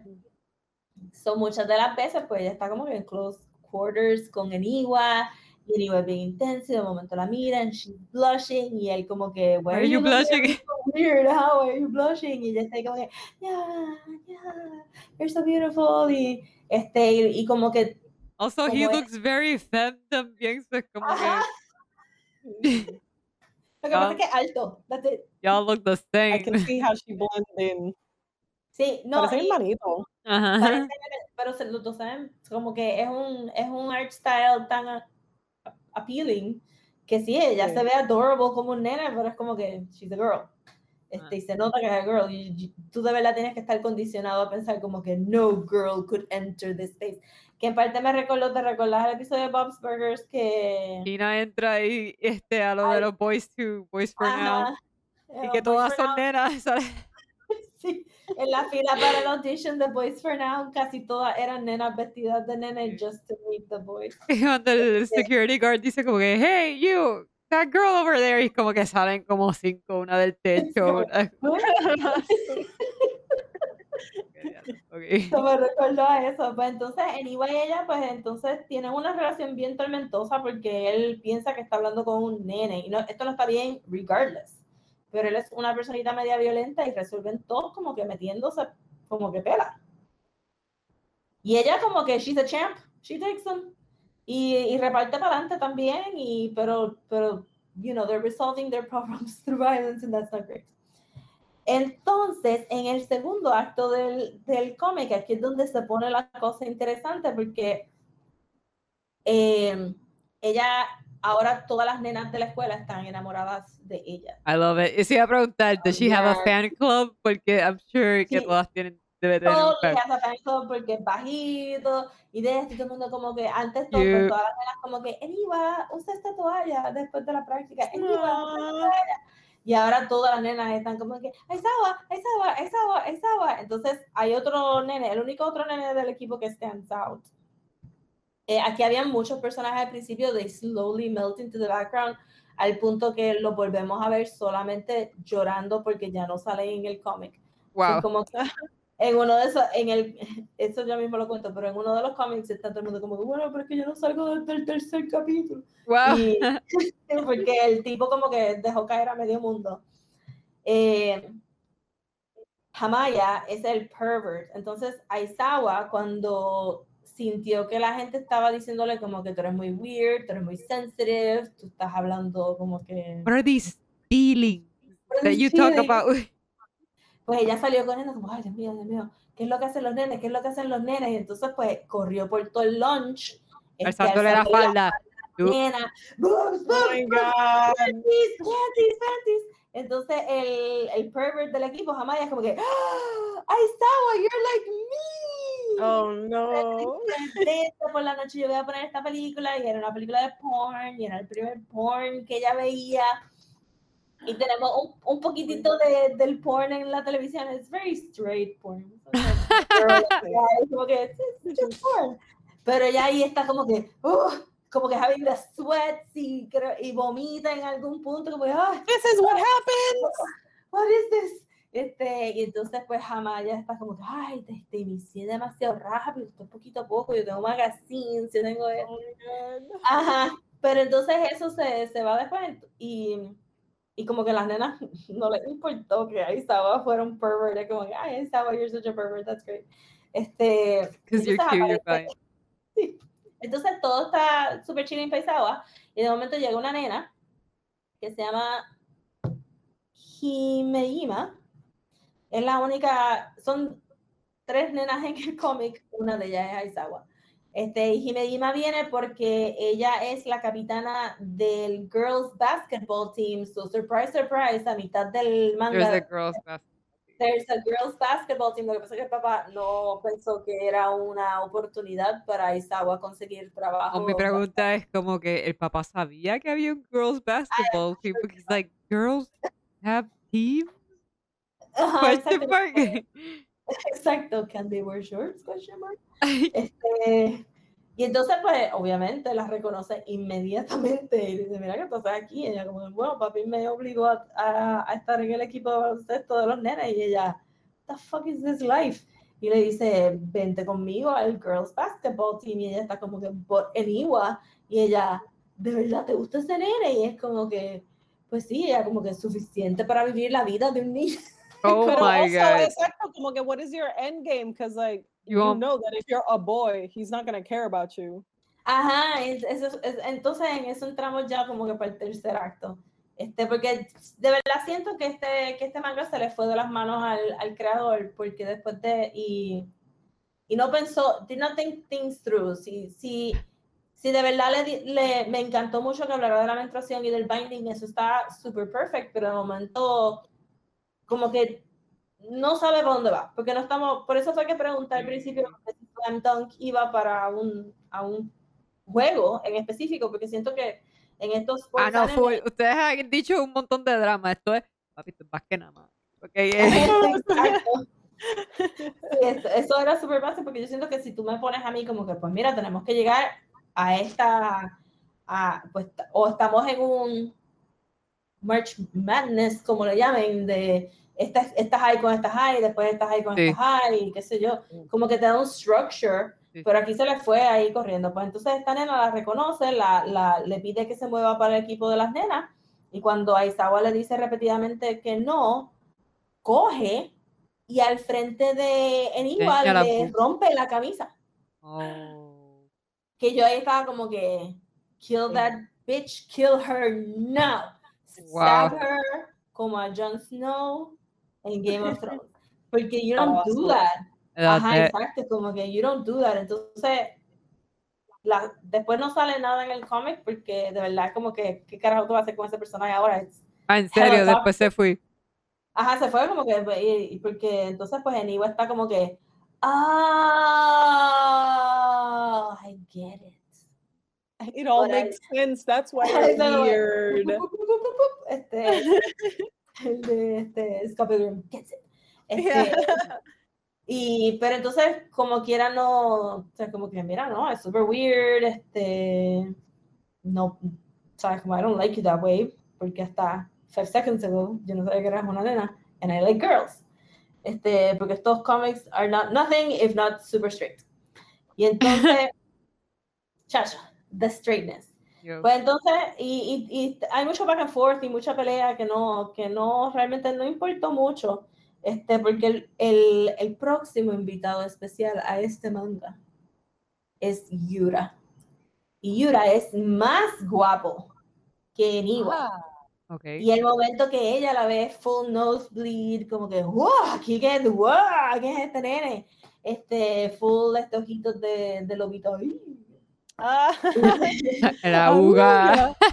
son muchas de las veces, pues ella está como en close quarters con Eniwa, y Eniwa es bien intenso, y de momento la miran, she's blushing, y él como que, why are you, blushing? So weird, how are you blushing? Y ella está como que, yeah, yeah, you're so beautiful, y, este, y, como que... Also, he looks very femme también, so es como que... Lo que pasa es que es alto. That's it. Y'all look the same. I can see how she blends in. Sí, no. Parece hermanito. Parece, pero se, los dos saben como que es un, es un art style tan appealing que sí, ella se ve adorable como un nene, pero es como que she's a girl. Este, y se nota que es a girl. Y, tú de verdad tienes que estar condicionado a pensar como que no girl could enter this space que en parte me recordó, te recordás el episodio de Bob's Burgers que... Tina entra ahí este, a lo de los Boys to Boys for Now. Y que todas son nenas, ¿sabes? Sí, en la fila para el audition de Boys for Now, casi todas eran nenas vestidas de nene just to meet the boys. Y cuando el security guard dice como que, hey, you, that girl over there, y como que salen como cinco, una del techo. Okay. me recuerdo a eso. Pues entonces, anyway, ella, pues entonces tienen una relación bien tormentosa porque él piensa que está hablando con un nene. Y no, esto no está bien, regardless. Pero él es una personita media violenta y resuelven todos como que metiéndose como que pela. Y ella como que she's a champ, she takes them. Y, y reparte para adelante también, y, pero, pero, you know, they're resolving their problems through violence and that's not great. Entonces, en el segundo acto del, del cómic, aquí es donde se pone la cosa interesante porque eh, ella, ahora todas las nenas de la escuela están enamoradas de ella. I love it. Y si iba a preguntar, ¿does she have a fan club? Porque I'm sure que todas tienen debe tener un fan. fan club porque es bajito y de esto todo el mundo como que antes todo, pues, todas las nenas como que Eniva, usa esta toalla después de la práctica. Eniva, usa esta toalla y ahora todas las nenas están como que, ¡Ay, agua! ¡Hay agua! ¡Hay agua! ¡Hay agua! Entonces hay otro nene, el único otro nene del equipo que stands out. Eh, aquí había muchos personajes al principio, they slowly melt into the background, al punto que lo volvemos a ver solamente llorando porque ya no sale en el cómic. Wow. como en uno de esos, en el, eso yo mismo lo cuento, pero en uno de los cómics está todo el mundo como, bueno, pero es que yo no salgo desde el tercer capítulo. Wow. Y- porque el tipo como que dejó caer a medio mundo. Eh, Hamaya es el pervert. Entonces, Aizawa, cuando sintió que la gente estaba diciéndole como que tú eres muy weird, tú eres muy sensitive, tú estás hablando como que... What are these feelings that you talk feelings?" about? Pues ella salió corriendo como, ay, Dios mío, Dios mío, ¿qué es lo que hacen los nenes? ¿Qué es lo que hacen los nenes? Y entonces, pues, corrió por todo el lunch. este, Alzándole la falda. Nena. Entonces el, el pervert del equipo, Hamaya, es como que, ¡Ah! Aizawa, you're like me. Oh no. Por la noche yo voy a poner esta película y era una película de porn y era el primer porn que ella veía. Y tenemos un, un poquitito de, del porn en la televisión. Es very straight porn. Como que, "It's- it's just porn". Pero ella ahí está como que, "Ugh", como que having the sweats y, y vomita en algún punto, como que, "Ay, This is what happens. what is this? Este, y entonces pues jamás ya está como que, ay, te, te inicié demasiado rápido, esto es poquito a poco, yo tengo magazines, yo tengo esto". Oh my God. Ajá, pero entonces eso se, se va después y, y como que las nenas no les importó que ahí estaba fuera un pervert, como ay, estaba, you're such a pervert, that's great. Este, Because you're entonces cute, you're aparece-. Sí. Entonces todo está súper chido en Paisawa y de momento llega una nena que se llama Himeima. Es la única, son tres nenas en el cómic, una de ellas es Aizawa. Este, y Himeima viene porque ella es la capitana del Girls Basketball Team. So, surprise, surprise, a mitad del manga. There's a girl's basketball. There's a girls basketball team. Lo que pasa es que el papá no pensó que era una oportunidad para Isawa conseguir trabajo. O mi pregunta es como que el papá sabía que había un girls basketball team porque he's like girls have teams Ajá, question mark exacto. Can they wear shorts? Question mark. Este, y entonces, pues, obviamente la reconoce inmediatamente y dice, mira que tú estás aquí. Y ella como, bueno, papi me obligó a, a- a estar en el equipo de baloncesto de los nenes. Y ella, the fuck is this life? Y le dice, vente conmigo al girls basketball team. Y ella está como que, en Iwa. Y ella, ¿de verdad te gusta ese nene? Y es como que, pues sí, ella como que es suficiente para vivir la vida de un niño. Oh Pero my also, god exacto, como que, what is your end game? Because, like, You you, know that if you're a boy, he's not to care about you. Ajá, es- eso es- entonces en eso entramos ya como que para el tercer acto. Este, porque de verdad siento que este, que este manga se le fue de las manos al, al creador, porque después de, y, y no pensó, did not think things through. Si, si, si de verdad le, le, me encantó mucho que hablara de la menstruación y del binding, eso está súper perfect, pero de momento como que no sabe para dónde va, porque no estamos, por eso fue que pregunté al principio si Slam Dunk iba para un, a un juego en específico, porque siento que en estos ah no full. ustedes han dicho un montón de drama esto es papi esto es más que nada más okay eh. Sí, eso, eso era súper básico porque yo siento que si tú me pones a mí como que, pues mira, tenemos que llegar a esta, a, pues, o estamos en un March Madness, como le llamen, de esta, esta high con esta high, después esta high con Sí. esta high, qué sé yo, como que te da un structure, Sí. pero aquí se le fue ahí corriendo. Pues entonces esta nena la reconoce, la, la, le pide que se mueva para el equipo de las nenas, y cuando Aizawa le dice repetidamente que no, coge y al frente de la le rompe la camisa. oh. Que yo ahí estaba como que, kill that bitch, kill her now. Stab Wow. her como a Jon Snow en Game of Thrones. Porque you don't do that. Ajá, exacto, como que you don't do that. Entonces, la- después no sale nada en el cómic porque de verdad como que, ¿qué carajo tú vas a hacer con ese personaje ahora? It's- Ah, en serio después se fui Ajá, se fue como que, y, y porque entonces pues Eniwa está como que, ah, I get it. It all I- makes sense. That's why you're weird. Este, de este, Scott Pilgrim gets it. Este, Yeah. Y, pero entonces, como quiera, no, o sea, como que, mira, no, es super weird, este, no, sabes, como, I don't like you that way, porque hasta five seconds ago, yo no sabía que eras una nena, and I like girls. este, porque estos cómics are not nothing if not super strict. Y entonces, chacho, the straightness. Yo, Pues entonces, y, y, y hay mucho back and forth y mucha pelea que no, que no realmente no importó mucho, este, porque el, el, el próximo invitado especial a este manga es Yura. Y Yura es más guapo que Eniwa. Ah, ok. Y el momento que ella la ve full nosebleed, como que, wow, ¿qué, qué, wow, ¿qué es este nene? Este, full estos ojitos de, de lobito. ¡ay! Ah. La uga.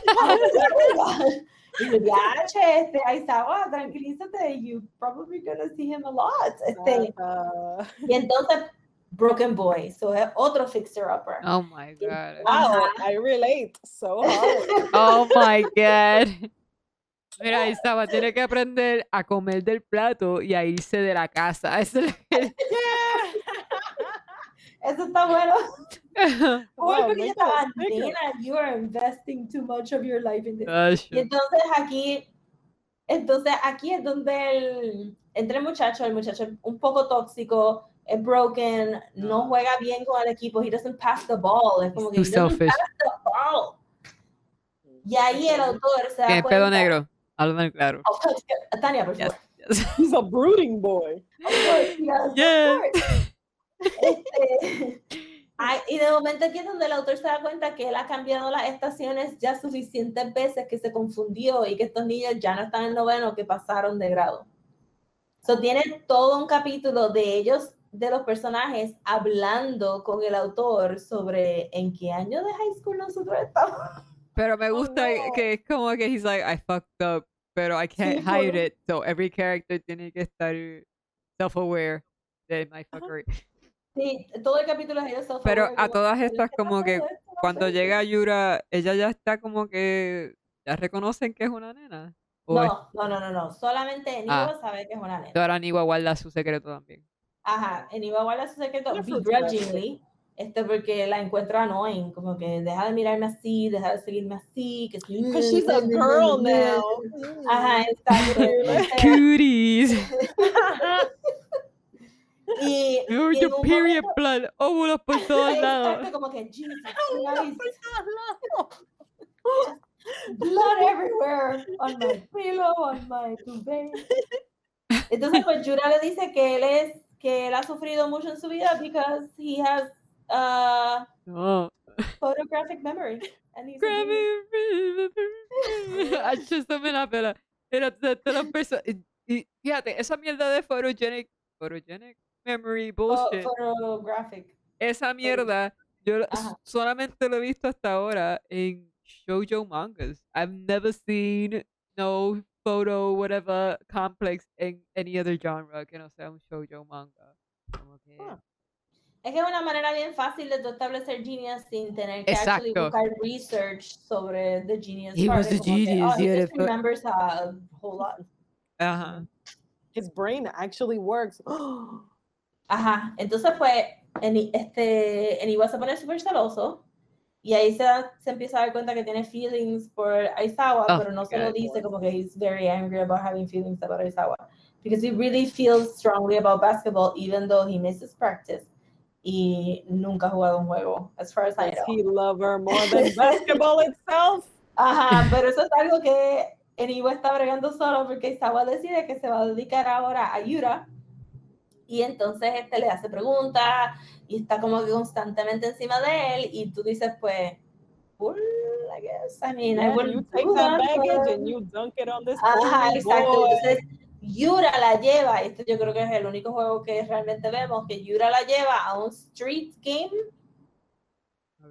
Y yo, este, Aizawa, tranquilízate, you probably gonna see him a lot. Este, Ah, y entonces, Broken Boy, so es otro fixer-upper. Oh my god. wow, I relate so hard. Oh my god. Mira, Isaba tiene que aprender a comer del plato y a irse de la casa. Eso es lo que- Eso está bueno. Uy, porque yo estaba, a sticker. nena, you are investing too much of your life in this. Y entonces aquí, entonces aquí es donde el, entre el muchacho, el muchacho es un poco tóxico, es broken, no juega bien con el equipo, he doesn't pass the ball, es como que he doesn't selfish. pass the ball. Y ahí el autor se da Tiene cuenta. pelo negro. Háblame claro. Oh, Tania, por Yes, favor. yes. He's a brooding boy. Of course, yes, of Yeah. course. Este, ay, y de momento aquí es donde el autor se da cuenta que él ha cambiado las estaciones ya suficientes veces que se confundió y que estos niños ya no están en noveno, que pasaron de grado. So, tiene todo un capítulo de ellos, de los personajes, hablando con el autor sobre en qué año de high school nosotros estamos. Pero me Oh, gusta no. que es como que he's like, I fucked up, pero I can't Sí, hide por- it. So every character tiene que estar self-aware de my fuckery. Sí, todo el capítulo es ellos self-aware, Pero a como, todas "¿Qué estas como pasó que? No Cuando sé". llega Yura, ella ya está como que ya reconocen que es una nena. O es- No, no, no, no, no. Solamente Eniwa Ah. sabe que es una nena. ahora Niwa guarda su secreto también. Ajá, Eniwa guarda su secreto begrudgingly. Este porque la encuentra annoying, como que deja de mirarme así, deja de seguirme así, que sí. Because she's a girl now. Ajá. Entonces, Cuties. y, Oh, y your period momento- blood. Óvulos por todos lados. como que Jesus Christ, blood everywhere on my pillow, on my duvet. Entonces, pues Yura le dice que él es, que él ha sufrido mucho en su vida because he has uh, No. photographic memory. He's a pela. Mira, todas las personas. Y, y fíjate, esa mierda de photogenic, photogenic memory bullshit. photographic. esa mierda, yo Ajá. solamente lo he visto hasta ahora en shoujo mangas. I've never seen no photo whatever complex en any other genre que no sea un shoujo manga. Como que- Ah. Es que es una manera bien fácil de establecer genius sin tener que actually Exacto. buscar research sobre the genius. He part. was a como que, genius, oh, he just remembers a whole lot. Ajá. His brain actually works. Ajá, entonces pues, Eni- este, Eniwa se pone súper celoso y ahí se, da- se empieza a dar cuenta que tiene feelings por Aizawa, Oh, pero no se lo dice como que he's very angry about having feelings about Aizawa. Because he really feels strongly about basketball even though he misses practice y nunca ha jugado un juego, as far as I know. he love her more than basketball itself? Ajá, pero eso es algo que Eniwa está bregando solo porque Isawa decide que se va a dedicar ahora a Yura y entonces este le hace preguntas y está como que constantemente encima de él y tú dices pues well, I guess, I mean, I Yeah, wouldn't you take that baggage but- and you dunk it on this Ajá, exacto. Entonces, Yura la lleva, y este yo creo que es el único juego que realmente vemos, que Yura la lleva a un street game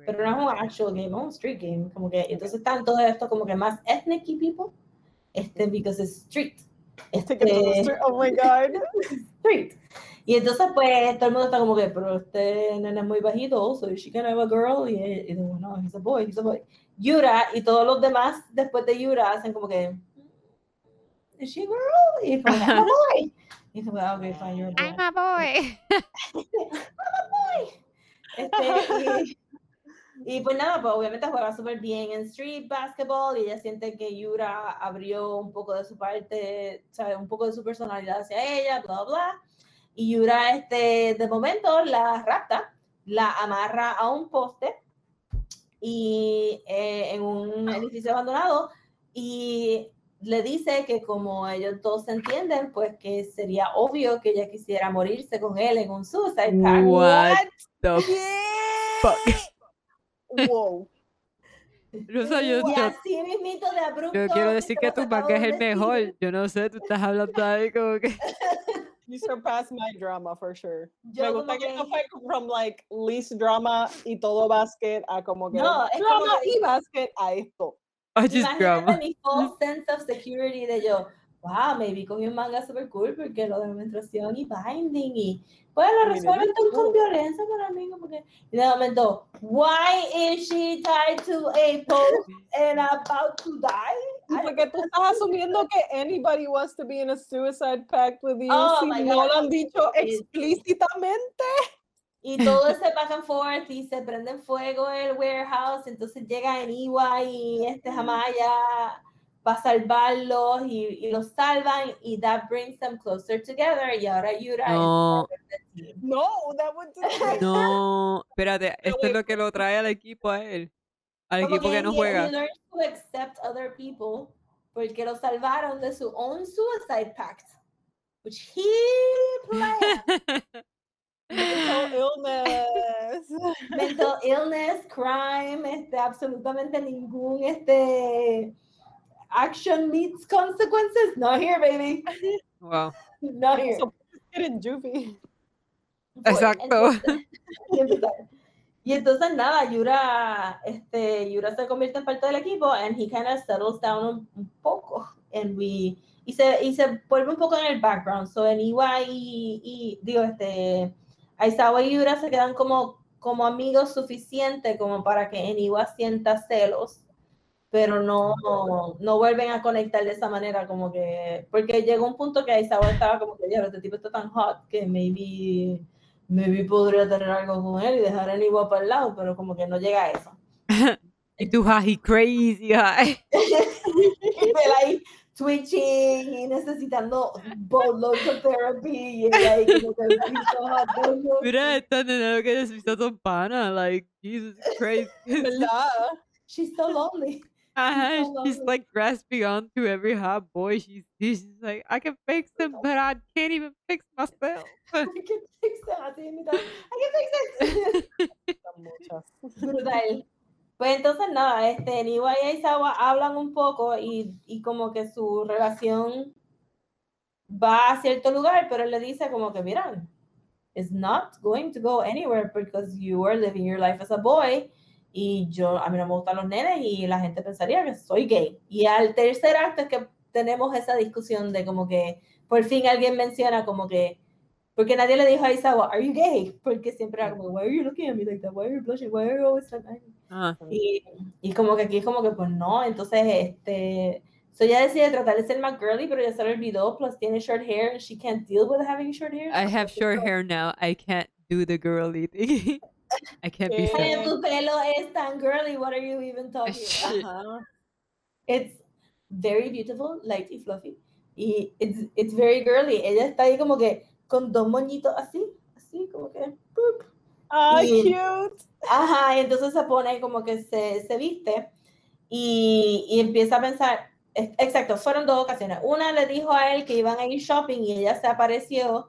pero no es un actual game, es un street game. Como que, entonces están todos estos como que más ethnic people, este, because it's street. Este, street. Oh my god. street. Y entonces, pues, todo el mundo está como que, pero este nene es muy bajito, so she gonna have a girl? Y, y digo, no, he's a boy, he's a boy. Yura y todos los demás, después de Yura, hacen como que, is she a girl? Y es como, I'm a boy. Y dice, well, okay, fine, you're a boy. I'm a boy. Este, y, Y pues nada, pues obviamente juega súper bien en street basketball y ella siente que Yura abrió un poco de su parte, ¿sabe? un poco de su personalidad hacia ella, bla, bla. Y Yura, este, de momento, la rapta, la amarra a un poste y eh, en un edificio abandonado y le dice que como ellos todos se entienden, pues que sería obvio que ella quisiera morirse con él en un suicide pact. What the fuck? Wow. Rosa, yo, Y así mismito de abrupto. yo quiero decir que tu pack es el mejor. Yo no sé, tú estás hablando ahí como que. You surpassed my drama for sure. Yo Me gusta como que esto fue from like least drama y todo basket a como que No, es como drama que- y basket a esto. I just Imagínate drama. mi false sense of security de yo, wow, maybe cogí un manga super cool porque lo de menstruación y binding y resuelven todo con violencia para mí como que y de momento, why is she tied to a post and about to die? Porque tú estás asumiendo que anybody wants to be in a suicide pact with you Oh si no lo han dicho explícitamente. Y todo ese back and forth y se prende en fuego el warehouse, entonces llega Eniwa y este Hamaya para salvarlos y, y los salvan y that brings them closer together y ahora Yura es No. team. No, that would No, espérate, esto es lo que lo trae al equipo a él. Al Como equipo que no he- juega. He to accept other people porque lo salvaron de su own suicide pact, which he planned. mental illness. Mental illness, crime, este, absolutamente ningún este, action meets consequences. Not here, baby. Wow. Not here. So, Get in juvie. Exacto. entonces- y entonces nada, Yura, este, Yura se convierte en parte del equipo and he kind of settles down un, un poco and we, y se, y se vuelve un poco en el background. So en Iwa y, y digo, este, Aizawa y Yura se quedan como, como amigos suficientes como para que Eniwa sienta celos, pero no, no vuelven a conectar de esa manera, como que, porque llegó un punto que Aizawa estaba como que, ya, este tipo está tan hot que maybe, maybe podría tener algo con él y dejar a Eniwa para el lado, pero como que no llega a eso. Y tú, jaji, crazy, él ahí twitching y necesitando boatloads of therapy y ahí como que "He's so hot, don't you?" Mira esta nena que necesita tu pana, like, Jesus Christ. ¿Verdad? She's so lonely. So she's like grasping onto every hot boy she sees. She's like, I can fix him, but I can't even fix myself. I can fix that. I can fix it. Brutal. Pues entonces nada, este, Niwa y Aizawa hablan un poco y, y como que su relación va a cierto lugar, pero él le dice como que, mira, it's not going to go anywhere because you are living your life as a boy y yo, a mí no me gustan los nenes y la gente pensaría que soy gay. Y al tercer acto es que tenemos esa discusión de como que por fin alguien menciona como que porque nadie le dijo a Aizawa, are you gay? Porque siempre era como, why are you looking at me like that? Why are you blushing? Why are you always like that? Ah, Y, y como que aquí es como que pues no, entonces este, so ella decide tratar de ser más girly, pero ya se le olvidó, plus tiene short hair and she can't deal with having short hair. I have short hair now. I can't do the girly thing. I can't be femme. tu pelo es tan girly, what are you even talking about? Ajá. It's very beautiful, light y fluffy. Y it's, it's very girly. Ella está ahí como que con dos moñitos así, así como que. Y- cute. Ajá, y entonces se pone como que se, se viste y, y empieza a pensar, exacto, fueron dos ocasiones. Una le dijo a él que iban a ir shopping y ella se apareció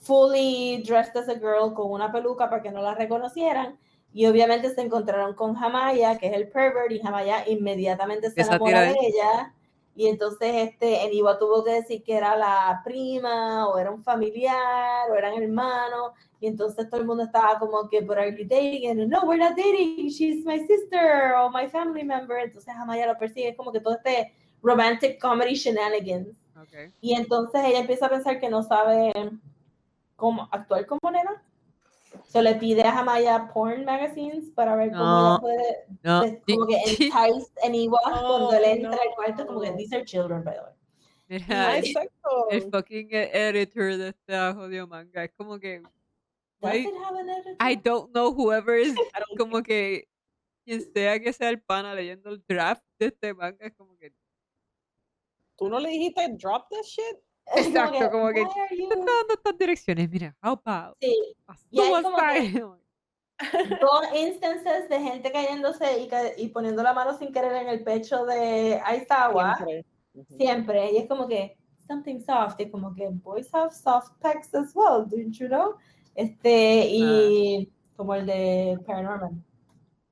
fully dressed as a girl con una peluca para que no la reconocieran. Y obviamente se encontraron con Hamaya, que es el pervert, y Hamaya inmediatamente se enamora de ella. Y entonces este Eniwa tuvo que decir que era la prima, o era un familiar, o eran hermanos. Y entonces todo el mundo estaba como que, but are you dating? And no, we're not dating. She's my sister or my family member. Entonces Hamaya lo persigue. Es como que todo este romantic comedy shenanigans. Okay. Y entonces ella empieza a pensar que no sabe cómo actuar como nena. Se le pide a Hamaya porn magazines para ver cómo No. ella puede, No. pues, como que entice Eniwa cuando Oh, él entra al cuarto, como que no. these are children, by the way. Mira, el- exacto. el fucking editor de este jodido manga es como que Does Wait, it have an editor? I don't know whoever is I don't como que quien sea que sea el pana leyendo el draft de este manga es como que ¿Tú no le dijiste drop this shit? Como exacto, como que "Why are te you-" está dando estas direcciones, mira, about Sí, Y hay como que- dos instances de gente cayéndose y, y poniendo la mano sin querer en el pecho de Aizawa. Siempre. Ujú. siempre. Y es como que something soft. Y como que boys have soft pecs as well, don't you know? Este, y como el de Paranormal.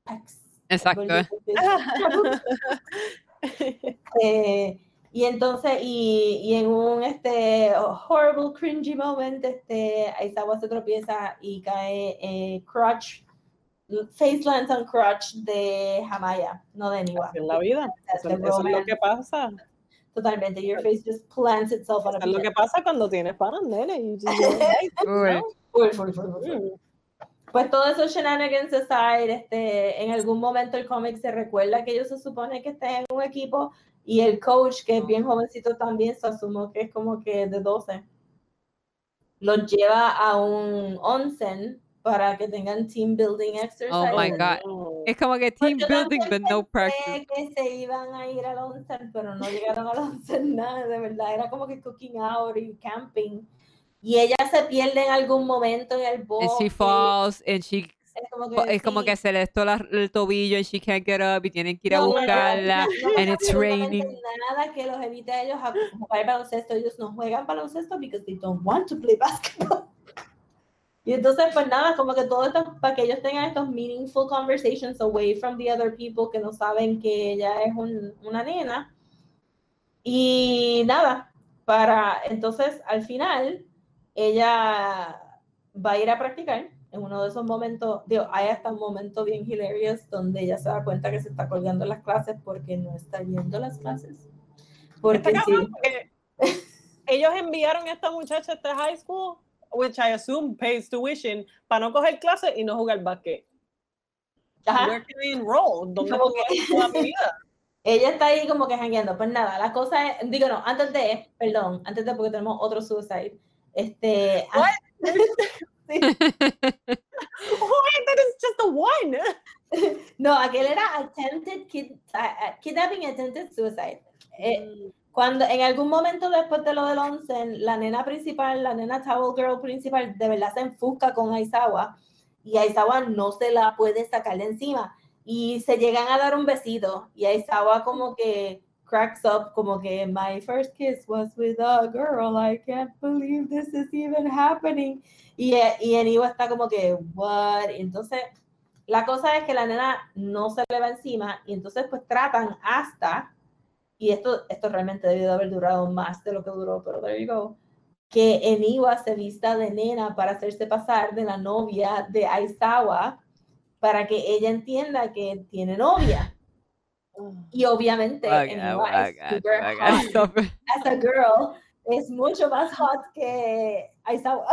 Pecs. Exacto. Eh, y entonces, y, y en un este horrible, cringy moment, este, Aizawa se tropieza y cae eh, crutch, face lands on crutch de Hamaya, no de Niwa. Es la vida. Eso, The eso es lo que pasa. Totalmente, your face just plants itself on a es lo que pasa cuando tienes panas, nene. You just go, "Hey, Uy, Full, full, full, full, full. mm". Pues todo eso shenanigans aside, este, en algún momento el cómic se recuerda que ellos se supone que están en un equipo y el coach, que es bien jovencito también, se asumo que es como que de 12, los lleva a un onsen para que tengan team building exercise. Oh my God. no. es como que Pues team yo building but no practice. que se iban a ir al onsen, pero no llegaron al onsen nada, de verdad, era como que cooking out y camping. Y ella se pierde en algún momento en el And bosque. she falls and she Es como po- es como sí. que se le esto el tobillo and she can't get up y tienen que ir a No, no, no, buscarla no, and it's raining. Nada que los evite a ellos a jugar baloncesto. Ellos no juegan baloncesto because they don't want to play basketball. Y entonces, pues nada, como que todo esto, para que ellos tengan estos meaningful conversations away from the other people que no saben que ella es un- una nena. Y nada, para entonces al final, ella va a ir a practicar en uno de esos momentos, digo, hay hasta un momento bien hilarious donde ella se da cuenta que se está colgando las clases porque no está yendo las clases. Porque sí, porque ellos enviaron a esta muchacha a este high school, which I assume pays tuition, para no coger clases y no jugar básquet. ajá, Where can I enroll? ¿Dónde Como puedo que- ir toda mi vida? ella está ahí como que jangueando. Pues nada, la cosa es, digo no, antes de, perdón, antes de porque tenemos otro suicide. Este, What? sí, Why? That is just a one. no, aquel era attempted kid, kidnapping attempted suicide. Eh, cuando en algún momento después de lo del onsen, la nena principal, la nena towel girl principal, de verdad se enfusca con Aizawa y Aizawa no se la puede sacar de encima y se llegan a dar un besito y Aizawa como que cracks up como que my first kiss was with a girl I can't believe this is even happening y, eh, y Eniwa está como que what entonces la cosa es que la nena no se le va encima y entonces pues tratan hasta y esto, esto realmente debió de haber durado más de lo que duró, pero there you go, que Eniwa se vista de nena para hacerse pasar de la novia de Aizawa para que ella entienda que tiene novia. Y obviamente God, God, super oh, God, hot. As a girl, es mucho más hot que Aizawa.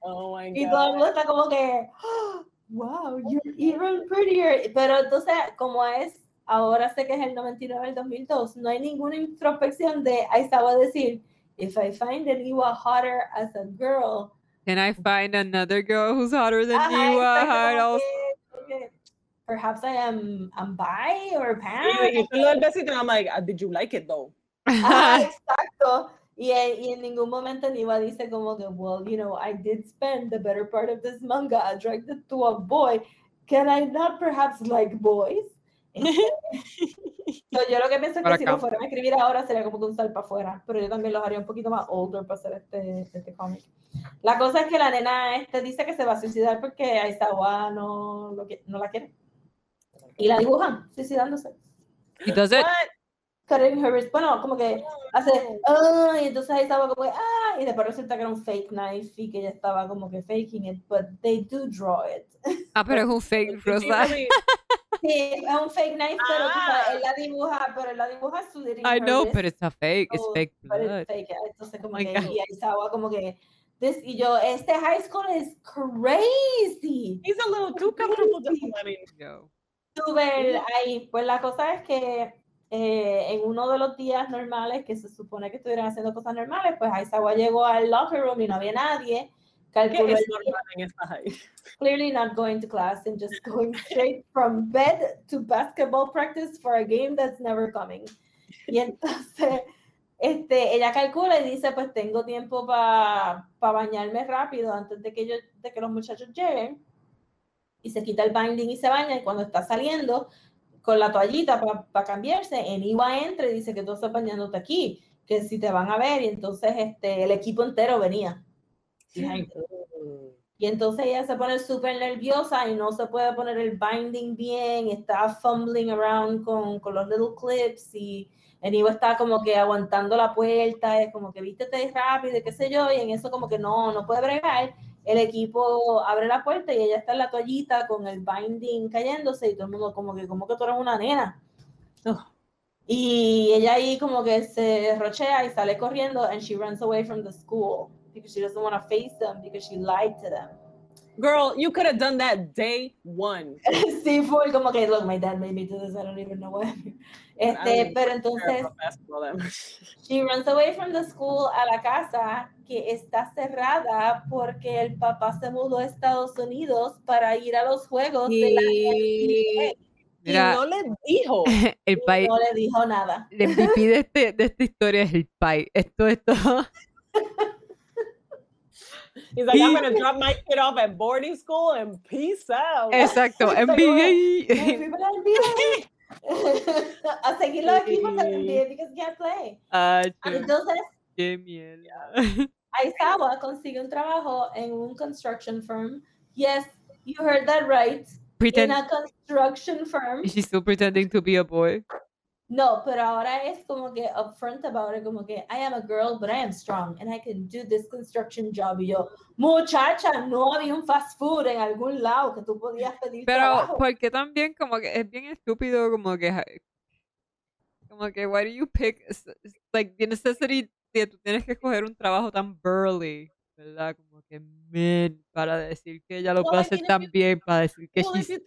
Oh my Y todo el God. mundo está como que, "Oh, wow, you're even prettier. Pero entonces, como es, ahora sé que es el 99, el 2002, no hay ninguna introspección de Aizawa decir, if I find Eniwa hotter as a girl, Can I find another girl who's hotter than ajá, you? Ajá, como also. Perhaps I am I'm bi or pan. dijiste lo del besito, I'm like, "Ah, did you like it though? Ajá, exacto. Y, en- y en ningún momento Niwa dice como que, well, you know, I did spend the better part of this manga attracted to a boy. Can I not perhaps like boys? So, yo lo que pienso es Para que si lo acá. fueran a escribir ahora sería como que un sal para afuera, pero yo también los haría un poquito más older para hacer este, este cómic. La cosa es que la nena este dice que se va a suicidar porque Aizawa no, lo que- no la quiere. Y la dibujan suicidándose. He does it. What? Cutting her wrist. Bueno, como que hace, ah, y entonces ahí estaba como que, ah, y después resulta que era un fake knife y que ella estaba como que faking it, but they do draw it. Ah, pero es un fake rosa. sí, es un fake knife, pero tú sabes, Ah. él la dibuja, pero él la dibuja sudering I her know, but it's a fake. It's so- fake but it's blood. fake, Entonces como my que, God. y ahí estaba como que, this, y yo, este high school is crazy. He's a little too comfortable just letting Yo. Súper ahí. Pues la cosa es que eh, en uno de los días normales, que se supone que estuvieran haciendo cosas normales, pues Aizawa llegó al locker room y no había nadie. calculo es normal en clearly not going to class and just going straight from bed to basketball practice for a game that's never coming. Y entonces, este, ella calcula y dice, pues tengo tiempo para bañarme rápido antes de que, yo, de que los muchachos lleguen. Y se quita el binding y se baña y cuando está saliendo con la toallita para cambiarse, en Iwa entra y dice que tú estás bañándote aquí, que si te van a ver y entonces este, el equipo entero venía. Y entonces ella se pone súper nerviosa y no se puede poner el binding bien, está fumbling around con, con los little clips y Enigo está como que aguantando la puerta, es como que vístete rápido, qué sé yo, y en eso como que no, no puede bregar. El equipo abre la puerta y ella está en la toallita con el binding cayéndose y todo el mundo como que, como que tú eres una nena. Y ella ahí como que se rochea y sale corriendo and she runs away from the school because she doesn't want to face them because she lied to them. Girl, you could have done that day one. sí, fue como que, look, my dad made me do this, I don't even know why. Este, pero entonces, she runs away from the school a la casa que está cerrada porque el papá se mudó a Estados Unidos para ir a los juegos y... de la y no le dijo. El pai, no le dijo nada. El MVP de, este, de esta historia es el pai. Esto es todo. He's like, I'm gonna drop my kid off at boarding school and peace out. Exacto, NBA. a seguir los equipos del NBA because can't play. Ah, Entonces, qué mierda. Aizawa consigue un trabajo en un construction firm. Yes, you heard that right. Pretend, in a construction firm. Is she still pretending to be a boy? No, pero ahora es como que upfront about it, como que I am a girl, but I am strong and I can do this construction job. Y yo, muchacha, no había un fast food en algún lado que tú podías pedir Pero, trabajo. porque también como que es bien estúpido, como que, como que, why do you pick, like, the necessity de tú tienes que escoger un trabajo tan burly, ¿verdad? Como que, men, para decir que ella lo Well, puede hacer tan bien, para decir que well, she's if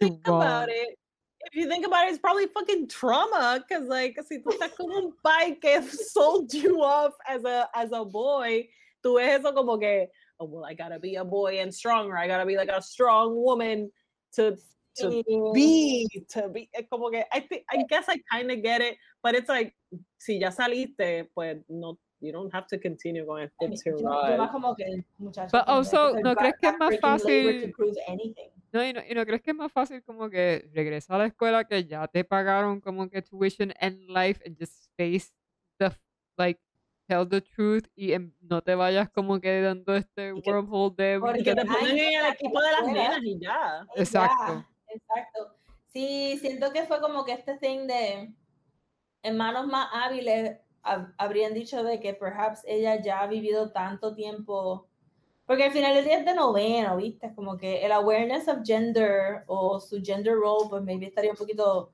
you think strong. about it, if you think about it, it's probably fucking trauma. Cause like, si tú estás con un pai que sold you off as a as a boy, tú ves eso como que, oh well, I gotta be a boy and stronger. I gotta be like a strong woman to to be to be. Como que I think I guess I kind of get it, but it's like si ya saliste, pues no. You don't have to continue going. It's your Yo- yo más ride. como que, muchacha, But also, ¿no crees que es más backbreaking labor to fácil? No y, no, y no crees que es más fácil como que regresar a la escuela que ya te pagaron como que tuition and life and just face the, like, tell the truth y em- no te vayas como que dando este wormhole de... Porque te Ay, pongan en el equipo de las nenas y ya. Exacto. ya, exacto. Sí, siento que fue como que este thing de hermanos más hábiles hab- habrían dicho de que perhaps ella ya ha vivido tanto tiempo, porque al final del día es de noveno, ¿viste? Es como que el awareness of gender o su gender role, pues maybe estaría un poquito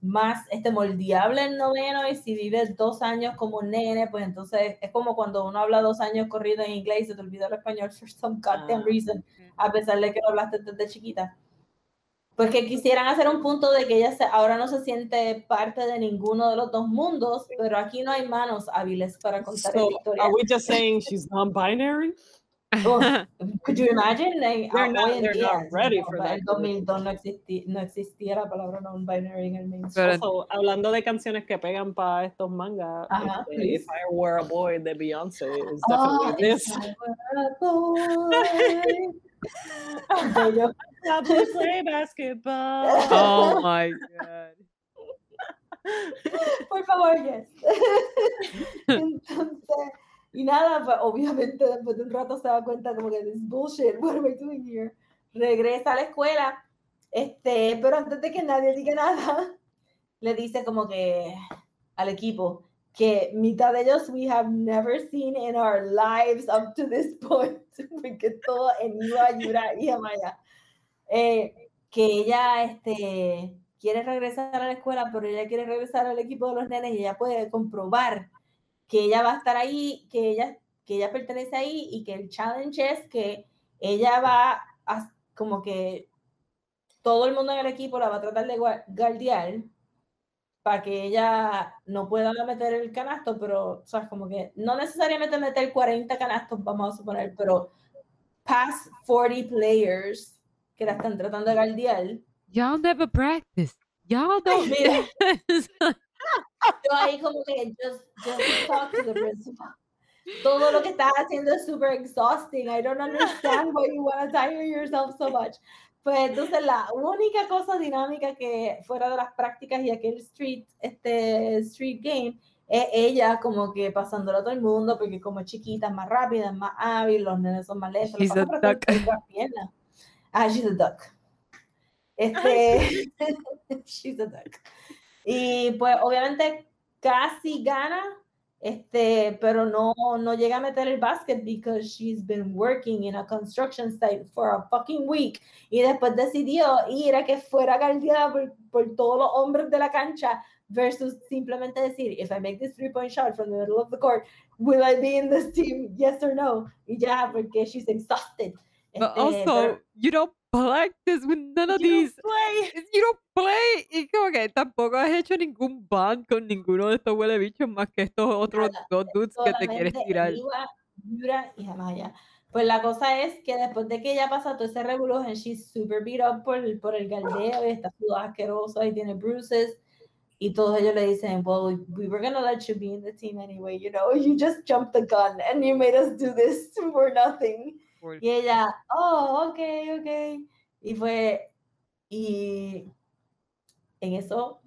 más este moldeable en noveno y si vives dos años como nene, pues entonces es como cuando uno habla dos años corrido en inglés y se te olvida el español for some goddamn Ah. reason a pesar de que lo hablaste desde chiquita. Pues que quisieran hacer un punto de que ella se- ahora no se siente parte de ninguno de los dos mundos, pero aquí no hay manos hábiles para contar So, esta historia. are we just saying she's non-binary? Uf, could you imagine? Like, They're not- hoy en they're día, not ready no, for that el 2002 no, existi- no existía la palabra non-binary en el mainstream. Hablando de canciones que pegan para estos mangas, este. If I Were a Boy de Beyoncé is Oh, definitely if this. I were a boy. Bello. I would play basketball. oh my god. Por favor, yes. Entonces, y nada, pues obviamente después de un rato se da cuenta como que this bullshit, what am I doing here? Regresa a la escuela, este, pero antes de que nadie diga nada, le dice como que al equipo que mitad de ellos we have never seen in our lives up to this point, porque todo en Iba, Yura y Amaya. Eh, que ella este, quiere regresar a la escuela, pero ella quiere regresar al equipo de los nenes y ella puede comprobar que ella va a estar ahí, que ella, que ella pertenece ahí y que el challenge es que ella va a, como que todo el mundo en el equipo la va a tratar de gua- guardiar para que ella no pueda meter el canasto, pero, sabes, como que no necesariamente meter 40 canastos, vamos a suponer, pero past 40 players que la están tratando de galdear. Y'all never practice. Y'all don't. Mira. Yo ahí como que just, just talk to the principal. Todo lo que estás haciendo es super exhausting. I don't understand why you want to tire yourself so much. Pues entonces la única cosa dinámica que fuera de las prácticas y aquel street, este street game es ella como que pasándola a todo el mundo porque como es chiquita, es más rápida, es más hábil, los nenes son más lentos. She's a duck. Ah, she's a duck. Este, she's a duck. Y pues obviamente casi gana, este, pero no, no llega a meter el basket because she's been working in a construction site for a fucking week. Y después decidió ir a que fuera guardiada por, por todos los hombres de la cancha versus simplemente decir, if I make this three point shot from the middle of the court, will I be in this team? Yes or no? Y ya, porque she's exhausted. But Este, also, pero- you don't practice with none of You don't these. play. You don't play. Y como que tampoco has hecho ningún band con ninguno de estos huele bichos más que estos otros Nada, dos dudes que te quieres tirar. Eliwa, Yura y Amaya. Pues la cosa es que después de que ella pasa todo ese revolution, she's super beat up por, por el galdeo y está sudada asquerosa y tiene bruises. Y todos ellos le dicen, well, we were gonna let you be in the team anyway, you know, you just jumped the gun and you made us do this for nothing. Y ella, oh, ok, ok. Y fue, y en eso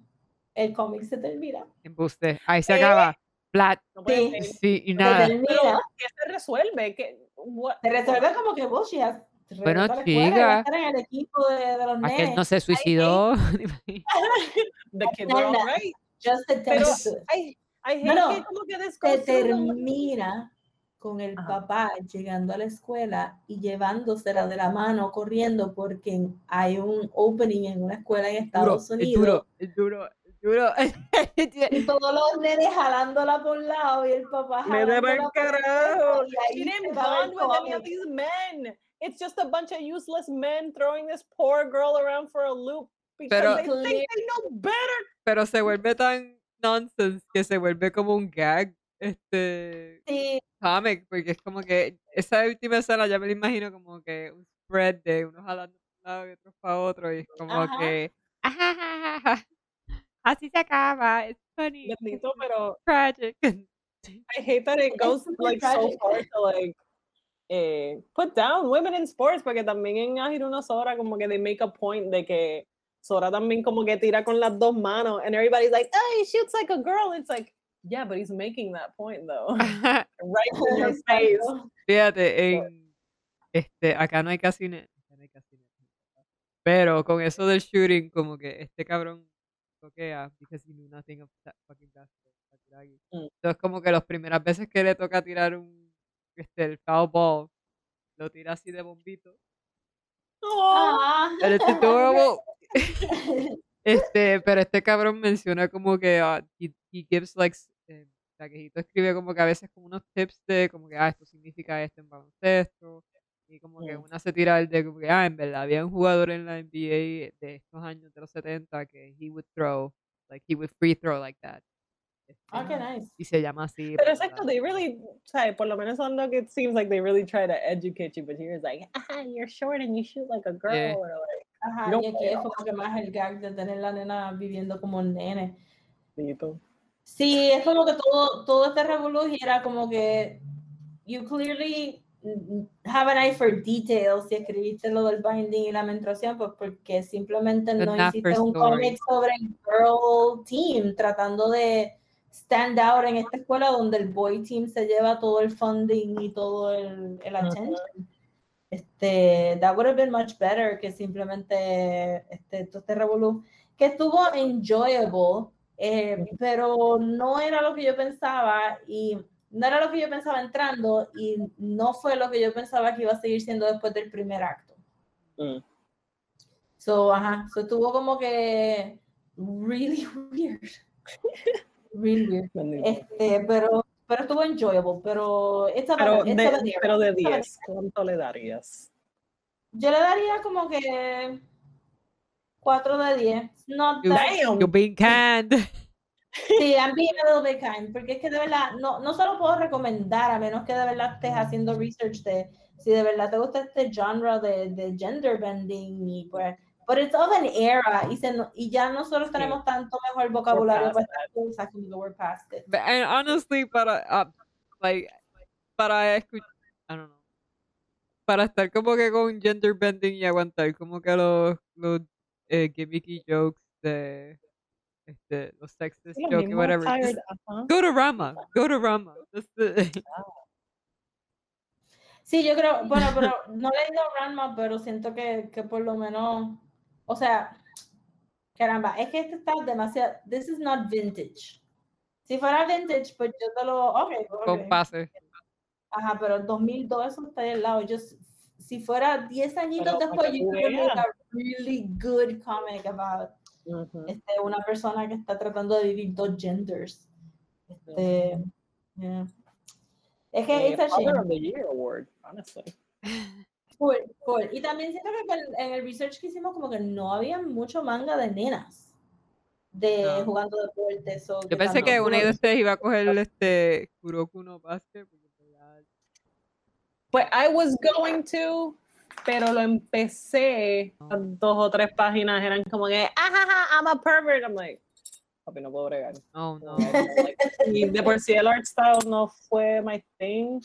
el cómic se termina. Embuste. Ahí se Eh, acaba. Flat. No puede Sí. Sí, y Se nada. Pero, termina. ¿qué se resuelve? ¿Qué, what- Se resuelve como que vos ya Bueno, chica. en el equipo de, de los Aquel nenes. no se suicidó. The kids are right. Just the Pero test. I, I hate No, que como que Se termina con el Ajá. papá llegando a la escuela y llevándosela de la mano corriendo porque hay un opening en una escuela en Duro, Estados es Unidos duro, es duro, es duro. y todos los nenes jalándola por un lado y el papá Me jalándola el por carajo. She didn't bond with any of these men. It's just a bunch of useless men throwing this poor girl around for a loop because Pero- they think they know better. Pero se vuelve tan nonsense que se vuelve como un gag. Este. Sí, comic, porque es como que esa última escena ya me la imagino como que un spread de unos jalando para un lado y otros para otro, y es como Ajá. que "Ajajajaja, así se acaba, it's funny, Bendito, pero tragic. I hate that it goes like so far to like eh, put down women in sports porque también en Ajiruna Sora como que they make a point de que Sora también como que tira con las dos manos and everybody's like oh he shoots like a girl it's like yeah but he's making that point though right in your face. Fíjate, en este, acá no hay casi no hay casi pero con eso del shooting, como que este cabrón toquea because he knew nothing of that fucking basketball. Mm. Entonces como que las primeras veces que le toca tirar un este el foul ball, lo tira así de bombito. Ah. And it's adorable. Este, pero este cabrón menciona como que ah, he, he gives like eh, Taquejito escribe como que a veces como unos tips de como que ah esto significa esto en baloncesto y como que Mm. una se tira el de como que ah en verdad había un jugador en la NBA de estos años de los 70 que he would throw like he would free throw like that Este, Ah, qué nice. y se llama así Pero exacto, they really, ¿sabes? Por lo menos on Look, it seems like they really try to educate you, but here it's like, ah, you're short and you shoot like a girl, Yeah. or like, Ajá, No y aquí es como que más el gag de tener la nena viviendo como un nene. Sí, es como que todo, todo este revolución era como que you clearly have an eye for details si escribiste lo del binding y la menstruación, pues porque simplemente no hiciste un cómic sobre el girl team tratando de stand out en esta escuela donde el boy team se lleva todo el funding y todo el, el attention. Este, that would have been much better que simplemente este, todo este revolú, que estuvo enjoyable, eh, pero no era lo que yo pensaba y no era lo que yo pensaba entrando y no fue lo que yo pensaba que iba a seguir siendo después del primer acto. Mm. So, ajá, so estuvo como que really weird. really weird. Este, pero, pero estuvo enjoyable, pero esta Pero esta de, habanero, pero de esta 10, ¿cuánto le darías? Yo le daría como que 4 de 10. Not You- Damn. You're being canned. Sí, I'm being a little bit kind, porque es que de verdad no, no se lo puedo recomendar a menos que de verdad estés haciendo research de si de verdad te gusta este genre de, de gender bending y pues but it's of an era y, se, no- y ya nosotros tenemos tanto mejor vocabulario para estas cosas como que we're past it. But- And honestly, para, ah, like, para escuchar, I don't know, para estar como que con gender bending y aguantar como que los, los eh, gimmicky jokes de este, los sexist lo jokes whatever. tired, just ajá. go to Rama, go to Rama. That's the- Sí, yo creo, bueno, pero no le digo Ranma, pero siento que, que por lo menos, o sea, caramba, es que este está demasiado, this is not vintage. Si fuera vintage, pues yo te lo, ok, con ok. pase. Ajá, pero el 2002 eso está ahí al lado. Yo, si fuera 10 añitos Pero después, yo que veas. a really good comic about Ujú. este, una persona que está tratando de vivir dos genders. Este, yeah. Es que Eh, it's a Father shame. of the Year Award, honestly. Full, full. Y también siento que en- el research que hicimos como que no había mucho manga de nenas de No. jugando deportes. o Yo pensé que una de ustedes iba a coger este Kuroko no Basket. Pues I was going to, pero lo empecé. Dos o tres páginas eran como que, ajaja, I'm a pervert. I'm like, papi, no puedo bregar. Oh no. Like, y de por sí el art style no fue my thing.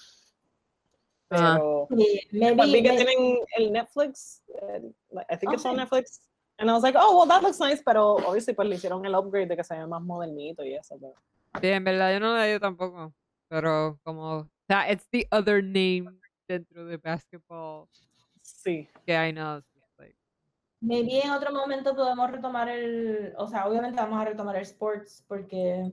Ah. Pero Sí, maybe- tienen el Netflix, eh, like, I think it's on Okay. Netflix. And I was like, oh, well, that looks nice, pero obviously pues le hicieron el upgrade de que se ve más modernito y eso. Pero... Sí, en verdad yo no la he leído tampoco. Pero como, o sea, it's the other name dentro de basketball Sí. que I know. Like, Maybe en otro momento podemos retomar el, o sea, obviamente vamos a retomar el sports porque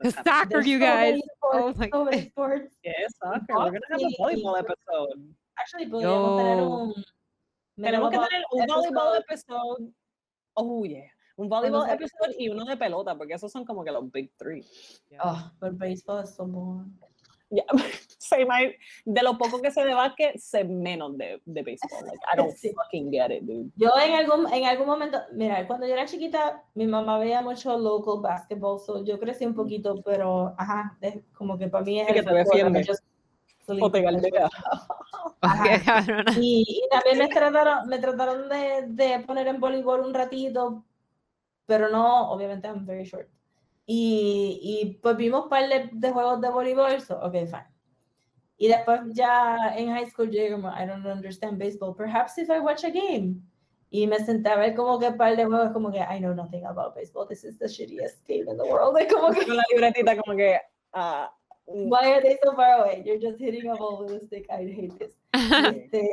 the soccer, there's you so guys. sports, Oh my so many God. sports. Yeah, soccer. We're gonna have a volleyball episode. Actually, podríamos tener Yo. un Tenemos que volleyball tener un volleyball episode. Oh, yeah. Un volleyball se- episode y uno de pelota, porque esos son como que los big three. Yeah. Oh, pero baseball es so boring. Yeah. Say my, de lo poco que sé de básquet, sé menos de, de béisbol. Like, I don't Sí. fucking get it, dude. Yo en algún, en algún momento, mira, cuando yo era chiquita, mi mamá veía mucho local basketball, so yo crecí un poquito, pero, ajá, es como que para mí es Sí, que el te fútbol, defiende. O te galdea. Y, y también me trataron, me trataron de, de poner en voleibol un ratito, pero no, obviamente I'm very short. Y, y pues vimos un par de, de juegos de voleibol, so, ok, fine. Y después ya en high school yo como, I don't understand baseball, perhaps if I watch a game. Y me senté a ver como que par de juegos, como que I know nothing about baseball, this is the shittiest game in the world. Es como que, Con la libretita como que... mm, why are they so far away? You're just hitting a ball with a stick, I hate this. Este,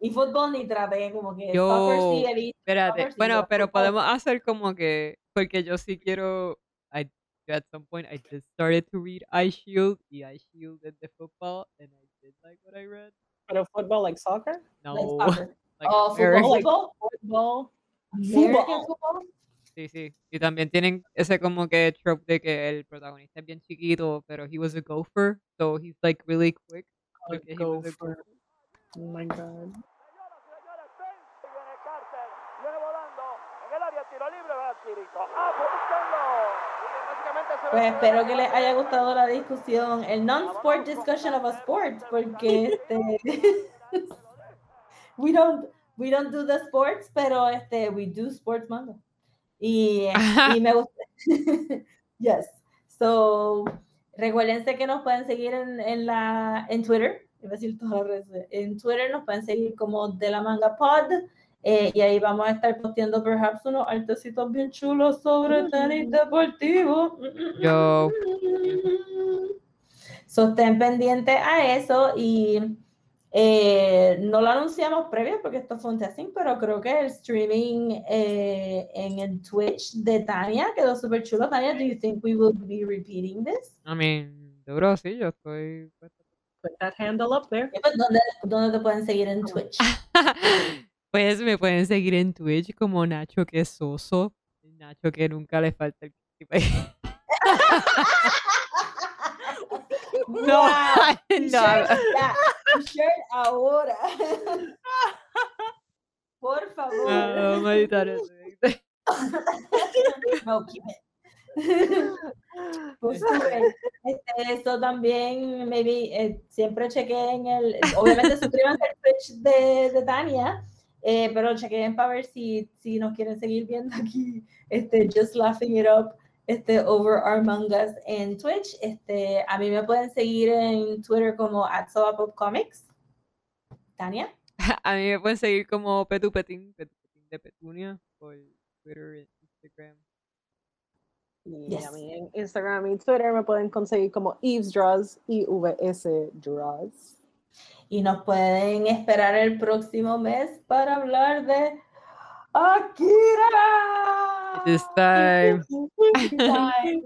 y fútbol ni traté, como que Yo- soccer sí visto, Espérate. soccer sí, Bueno, pero fútbol- podemos hacer como que, porque yo sí quiero, at some point I just started to read I Shield y I Shield in the football and I did like what I read. Pero football like soccer? No, like soccer. like Oh, American- fútbol, like- Football. American football. Sí, sí. Y también tienen ese como que trope de que el protagonista es bien chiquito, pero he was a gopher, so he's like really quick. porque he was a Gopher. Oh my god. Pues espero que les haya gustado la discusión, el non-sport discussion of a sport, porque este, we don't we don't do the sports, pero este we do sports manga. Y, y me gusta. yes. So, recuérdense que nos pueden seguir en, en la en Twitter, iba a decir todas las redes. En Twitter nos pueden seguir como de la manga pod. Eh, y ahí vamos a estar posteando perhaps unos artecitos bien chulos sobre tenis deportivo. Yo. So, estén pendientes a eso y eh, no lo anunciamos previo porque esto fue un testing, pero creo que el streaming eh, en el Twitch de Tania quedó súper chulo. Tania, do you think we will be repeating this? I mean, duro, sí, yo estoy... Put that handle up there. ¿Dónde, ¿Dónde te pueden seguir en Twitch? Pues me pueden seguir en Twitch como Nacho que es soso. Nacho que nunca le falta el No, Wow, no. Ya, ahora. Por favor. No. No, it. Pues. Este, eso también, maybe, eh, siempre chequeen el, obviamente suscríbanse al Twitch de, de Tania, eh, pero chequeen para ver si, si nos quieren seguir viendo aquí, este, just laughing it up, este, over our mangas en Twitch. Este, a mí me pueden seguir en Twitter como at Comics. Tania. A mí me pueden seguir como Petupetín, Petupetín de Petunia, por Twitter, Instagram. Y Yes. a mí en Instagram y Twitter me pueden conseguir como Eves Draws, I-V-S Draws. Y nos pueden esperar el próximo mes para hablar de Akira. It is time. Time.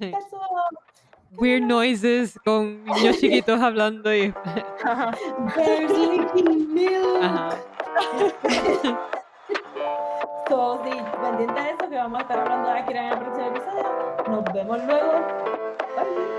That's all. Weird noises con niños chiquitos hablando y. There's leaking milk. Ajá. So, sí, pendiente de eso que vamos a estar hablando de Akira en el próximo episodio. Nos vemos luego.